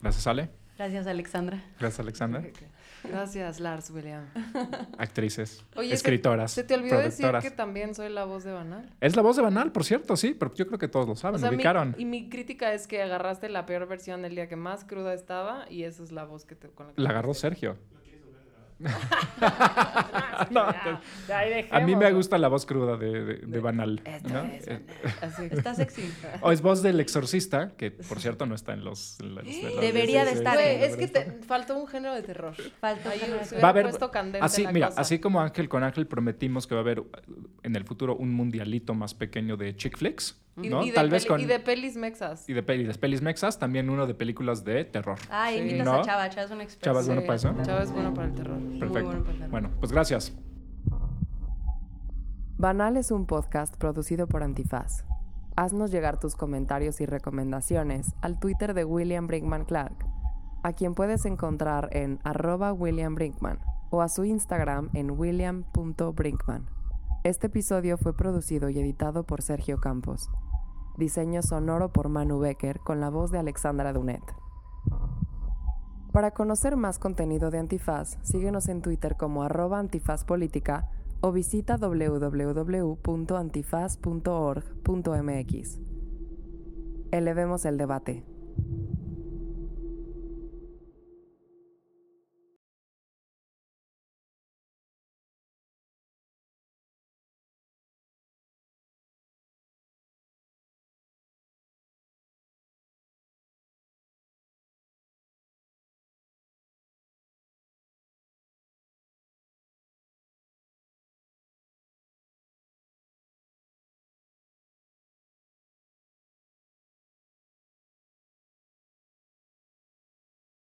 S3: Gracias, Ale.
S5: Gracias, Alexandra.
S3: Gracias, Alexandra.
S4: Gracias, Lars William.
S3: actrices,
S4: Oye, se-
S3: escritoras,
S4: Se te olvidó decir que también soy la voz de Banal.
S3: Es la voz de Banal, por cierto, sí, pero yo creo que todos lo saben,
S4: O sea,
S3: lo
S4: mi-
S3: ubicaron.
S4: y mi crítica es que agarraste la peor versión el día que más cruda estaba y esa es la voz que te con la que
S3: La agarró. Sergio. [laughs]
S4: No,
S3: A mí me gusta la voz cruda de, de- de Banal. ¿no? Eh, [laughs]
S4: Así.
S5: Está sexy.
S3: O es voz del exorcista, que [laughs] por cierto no está en los... en los- en los-
S5: Debería de estar,
S4: es que te faltó un género de terror.
S5: Falta
S4: Ahí
S5: un
S4: se
S5: género
S3: Va a haber, así, mira,
S4: cosa.
S3: así como Ángel con Ángel prometimos que va a haber en el futuro un mundialito más pequeño de chick flicks, ¿no?
S4: y de
S3: Tal vez
S4: peli-
S3: con
S4: y de pelis mexas.
S3: y de pelis, de pelis mexas, también uno de películas de terror.
S4: Sí.
S5: invitas
S3: ¿No?
S5: a Chava. Chava es un experto.
S3: Chava es bueno para eso.
S4: Chava es bueno para el terror.
S3: Perfecto.
S5: bueno para el terror.
S3: Bueno, pues gracias.
S2: Banal es un podcast producido por Antifaz. Haznos llegar tus comentarios y recomendaciones al Twitter de William Brinkman Clark, a quien puedes encontrar en arroba William Brinkman o a su Instagram en william.brinkman. Este episodio fue producido y editado por Sergio Campos. Diseño sonoro por Manu Becker con la voz de Alexandra Dunet. Para conocer más contenido de Antifaz, síguenos en Twitter como arroba antifazpolítica o visita www.antifaz.org.mx. Elevemos el debate.